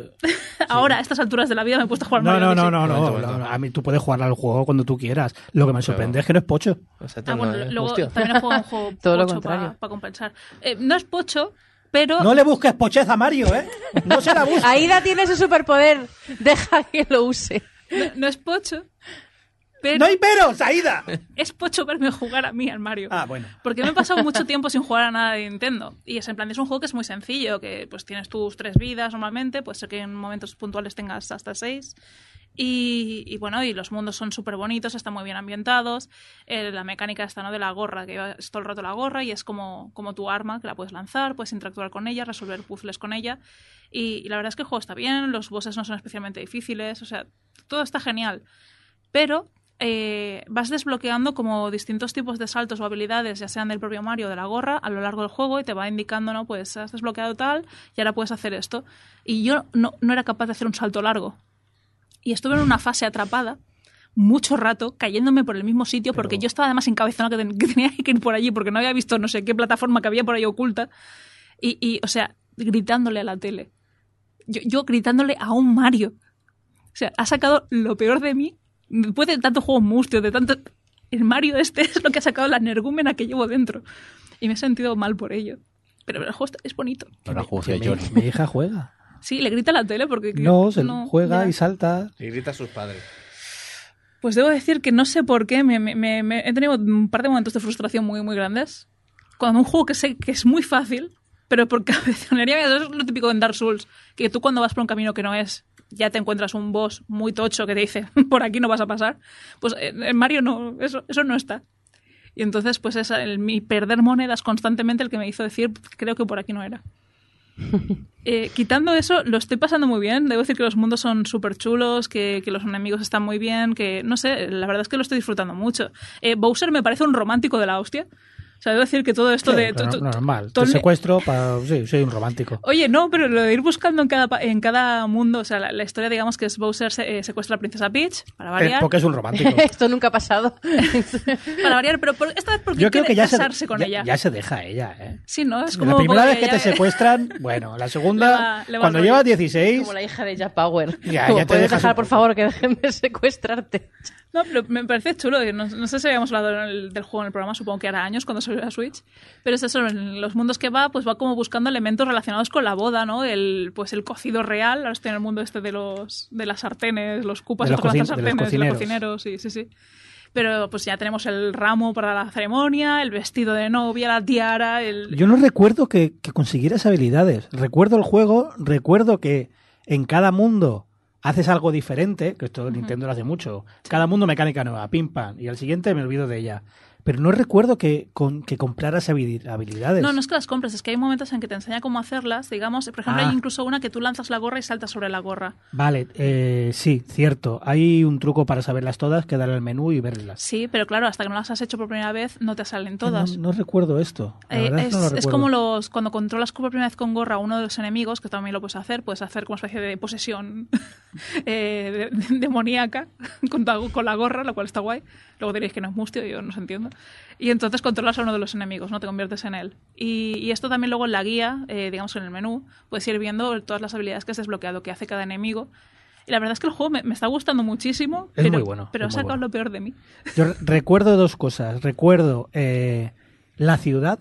Ahora, a estas alturas de la vida, me he puesto a jugar No, Mario no, Odyssey. no, no, no, no, A mí tú puedes jugar al juego cuando tú quieras. Lo que me sorprende es que no es pocho. Exacto, Ah, bueno, no, eh, luego hostia. también he jugado un juego Todo lo pocho contrario. para compensar. Eh, no es pocho, pero No le busques pochez a Mario, ¿eh? No se la busques. Aida tiene ese superpoder. Deja que lo use. no, no es pocho, pero ¡No hay peros, Aida! es pocho verme jugar a mí al Mario. Ah, bueno. Porque me he pasado mucho tiempo sin jugar a nada de Nintendo. Y es en plan, es un juego que es muy sencillo, que pues tienes tus tres vidas normalmente, puede ser que en momentos puntuales tengas hasta seis. Y, y, bueno, y los mundos son súper bonitos, están muy bien ambientados. Eh, la mecánica está ¿no? de la gorra, que es todo el rato la gorra y es como, como tu arma, que la puedes lanzar, puedes interactuar con ella, resolver puzzles con ella. Y, y la verdad es que el juego está bien, los bosses no son especialmente difíciles, o sea, todo está genial. Pero eh, vas desbloqueando como distintos tipos de saltos o habilidades, ya sean del propio Mario o de la gorra, a lo largo del juego y te va indicando, ¿no? Pues has desbloqueado tal y ahora puedes hacer esto. Y yo no, no era capaz de hacer un salto largo. Y estuve en una fase atrapada mucho rato cayéndome por el mismo sitio porque yo estaba además encabezonado que, ten- que tenía que ir por allí porque no había visto no sé qué plataforma que había por ahí oculta y, y, o sea gritándole a la tele yo, yo gritándole a un Mario o sea ha sacado lo peor de mí después de tanto juego mustio de tanto el Mario este es lo que ha sacado la energúmena que llevo dentro y me he sentido mal por ello pero el juego está- es bonito Ahora juego Que de Johnny. mi hija juega. sí le grita a la tele porque No, se no, juega y salta. Y grita a sus padres. Pues debo decir que no sé por qué me, me- me- me- he tenido un par de momentos de frustración muy, muy grandes. Cuando un juego que sé que es muy fácil, pero por cabezonería, eso es lo típico en Dark Souls, que tú cuando vas por un camino que no es, ya te encuentras un boss muy tocho que te dice, por aquí no vas a pasar. Pues en en Mario no, eso, eso no está. Y entonces, pues es el, mi perder monedas constantemente el que me hizo decir, creo que por aquí no era. Eh, quitando eso, lo estoy pasando muy bien. Debo decir que los mundos son súper chulos, que, que los enemigos están muy bien, que no sé, la verdad es que lo estoy disfrutando mucho. Eh, Bowser me parece un romántico de la hostia. O sea, debo decir que todo esto Sí, de... to- normal. el- secuestro para... Sí, soy un romántico. Oye, no, pero lo de ir buscando en cada, pa- en cada mundo, o sea, la, la historia, digamos, que es Bowser se- eh, secuestra a la princesa Peach, para Eh, variar. porque es un romántico. Esto nunca ha pasado. Para variar, pero por- esta vez porque Yo creo quiere que ya se, casarse con ya, ella. ya se deja ella, ¿eh? Sí, ¿no? Es como La primera vez que te secuestran, bueno, la segunda, Le va- le va cuando llevas rollo. 16, Como la hija de Jack Power. Ya, Como ya te puedes dejas dejar, un por favor, que dejen de secuestrarte. No, pero me parece chulo. No, no sé si habíamos hablado del, del juego en el programa, supongo que hará años, cuando salió la Switch. Pero es eso, en los mundos que va, pues va como buscando elementos relacionados con la boda, ¿no? El, pues el cocido real, ahora estoy en el mundo este de los de las sartenes, los cupas, De los cocin- sartenes, de los cocineros. cocineros, sí, sí, sí. Pero pues ya tenemos el ramo para la ceremonia, el vestido de novia, la tiara, el... Yo no recuerdo que, que consiguieras habilidades. Recuerdo el juego, recuerdo que en cada mundo haces algo diferente, que esto Nintendo lo hace mucho. Cada mundo mecánica nueva, pim pam, y al siguiente me olvido de ella. Pero no recuerdo que, con, que compraras habili- habilidades. No, no es que las compres, es que hay momentos en que te enseña cómo hacerlas, digamos. Por ejemplo, Ah. hay incluso una que tú lanzas la gorra y saltas sobre la gorra. Vale, eh, sí, cierto. Hay un truco para saberlas todas, que darle al menú y verlas. Sí, pero claro, hasta que no las has hecho por primera vez, no te salen todas. No, no recuerdo esto. Eh, es, es, no como los cuando controlas por primera vez con gorra a uno de los enemigos, que también lo puedes hacer, puedes hacer como una especie de posesión eh, de- de- demoníaca con, con la gorra, lo cual está guay. Luego diréis que no es mustio, yo no os entiendo. Y entonces controlas a uno de los enemigos, no te conviertes en él. Y, y esto también luego en la guía, eh, digamos en el menú, puedes ir viendo todas las habilidades que has desbloqueado, que hace cada enemigo. Y la verdad es que el juego me, me está gustando muchísimo, Es pero, muy bueno, pero ha sacado bueno. lo peor de mí. Yo re- recuerdo dos cosas. Recuerdo eh, la ciudad.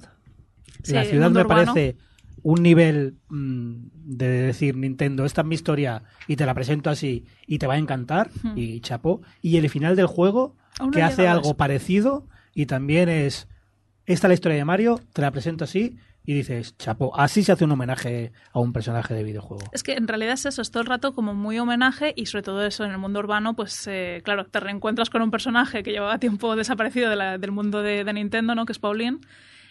Sí, la ciudad me urbano. parece un nivel mm, de decir Nintendo, esta es mi historia y te la presento así y te va a encantar y chapo. Y el final del juego no que hace algo parecido y también es esta es la historia de Mario, te la presento así y dices, chapo, así se hace un homenaje a un personaje de videojuego. Es que en realidad es eso, es todo el rato como muy homenaje y sobre todo eso en el mundo urbano, pues eh, claro, te reencuentras con un personaje que llevaba tiempo desaparecido de la- del mundo de, de Nintendo, ¿no? Que es Pauline.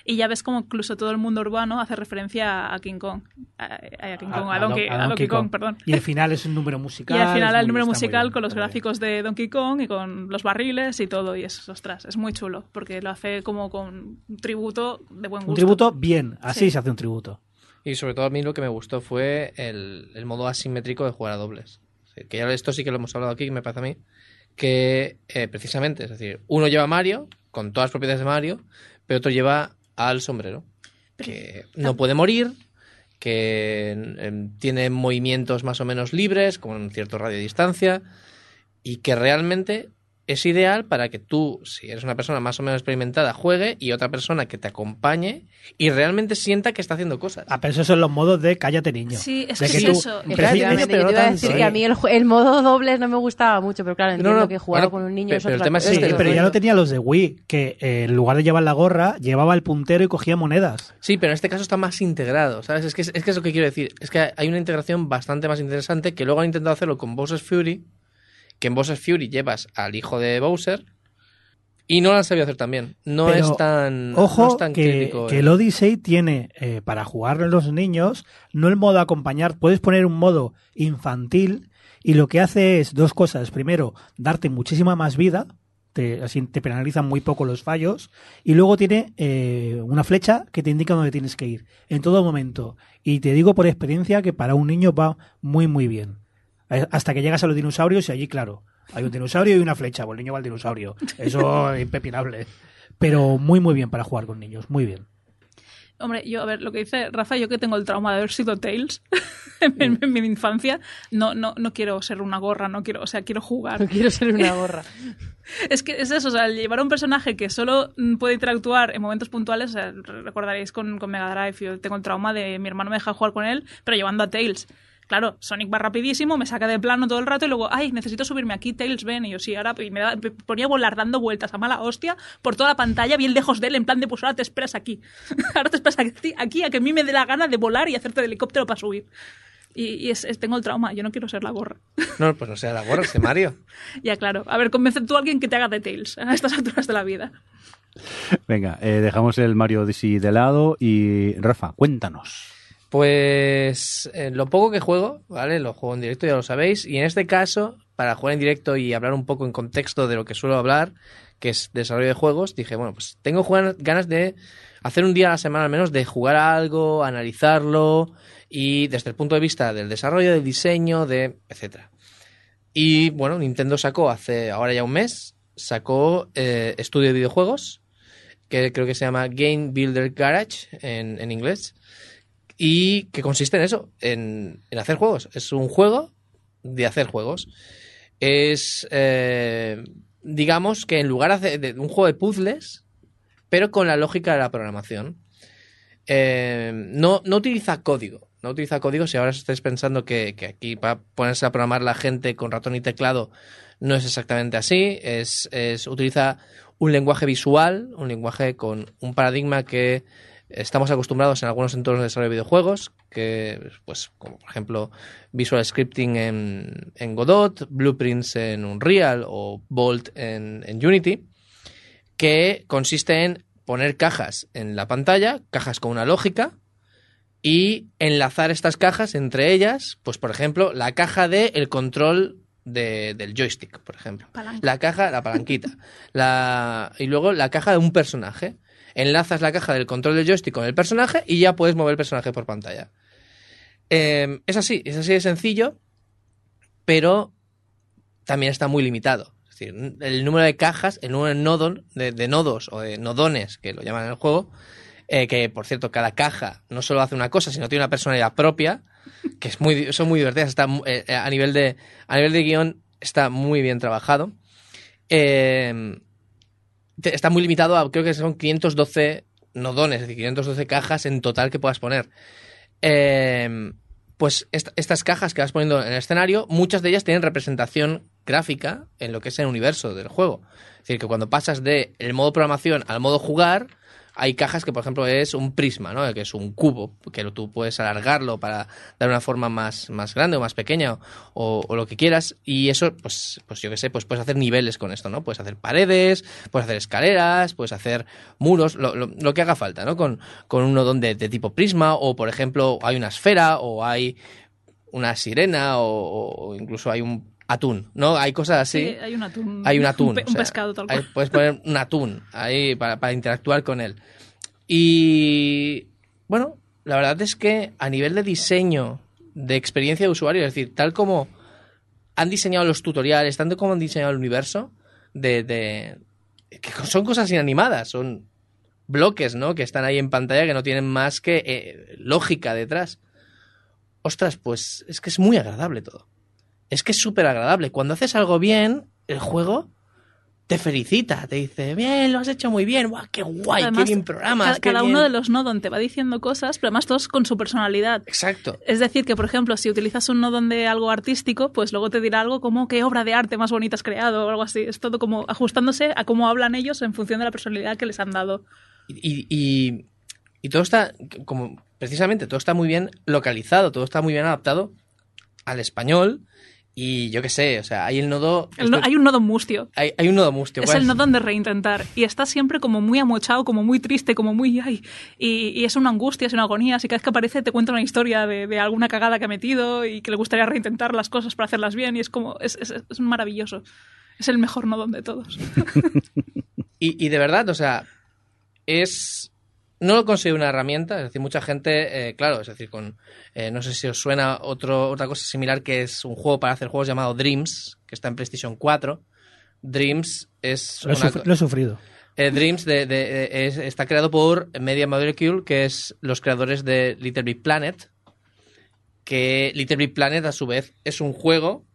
Y ya ves como incluso todo el mundo urbano hace referencia a King Kong. A, a King Kong, a, Donkey, a Donkey Kong, perdón. Y el final es un número musical. Y al final el número musical bien, con los bien. gráficos de Donkey Kong y con los barriles y todo. Y es, ostras, es muy chulo porque lo hace como con un tributo de buen gusto. Un tributo bien, así Sí. se hace un tributo. Y sobre todo a mí lo que me gustó fue el, el modo asimétrico de jugar a dobles. Que ya esto sí que lo hemos hablado aquí, me parece a mí, que eh, precisamente, es decir, uno lleva a Mario, con todas las propiedades de Mario, pero otro lleva al sombrero, que no puede morir, que em, tiene movimientos más o menos libres, con cierto radio de distancia, y que realmente es ideal para que tú, si eres una persona más o menos experimentada, juegue y otra persona que te acompañe y realmente sienta que está haciendo cosas. Ah, pero esos son los modos de cállate niño. Sí, es De que eso. Preci- Efectivamente, pero yo no te iba a tanto, decir ¿eh? que a mí el, modo dobles no me gustaba mucho, pero claro, entiendo no, que jugarlo bueno, con un niño es pero el es. Sí, este, pero ya ¿no? lo tenía los de Wii, que eh, en lugar de llevar la gorra, llevaba el puntero y cogía monedas. Sí, pero en este caso está más integrado, ¿sabes? Es que es, es que es lo que quiero decir. Es que hay una integración bastante más interesante que luego han intentado hacerlo con Bowser's Fury, que en Bowser's Fury llevas al hijo de Bowser y no lo han sabido hacer también. No Pero, es tan, no Ojo, es tan que, crítico. que eh. el Odyssey tiene, eh, para jugar los niños, no el modo acompañar, puedes poner un modo infantil y lo que hace es dos cosas. Primero, darte muchísima más vida, te, así te penalizan muy poco los fallos, y luego tiene eh, una flecha que te indica dónde tienes que ir, en todo momento. Y te digo por experiencia que para un niño va muy, muy bien. Eh, Hasta que llegas a los dinosaurios y allí, claro, hay un dinosaurio y una flecha, pues el niño va al dinosaurio. Eso es impepinable. Pero muy, muy bien para jugar con niños, muy bien. Hombre, yo, a ver, lo que dice Rafa, yo que tengo el trauma de haber sido Tails en, en mi infancia, no, no, no quiero ser una gorra, no quiero, o sea, quiero jugar. No quiero ser una gorra. Es que es eso, o sea, el llevar a un personaje que solo mm, puede interactuar en momentos puntuales, o sea, re- recordaréis con, con Mega Drive, yo tengo el trauma de mi hermano me deja jugar con él, pero llevando a Tails. Claro, Sonic va rapidísimo, me saca de plano todo el rato y luego, ay, necesito subirme aquí, Tails, ven. Y yo, sí, ahora y me, da- me ponía a volar dando vueltas a mala hostia por toda la pantalla, bien lejos de él, en plan de, pues ahora te esperas aquí. ahora te esperas aquí, aquí a que a mí me dé la gana de volar y hacerte de helicóptero para subir. Y, y es, es- tengo el trauma, yo no quiero ser la gorra. No, pues no sea la gorra, ese Mario. ya, claro. A ver, convence tú a alguien que te haga de Tails a estas alturas de la vida. Venga, eh, dejamos el Mario Odyssey de lado y Rafa, cuéntanos. Pues eh, lo poco que juego, ¿vale? Lo juego en directo, ya lo sabéis. Y en este caso, para jugar en directo y hablar un poco en contexto de lo que suelo hablar, que es desarrollo de juegos, dije, bueno, pues tengo ganas de hacer un día a la semana al menos de jugar a algo, analizarlo y desde el punto de vista del desarrollo, del diseño, de etcétera. Y bueno, Nintendo sacó hace ahora ya un mes, sacó eh, estudio de videojuegos, que creo que se llama Game Builder Garage en inglés, y que consiste en eso, en, en hacer juegos. Es un juego de hacer juegos. Es, eh, digamos que en lugar de, un juego de puzzles, pero con la lógica de la programación. Eh, no, no utiliza código. No utiliza código. Si ahora estáis pensando que, que aquí va a ponerse a programar la gente con ratón y teclado, no es exactamente así. Es, es, utiliza un lenguaje visual, un lenguaje con un paradigma que estamos acostumbrados en algunos entornos de desarrollo de videojuegos, que, pues, como por ejemplo Visual Scripting en, en Godot, Blueprints en Unreal o Bolt en, en Unity, que consiste en poner cajas en la pantalla, cajas con una lógica, y enlazar estas cajas entre ellas, pues por ejemplo, la caja de el control de- del joystick, por ejemplo. Palanca. La caja, la palanquita. la, y luego la caja de un personaje. Enlazas la caja del control del joystick con el personaje y ya puedes mover el personaje por pantalla. Eh, es así, es así de sencillo, pero también está muy limitado. Es decir, el número de cajas, el número de, nodos, de, de nodos o de nodones, que lo llaman en el juego, eh, que por cierto, cada caja no solo hace una cosa, sino tiene una personalidad propia, que es muy, son muy divertidas. Está, eh, a, nivel de, a nivel de guion está muy bien trabajado. Eh, está muy limitado a, creo que son 512 nodones, es decir, 512 cajas en total que puedas poner. Eh, pues est- estas cajas que vas poniendo en el escenario, muchas de ellas tienen representación gráfica en lo que es el universo del juego. Es decir, que cuando pasas de el modo programación al modo jugar, hay cajas que, por ejemplo, es un prisma, ¿no? Que es un cubo, que tú puedes alargarlo para dar una forma más, más grande o más pequeña o, o lo que quieras. Y eso, pues, pues yo qué sé, pues puedes hacer niveles con esto, ¿no? Puedes hacer paredes, puedes hacer escaleras, puedes hacer muros, lo, lo- lo que haga falta, ¿no? Con, con un nodón de, de tipo prisma o, por ejemplo, hay una esfera o hay una sirena o, o incluso hay un atún, ¿no? Hay cosas así. Sí, hay un atún. Hay un atún. Un, pe- o un sea, pescado tal cual. puedes poner un atún ahí para, para interactuar con él. Y bueno, la verdad es que a nivel de diseño, de experiencia de usuario, es decir, tal como han diseñado los tutoriales, tanto como han diseñado el universo, de, de- que son cosas inanimadas, son bloques, ¿no? Que están ahí en pantalla que no tienen más que eh, lógica detrás. Ostras, pues es que es muy agradable todo. Es que es súper agradable. Cuando haces algo bien, el juego te felicita, te dice, bien, lo has hecho muy bien, guau, qué guay, Además, qué bien programas. Cada, qué cada bien". uno de los nodon te va diciendo cosas, pero además todos con su personalidad. Exacto. Es decir, que por ejemplo, si utilizas un nodon de algo artístico, pues luego te dirá algo como qué obra de arte más bonita has creado o algo así. Es todo como ajustándose a cómo hablan ellos en función de la personalidad que les han dado. Y, y, y todo está, como precisamente, todo está muy bien localizado, todo está muy bien adaptado al español. Y yo qué sé, o sea, hay el nodo. El no- hay un nodon mustio. hay, hay un nodo mustio. Es ¿cuál el nodon de reintentar. Y está siempre como muy amochado, como muy triste, como muy... Ay, y, y es una angustia, es una agonía. Así que cada vez que aparece te cuenta una historia de, de alguna cagada que ha metido y que le gustaría reintentar las cosas para hacerlas bien. Y es como... Es, es, es maravilloso. Es el mejor nodon de todos. Y, y de verdad, o sea, es. No lo considero una herramienta, es decir, mucha gente, eh, claro, es decir, con. eh, no sé si os suena otro, otra cosa similar que es un juego para hacer juegos llamado Dreams, que está en PlayStation 4. Dreams es. Lo he, una sufri- lo he sufrido. eh, Dreams de, de- de- es- está creado por Media Molecule, que es los creadores de Little Big Planet. Que Little Big Planet, a su vez, es un juego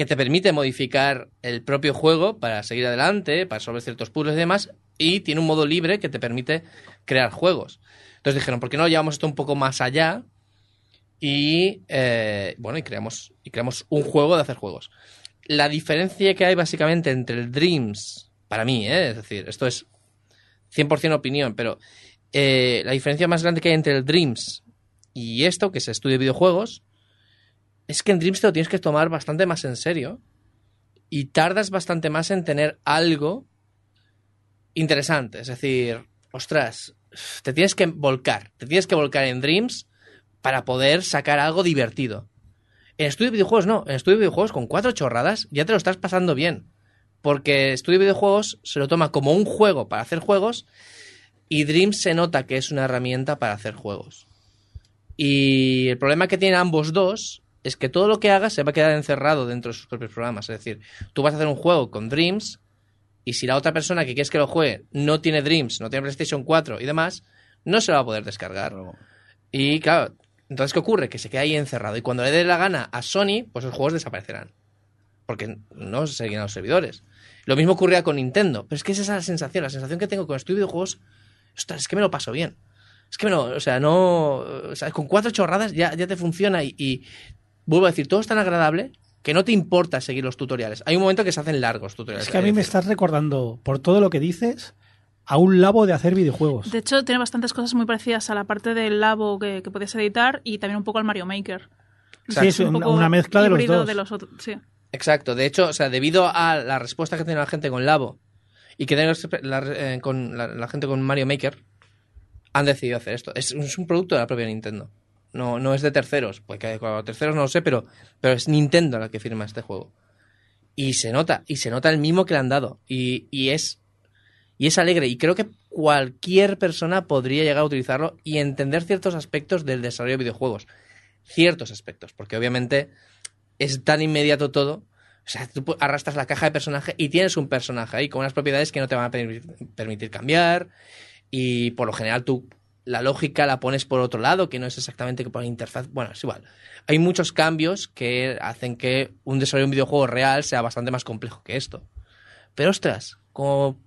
que te permite modificar el propio juego para seguir adelante, para resolver ciertos puzzles y demás, y tiene un modo libre que te permite crear juegos. Entonces dijeron, ¿por qué no llevamos esto un poco más allá? Y eh, bueno, y creamos, y creamos un juego de hacer juegos. La diferencia que hay básicamente entre el Dreams, para mí, ¿eh? es decir, esto es 100% opinión, pero eh, la diferencia más grande que hay entre el Dreams y esto, que es estudio de videojuegos, es que en Dreams te lo tienes que tomar bastante más en serio y tardas bastante más en tener algo interesante. Es decir, ostras, te tienes que volcar, te tienes que volcar en Dreams para poder sacar algo divertido. En estudio de videojuegos no, en estudio de videojuegos con cuatro chorradas ya te lo estás pasando bien. Porque estudio de videojuegos se lo toma como un juego para hacer juegos y Dreams se nota que es una herramienta para hacer juegos. Y el problema que tienen ambos dos es que todo lo que hagas se va a quedar encerrado dentro de sus propios programas. Es decir, tú vas a hacer un juego con Dreams y si la otra persona que quieres que lo juegue no tiene Dreams, no tiene PlayStation 4 y demás, no se lo va a poder descargar. Y claro, entonces ¿qué ocurre? Que se queda ahí encerrado. Y cuando le dé la gana a Sony, pues los juegos desaparecerán. porque no se seguían los servidores. Lo mismo ocurría con Nintendo, pero es que es esa la sensación, la sensación que tengo con estos videojuegos, ostras, es que me lo paso bien. Es que no, o sea, no, o sea, con cuatro chorradas ya, ya te funciona y, y vuelvo a decir, todo es tan agradable que no te importa seguir los tutoriales. Hay un momento que se hacen largos tutoriales. Es que a mí me estás recordando, por todo lo que dices, a un labo de hacer videojuegos. De hecho, tiene bastantes cosas muy parecidas a la parte del labo que, que puedes editar y también un poco al Mario Maker. Sí, es un una, poco una mezcla de los dos. de los otros, sí. Exacto, de hecho, o sea, debido a la respuesta que tiene la gente con Labo y que tiene la, eh, con la, la gente con Mario Maker, han decidido hacer esto. Es, es un producto de la propia Nintendo. No, no es de terceros, porque con terceros no lo sé, pero, pero es Nintendo la que firma este juego. Y se nota, y se nota el mismo que le han dado. Y, y es y es alegre. Y creo que cualquier persona podría llegar a utilizarlo y entender ciertos aspectos del desarrollo de videojuegos. Ciertos aspectos, porque obviamente es tan inmediato todo. O sea, tú arrastras la caja de personaje y tienes un personaje ahí con unas propiedades que no te van a permitir cambiar. Y por lo general tú la lógica la pones por otro lado, que no es exactamente que por la interfaz. Bueno, es igual. Hay muchos cambios que hacen que un desarrollo de un videojuego real sea bastante más complejo que esto. Pero ostras, como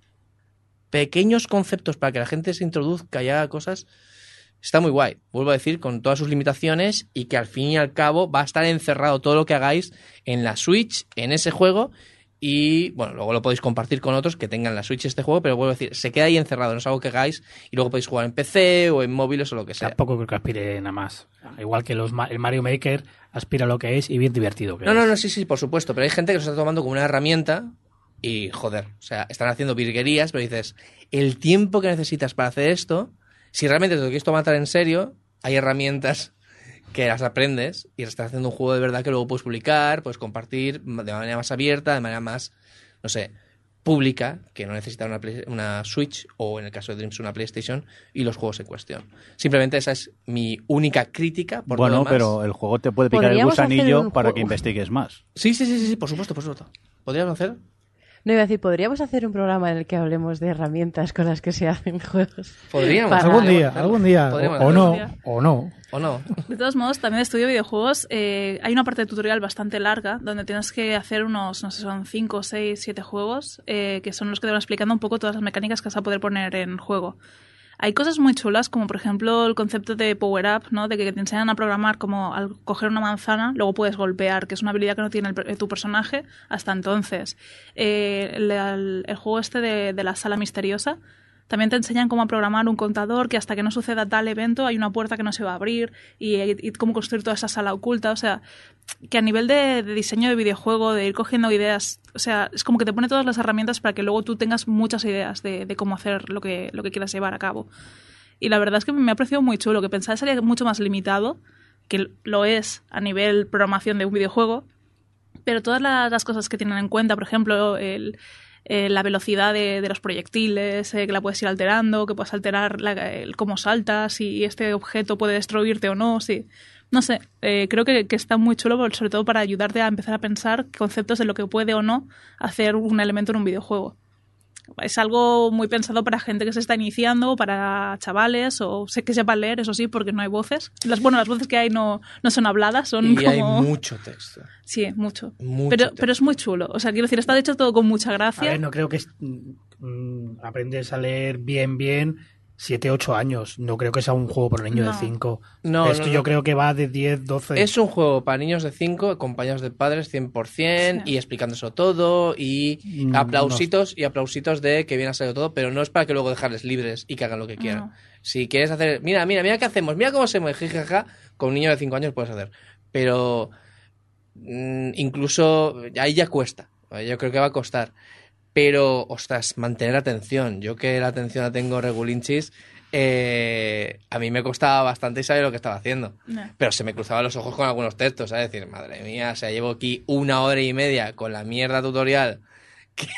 pequeños conceptos para que la gente se introduzca y haga cosas, está muy guay. Vuelvo a decir, con todas sus limitaciones y que al fin y al cabo va a estar encerrado todo lo que hagáis en la Switch, en ese juego. Y bueno, luego lo podéis compartir con otros que tengan la Switch este juego, pero vuelvo a decir, se queda ahí encerrado, no es algo que hagáis y luego podéis jugar en PC o en móviles o lo que sea. Tampoco creo que aspire nada más. Igual que los, el Mario Maker aspira a lo que es y bien divertido que No, es. no, no, sí, sí, por supuesto, pero hay gente que lo está tomando como una herramienta y joder, o sea, están haciendo virguerías, pero dices, el tiempo que necesitas para hacer esto, si realmente te lo quieres tomar en serio, hay herramientas que las aprendes y estás haciendo un juego de verdad que luego puedes publicar, puedes compartir de manera más abierta, de manera más, no sé, pública, que no necesita una, Play- una Switch o en el caso de Dreams una PlayStation y los juegos en cuestión. Simplemente esa es mi única crítica. Por bueno, lo pero el juego te puede picar el gusanillo para que investigues más. Sí, sí, sí, sí, sí, por supuesto, por supuesto. ¿Podríamos hacer? No iba a decir, podríamos hacer un programa en el que hablemos de herramientas con las que se hacen juegos. Podríamos. Para- Algún día, algún día. O, no, o no. ¿O no? De todos modos, también estudio de videojuegos, eh, hay una parte de tutorial bastante larga donde tienes que hacer unos, no sé, son 5, 6, 7 juegos, eh, que son los que te van explicando un poco todas las mecánicas que vas a poder poner en juego. Hay cosas muy chulas, como por ejemplo el concepto de power up, ¿no? De que te enseñan a programar como al coger una manzana, luego puedes golpear, que es una habilidad que no tiene per- tu personaje hasta entonces. Eh, el, juego este de la sala misteriosa, también te enseñan cómo programar un contador que hasta que no suceda tal evento hay una puerta que no se va a abrir y, cómo construir toda esa sala oculta. O sea, que a nivel de, diseño de videojuego, de ir cogiendo ideas, o sea, es como que te pone todas las herramientas para que luego tú tengas muchas ideas de, cómo hacer lo que, lo que quieras llevar a cabo. Y la verdad es que me ha parecido muy chulo, que pensaba que sería mucho más limitado, que lo es a nivel programación de un videojuego, pero todas las cosas que tienen en cuenta, por ejemplo, el, eh, la velocidad de, de los proyectiles, eh, que la puedes ir alterando, que puedes alterar la- el cómo saltas, si este objeto puede destruirte o no, sí. No sé, eh, creo que, que está muy chulo, sobre todo para ayudarte a empezar a pensar conceptos de lo que puede o no hacer un elemento en un videojuego. Es algo muy pensado para gente que se está iniciando, para chavales, o sé que sepan leer, eso sí, porque no hay voces. Las, bueno, las voces que hay no, no son habladas, son Y como... hay mucho texto. Sí, mucho. Mucho pero, texto. pero es muy chulo. O sea, quiero decir, está hecho todo con mucha A gracia. ver, no creo que es- mm, aprendes a leer bien, bien 7, 8 años. No creo que sea un juego para un niño No. de 5. No, Esto no, yo no. creo que va de 10, 12. Es un juego para niños de 5, acompañados de padres 100% Sí. y explicándoselo todo y Mm, aplausitos y aplausitos de que bien ha salido todo, pero no es para que luego dejarles libres y que hagan lo que quieran. No. Si quieres hacer, mira, mira, mira qué hacemos, mira cómo se mueve, jijaja, con un niño de 5 años puedes hacer. Pero mm, incluso ahí ya cuesta, yo creo que va a costar. Pero, ostras, mantener atención. Yo que la atención la tengo regulinchis, eh, a mí me costaba bastante y sabía lo que estaba haciendo. No. Pero se me cruzaban los ojos con algunos textos, ¿sabes? Decir, madre mía, o sea, llevo aquí una hora y media con la mierda tutorial que,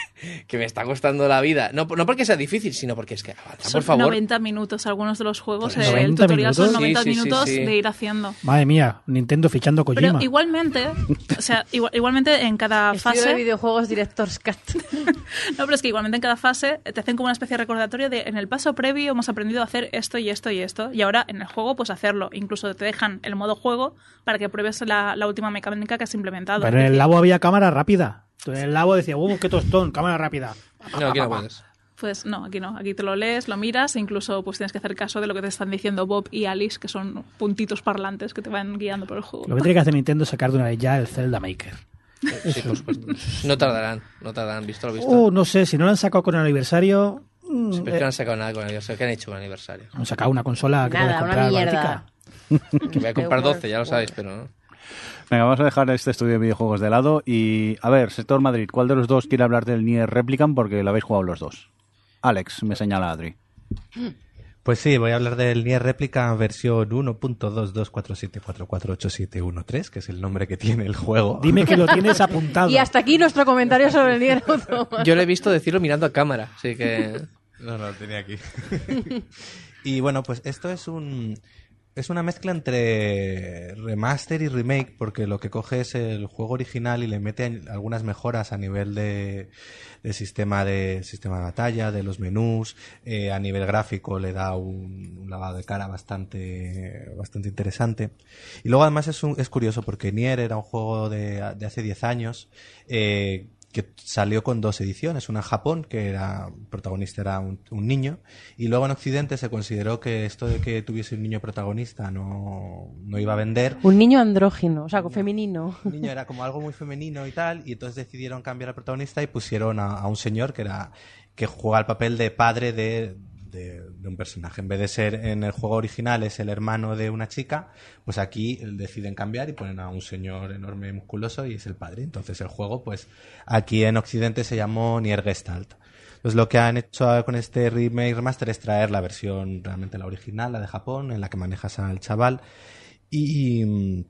que me está costando la vida. No, no porque sea difícil, sino porque es que avanza, Son por favor. 90 minutos algunos de los juegos. Pues eh, el 90 tutorial son minutos. 90 Sí, sí, sí, minutos sí. de ir haciendo. Madre mía, Nintendo fichando Pero Kojima. igualmente, o sea, igual- igualmente en cada Estudio de fase. videojuegos Director's Cut. No, pero es que igualmente en cada fase te hacen como una especie de recordatorio de en el paso previo hemos aprendido a hacer esto y esto y esto. Y ahora en el juego, pues hacerlo. Incluso te dejan el modo juego para que pruebes la, la última mecánica que has implementado. Pero en el labo había cámara rápida. En el labo decía, ¡uh, qué tostón! Cámara rápida. No, aquí no puedes. Pues no, aquí no. Aquí te lo lees, lo miras, e incluso pues tienes que hacer caso de lo que te están diciendo Bob y Alice, que son puntitos parlantes que te van guiando por el juego. Lo que tiene que hacer Nintendo es sacar de una vez ya el Zelda Maker. Sí, por supuesto. No tardarán, no tardarán. ¿Visto lo visto? Uh, no sé, si no lo han sacado con el aniversario, mm, es que eh, no han sacado nada con el aniversario. ¿Qué han hecho con el aniversario? han sacado una consola que Nada, puedes una comprar mierda. baratica. Que voy a comprar 12, ya lo sabéis, pero no. Venga, vamos a dejar este estudio de videojuegos de lado y, a ver, sector Madrid, ¿cuál de los dos quiere hablar del Nier Replicant? Porque lo habéis jugado los dos. Alex, me señala Adri. Pues sí, voy a hablar del Nier Replica versión 1.22474487113, que es el nombre que tiene el juego. Dime que lo tienes apuntado. Y hasta aquí nuestro comentario sobre el Nier Automata. Yo lo he visto decirlo mirando a cámara, así que... No, no, lo tenía aquí. y bueno, pues esto es un es una mezcla entre remaster y remake, porque lo que coge es el juego original y le mete algunas mejoras a nivel de, de sistema de sistema de batalla, de los menús, eh, a nivel gráfico le da un, un lavado de cara bastante bastante interesante. Y luego además es, un- es curioso porque Nier era un juego de, de hace 10 años eh, que salió con dos ediciones, una en Japón, que era protagonista era un, un niño, y luego en Occidente se consideró que esto de que tuviese un niño protagonista no, no iba a vender. Un niño andrógino, o sea, femenino. Un niño era como algo muy femenino y tal, y entonces decidieron cambiar al protagonista y pusieron a, a un señor que era que juega el papel de padre de, de- de un personaje. En vez de ser en el juego original es el hermano de una chica, pues aquí deciden cambiar y ponen a un señor enorme y musculoso y es el padre. Entonces el juego, pues aquí en Occidente se llamó Nier Gestalt. Pues lo que han hecho con este remake remaster es traer la versión realmente la original, la de Japón, en la que manejas al chaval. Y,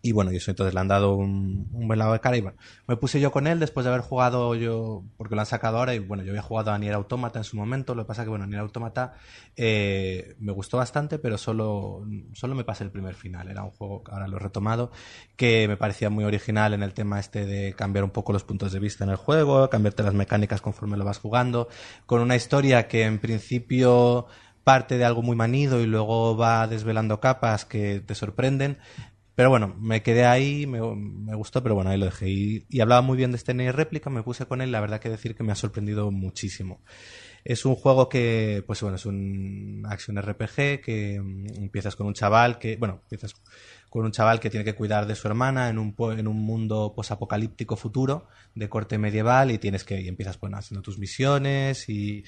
y bueno, y eso entonces le han dado un, un buen lado de cara y bueno, me puse yo con él después de haber jugado yo, porque lo han sacado ahora y bueno, yo había jugado a Nier Automata en su momento, lo que pasa que bueno, Nier Automata eh, me gustó bastante, pero solo, solo me pasé el primer final, era un juego, ahora lo he retomado, que me parecía muy original en el tema este de cambiar un poco los puntos de vista en el juego, cambiarte las mecánicas conforme lo vas jugando, con una historia que en principio parte de algo muy manido y luego va desvelando capas que te sorprenden. Pero bueno, me quedé ahí, me, me gustó, pero bueno, ahí lo dejé. Y, y hablaba muy bien de este Nier réplica, me puse con él, la verdad que decir que me ha sorprendido muchísimo. Es un juego que, pues bueno, es un action RPG que mm, empiezas con un chaval que, bueno, empiezas con un chaval que tiene que cuidar de su hermana en un, en un mundo posapocalíptico futuro de corte medieval y tienes que y empiezas bueno, haciendo tus misiones y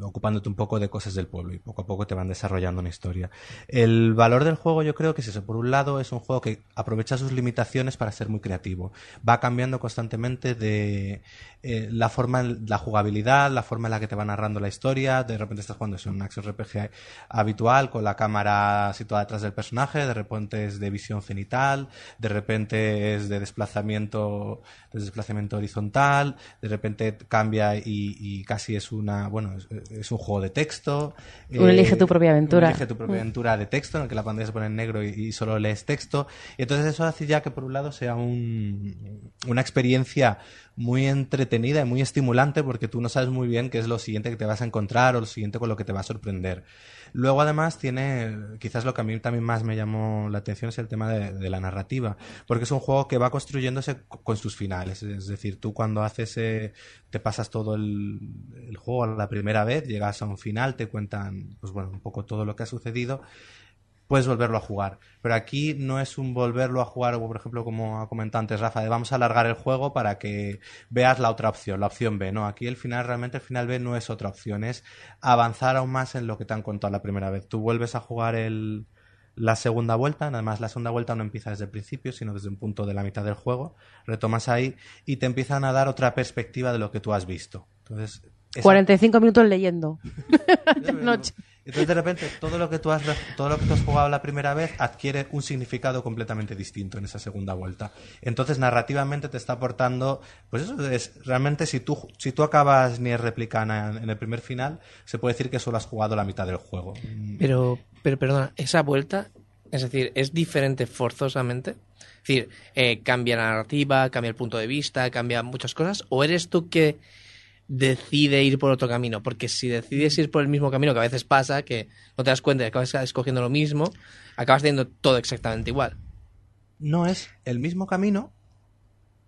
ocupándote un poco de cosas del pueblo y poco a poco te van desarrollando una historia. El valor del juego yo creo que es eso. Por un lado es un juego que aprovecha sus limitaciones para ser muy creativo. Va cambiando constantemente de eh, la forma, la jugabilidad, la forma en la que te va narrando la historia. De repente estás jugando es un action RPG habitual con la cámara situada detrás del personaje, de repente es de visión cenital, de repente es de desplazamiento, de desplazamiento horizontal, de repente cambia y, y casi es una, bueno, es, es un juego de texto. Un elige tu propia aventura. un elige tu propia aventura de texto en el que la pantalla se pone en negro y, y solo lees texto. Y entonces eso hace ya que por un lado sea un, una experiencia muy entretenida y muy estimulante porque tú no sabes muy bien qué es lo siguiente que te vas a encontrar o lo siguiente con lo que te va a sorprender. Luego además tiene, quizás lo que a mí también más me llamó la atención es el tema de, de la narrativa, porque es un juego que va construyéndose con sus finales, es decir, tú cuando haces, eh, te pasas todo el, el juego la primera vez, llegas a un final, te cuentan, pues bueno, un poco todo lo que ha sucedido puedes volverlo a jugar. Pero aquí no es un volverlo a jugar, o por ejemplo, como ha comentado antes Rafa, de vamos a alargar el juego para que veas la otra opción, la opción B. No, aquí el final, realmente el final B no es otra opción, es avanzar aún más en lo que te han contado la primera vez. Tú vuelves a jugar el, la segunda vuelta, además la segunda vuelta no empieza desde el principio, sino desde un punto de la mitad del juego, retomas ahí y te empiezan a dar otra perspectiva de lo que tú has visto. Entonces, esa- 45 minutos leyendo. Noche. Entonces de repente todo lo que tú has todo lo que tú has jugado la primera vez adquiere un significado completamente distinto en esa segunda vuelta. Entonces narrativamente te está aportando, pues eso es realmente si tú si tú acabas Nier Replicana en, el primer final, se puede decir que solo has jugado la mitad del juego. Pero, pero perdona, esa vuelta, es decir, es diferente forzosamente. Es decir, eh, cambia la narrativa, cambia el punto de vista, cambia muchas cosas. ¿O eres tú que decide ir por otro camino? Porque si decides ir por el mismo camino, que a veces pasa, que no te das cuenta y acabas escogiendo lo mismo, acabas teniendo todo exactamente igual. No es el mismo camino,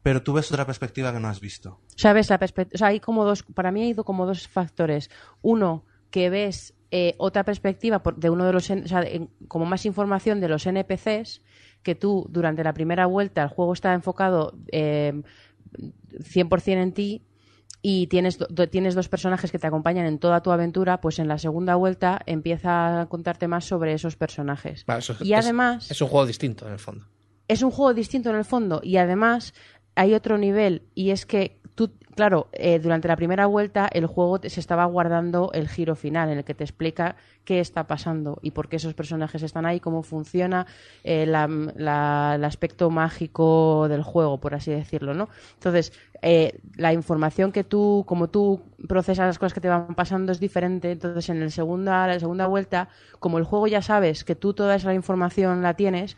pero tú ves otra perspectiva que no has visto. ¿Sabes? La perspectiva. O sea, hay como dos. Para mí ha ido como dos factores. Uno, que ves eh, otra perspectiva por- de uno de los. en- O sea, en- como más información de los NPCs, que tú durante la primera vuelta el juego está enfocado eh, 100% en ti y tienes, do- tienes dos personajes que te acompañan en toda tu aventura, pues en la segunda vuelta empieza a contarte más sobre esos personajes. Vale, eso es- y es- además Es un juego distinto, en el fondo. es un juego distinto en el fondo y además hay otro nivel y es que claro, eh, durante la primera vuelta el juego se estaba guardando el giro final en el que te explica qué está pasando y por qué esos personajes están ahí, cómo funciona eh, el aspecto mágico del juego, por así decirlo, ¿no? Entonces, eh, la información que tú, como tú procesas las cosas que te van pasando es diferente. Entonces, en el la segunda vuelta, como el juego ya sabes que tú toda esa información la tienes,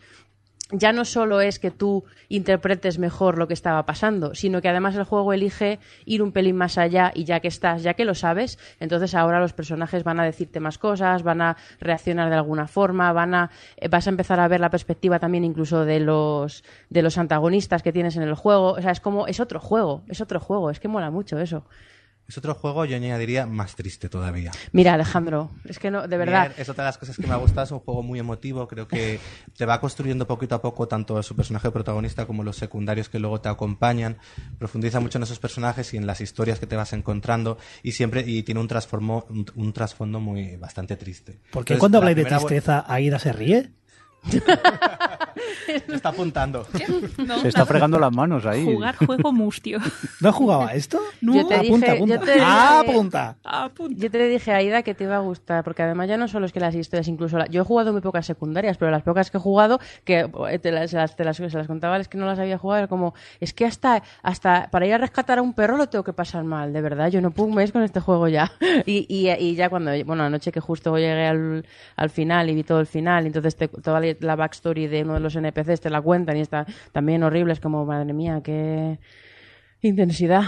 ya no solo es que tú interpretes mejor lo que estaba pasando, sino que además el juego elige ir un pelín más allá y ya que estás, ya que lo sabes, entonces ahora los personajes van a decirte más cosas, van a reaccionar de alguna forma, van a eh, vas a empezar a ver la perspectiva también incluso de los de los antagonistas que tienes en el juego, o sea, es como es otro juego, es otro juego, es que mola mucho eso. Es otro juego, yo añadiría, más triste todavía. Mira, Alejandro, es que no, de verdad, es otra de las cosas que me ha gustado, es un juego muy emotivo, creo que te va construyendo poquito a poco tanto su personaje protagonista como los secundarios que luego te acompañan, profundiza mucho en esos personajes y en las historias que te vas encontrando y siempre y tiene un un, un trasfondo muy bastante triste. ¿Por qué Entonces, cuando habláis de tristeza, Aida se ríe? Está apuntando. No, Se está fregando las manos ahí. Jugar juego mustio. ¿No jugaba a esto? No. Yo te apunta, dije- apunta. yo te dije- Ah, apunta. Yo te dije, Aida, que te iba a gustar, porque además ya no solo es que las historias, incluso la- yo he jugado muy pocas secundarias, pero las pocas que he jugado, que eh, te las, las- te las- se las contaba, es que no las había jugado, era como, es que hasta, hasta para ir a rescatar a un perro lo tengo que pasar mal, de verdad, yo no puedo un mes con este juego ya. Y, y, y ya cuando, bueno, anoche que justo llegué al, al final y vi todo el final, entonces te- toda la- la backstory de uno de los NPCs te la cuentan y está también horrible, es como, madre mía, qué intensidad.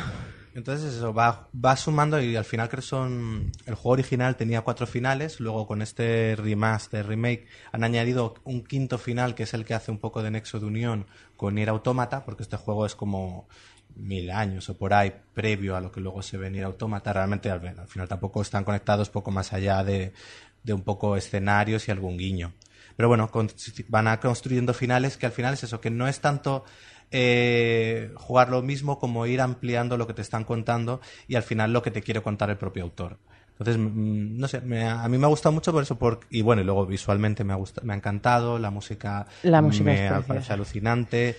Entonces eso, va, va sumando y al final creo que son... El juego original tenía cuatro finales, luego con este remaster, remake, han añadido un quinto final que es el que hace un poco de nexo de unión con Nier Automata, porque este juego es como mil años o por ahí previo a lo que luego se ve en Nier Automata. Realmente al, al final tampoco están conectados poco más allá de un poco escenarios y algún guiño. Pero bueno, con- van a construyendo finales que al final es eso, que no es tanto eh, jugar lo mismo como ir ampliando lo que te están contando y al final lo que te quiere contar el propio autor. Entonces, mm, no sé, me ha- a mí me ha gustado mucho por eso, por, y bueno, y luego visualmente me ha, gustado, me ha encantado, la música, La música me preciosa. parece alucinante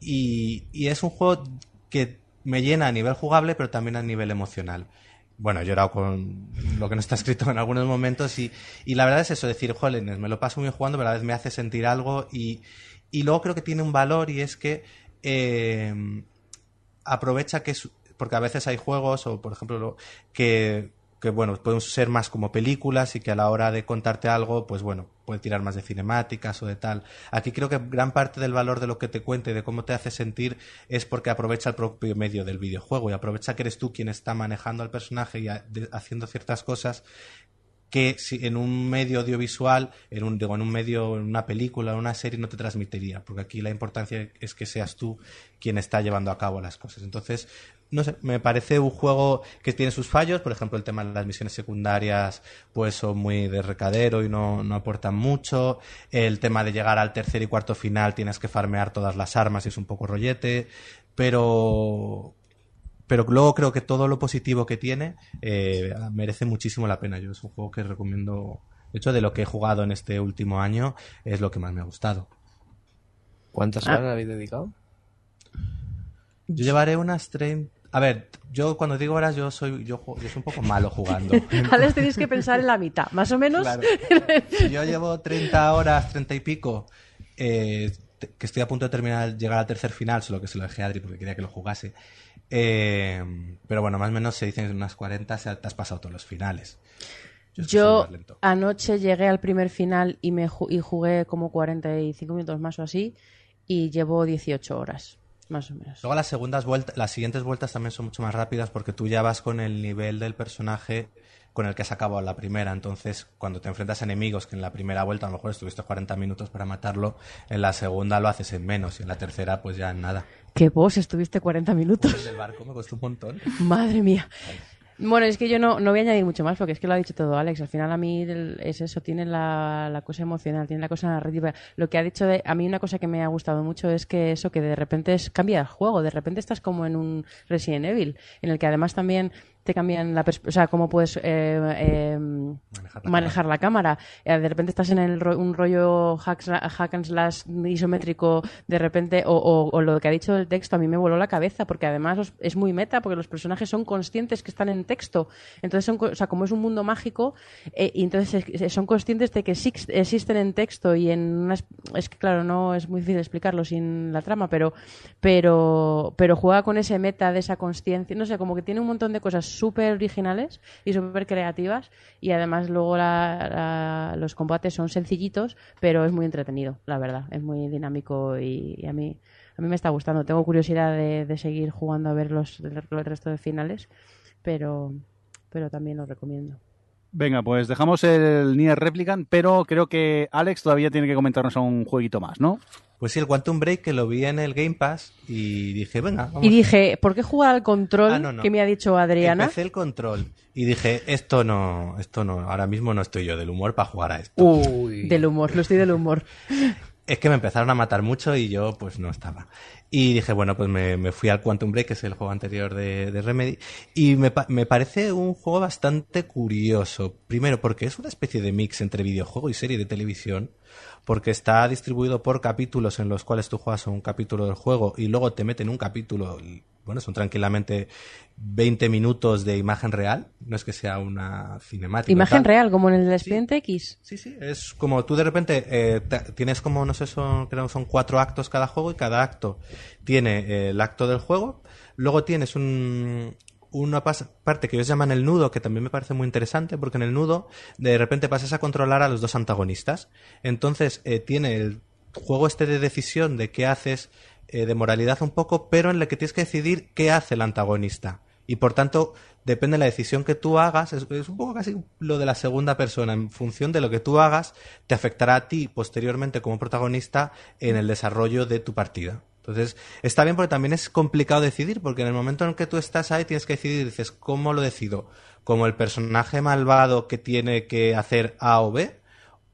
y, y es un juego que me llena a nivel jugable, pero también a nivel emocional. Bueno, he llorado con lo que no está escrito en algunos momentos y, y la verdad es eso, decir, jolines, me lo paso muy jugando, pero a la vez me hace sentir algo y, y luego creo que tiene un valor y es que eh, aprovecha que porque a veces hay juegos o por ejemplo lo- que que bueno pueden ser más como películas y que a la hora de contarte algo pues bueno puede tirar más de cinemáticas o de tal. Aquí creo que gran parte del valor de lo que te cuente y de cómo te hace sentir es porque aprovecha el propio medio del videojuego y aprovecha que eres tú quien está manejando al personaje y haciendo ciertas cosas que si en un medio audiovisual, en un, digo, en un medio, en una película, en una serie, no te transmitiría, porque aquí la importancia es que seas tú quien está llevando a cabo las cosas. Entonces, no sé, me parece un juego que tiene sus fallos, por ejemplo, el tema de las misiones secundarias, pues son muy de recadero y no, no aportan mucho. El tema de llegar al tercer y cuarto final tienes que farmear todas las armas y es un poco rollete, pero pero luego creo que todo lo positivo que tiene eh, merece muchísimo la pena. Yo es un juego que recomiendo. De hecho, de lo que he jugado en este último año, es lo que más me ha gustado. ¿Cuántas Ah. horas habéis dedicado? Yo llevaré unas 30, A ver, yo cuando digo horas, yo soy, yo, yo soy un poco malo jugando. Alex, tenéis que pensar en la mitad, más o menos. Claro. Yo llevo 30 horas, 30 y pico, eh, que estoy a punto de terminar, llegar al tercer final, solo que se lo dejé a Adri porque quería que lo jugase. Eh, pero bueno, más o menos se dicen unas 40, o sea, te has pasado todos los finales. es que soy Yo más lento. anoche llegué al primer final y, me ju- y jugué como 45 minutos más o así y llevo 18 horas, más o menos. Luego las segundas vueltas, las siguientes vueltas también son mucho más rápidas porque tú ya vas con el nivel del personaje con el que has acabado la primera. Entonces, cuando te enfrentas a enemigos que en la primera vuelta a lo mejor estuviste 40 minutos para matarlo, en la segunda lo haces en menos y en la tercera pues ya en nada. Que vos estuviste 40 El minutos. del barco me costó un montón. Madre mía. Bueno, es que yo no, no voy a añadir mucho más porque es que lo ha dicho todo Alex. Al final a mí el- es eso, tiene la, la cosa emocional, tiene la cosa narrativa. Lo que ha dicho de, a mí una cosa que me ha gustado mucho es que eso, que de repente es, cambia el juego, de repente estás como en un Resident Evil, en el que además también te cambian la perspectiva, o sea, cómo puedes eh, eh, Manejar la manejar la cámara. Eh, De repente estás en el ro- un rollo hack, hack and slash isométrico, de repente, o, o- o lo que ha dicho el texto, a mí me voló la cabeza, porque además los- es muy meta, porque los personajes son conscientes que están en texto. Entonces, son, o sea, como es un mundo mágico, eh, y entonces es- son conscientes de que exis- existen en texto y en unas, es que claro, no es muy difícil explicarlo sin la trama, pero, pero, pero juega con ese meta de esa consciencia, no sé, como que tiene un montón de cosas súper originales y súper creativas y además luego la- los combates son sencillitos, pero es muy entretenido, la verdad, es muy dinámico y, a mí a mí me está gustando. Tengo curiosidad de, de seguir jugando a ver los resto de finales, pero pero también lo recomiendo. Venga, pues dejamos el Nier Replicant, pero creo que Alex todavía tiene que comentarnos un jueguito más, ¿no? Pues sí, el Quantum Break que lo vi en el Game Pass y dije, venga, vamos. Y dije, ¿por qué jugar al control Ah, no, no. que me ha dicho Adriana? Empecé el control y dije, esto no, esto no, ahora mismo no estoy yo del humor para jugar a esto. Uy. Del humor, lo estoy del humor. Es que me empezaron a matar mucho y yo pues no estaba. Y dije, bueno, pues me, me fui al Quantum Break, que es el juego anterior de, de Remedy, y me, me parece un juego bastante curioso. Primero, porque es una especie de mix entre videojuego y serie de televisión, porque está distribuido por capítulos en los cuales tú juegas un capítulo del juego y luego te meten un capítulo, bueno, son tranquilamente 20 minutos de imagen real, no es que sea una cinemática. Imagen tal. real, como en el expediente X. Sí, sí, es como tú de repente eh, tienes como, no sé, son, creo son cuatro actos cada juego y cada acto tiene eh, el acto del juego. Luego tienes un, una parte que ellos llaman el nudo, que también me parece muy interesante, porque en el nudo de repente pasas a controlar a los dos antagonistas. Entonces eh, tiene el juego este de decisión de qué haces, eh, de moralidad un poco, pero en el que tienes que decidir qué hace el antagonista. Y por tanto, depende de la decisión que tú hagas, es, es un poco casi lo de la segunda persona. En función de lo que tú hagas, te afectará a ti posteriormente como protagonista en el desarrollo de tu partida. Entonces, está bien porque también es complicado decidir, porque en el momento en que tú estás ahí tienes que decidir, dices, ¿cómo lo decido? ¿Como el personaje malvado que tiene que hacer A o B?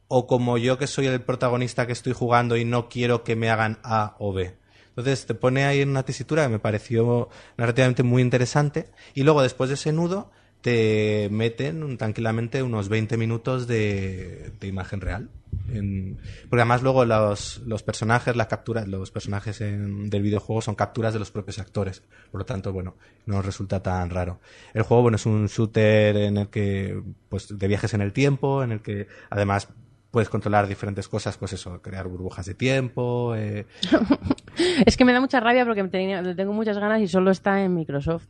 ¿O como yo que soy el protagonista que estoy jugando y no quiero que me hagan A o B? Entonces te pone ahí en una tesitura que me pareció narrativamente muy interesante. Y luego, después de ese nudo, te meten tranquilamente unos 20 minutos de, imagen real. En- porque además luego los, los personajes, las capturas, los personajes en- del videojuego son capturas de los propios actores. Por lo tanto, bueno, no resulta tan raro. El juego, bueno, es un shooter en el que, pues, de viajes en el tiempo, en el que además puedes controlar diferentes cosas, pues eso, crear burbujas de tiempo, eh, Es que me da mucha rabia porque tengo muchas ganas y solo está en Microsoft.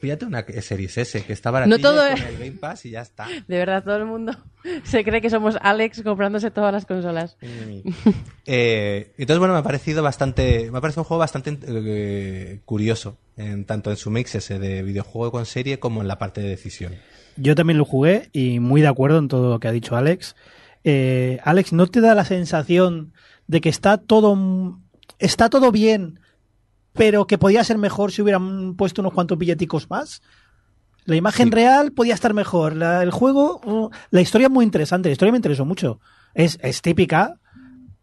Píllate una Series S que está baratilla No todo con es- el Game Pass y ya está. De verdad, todo el mundo se cree que somos Alex comprándose todas las consolas. Eh, entonces, bueno, me ha parecido bastante, me ha parecido un juego bastante eh, curioso, en, tanto en su mix ese de videojuego con serie como en la parte de decisión. Yo también lo jugué y muy de acuerdo en todo lo que ha dicho Alex. Eh, Alex, ¿no te da la sensación de que está todo está todo bien, pero que podía ser mejor si hubieran puesto unos cuantos billeticos más? La imagen Sí. real podía estar mejor. La- el juego, uh, la historia es muy interesante. La historia me interesó mucho. Es, es típica,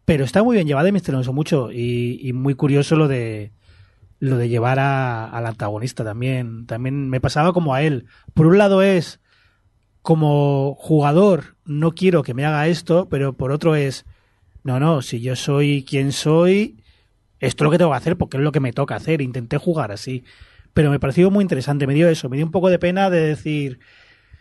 pero está muy bien llevada y me interesó mucho. Y, y muy curioso lo de lo de llevar a- al antagonista también. También me pasaba como a él. Por un lado es como jugador, no quiero que me haga esto, pero por otro es, no, no, si yo soy quien soy, esto es lo que tengo que hacer porque es lo que me toca hacer. Intenté jugar así. pero me pareció muy interesante. Me dio eso, me dio un poco de pena de decir,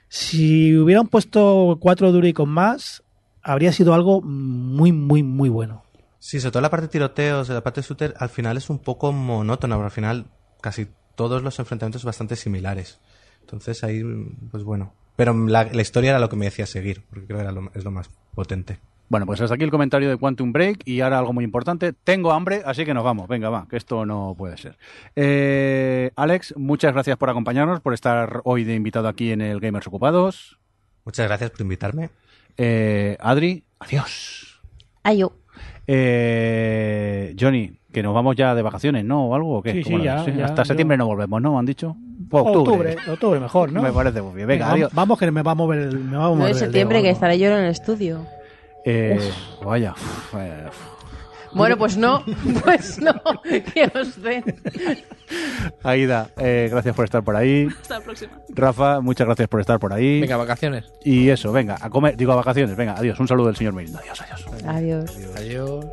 si hubieran puesto cuatro con más, habría sido algo muy, muy, muy bueno. Sí, sobre todo la parte de tiroteos, la parte de shooter, al final es un poco monótona, pero al final casi todos los enfrentamientos bastante similares. Entonces ahí, pues bueno. Pero la, la historia era lo que me decía seguir, porque creo que era lo, es lo más potente. Bueno, pues hasta aquí el comentario de Quantum Break y ahora algo muy importante. Tengo hambre, así que nos vamos. Venga, va, que esto no puede ser. Eh, Alex, muchas gracias por acompañarnos, por estar hoy de invitado aquí en el Gamers Ocupados. Muchas gracias por invitarme. Eh, Adri, adiós. Ayo. Eh, Johnny, que nos vamos ya de vacaciones, ¿no? ¿O algo? ¿O qué? Sí, ¿Cómo sí, ya, Hasta yo- septiembre no volvemos, ¿no? ¿Han dicho? Octubre, octubre mejor, ¿no? Me parece muy bien. Venga, Venga, adiós. Vamos que me va a mover el, me va a mover 9 de el septiembre dedo, que estaré yo en el estudio. Eh, vaya. Bueno, pues no, pues no, que os den. Aida, eh, gracias por estar por ahí. Hasta la próxima. Rafa, muchas gracias por estar por ahí. Venga, vacaciones. Y eso, venga, a comer, digo a vacaciones. Venga, adiós. Un saludo del señor Merindo. Adiós, adiós. Adiós. Adiós.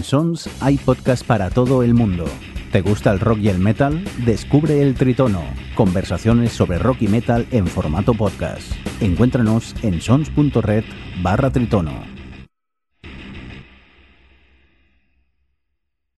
En Sons hay podcast para todo el mundo. ¿Te gusta el rock y el metal? Descubre el Tritono, conversaciones sobre rock y metal en formato podcast. Encuéntranos en sons.red barra Tritono.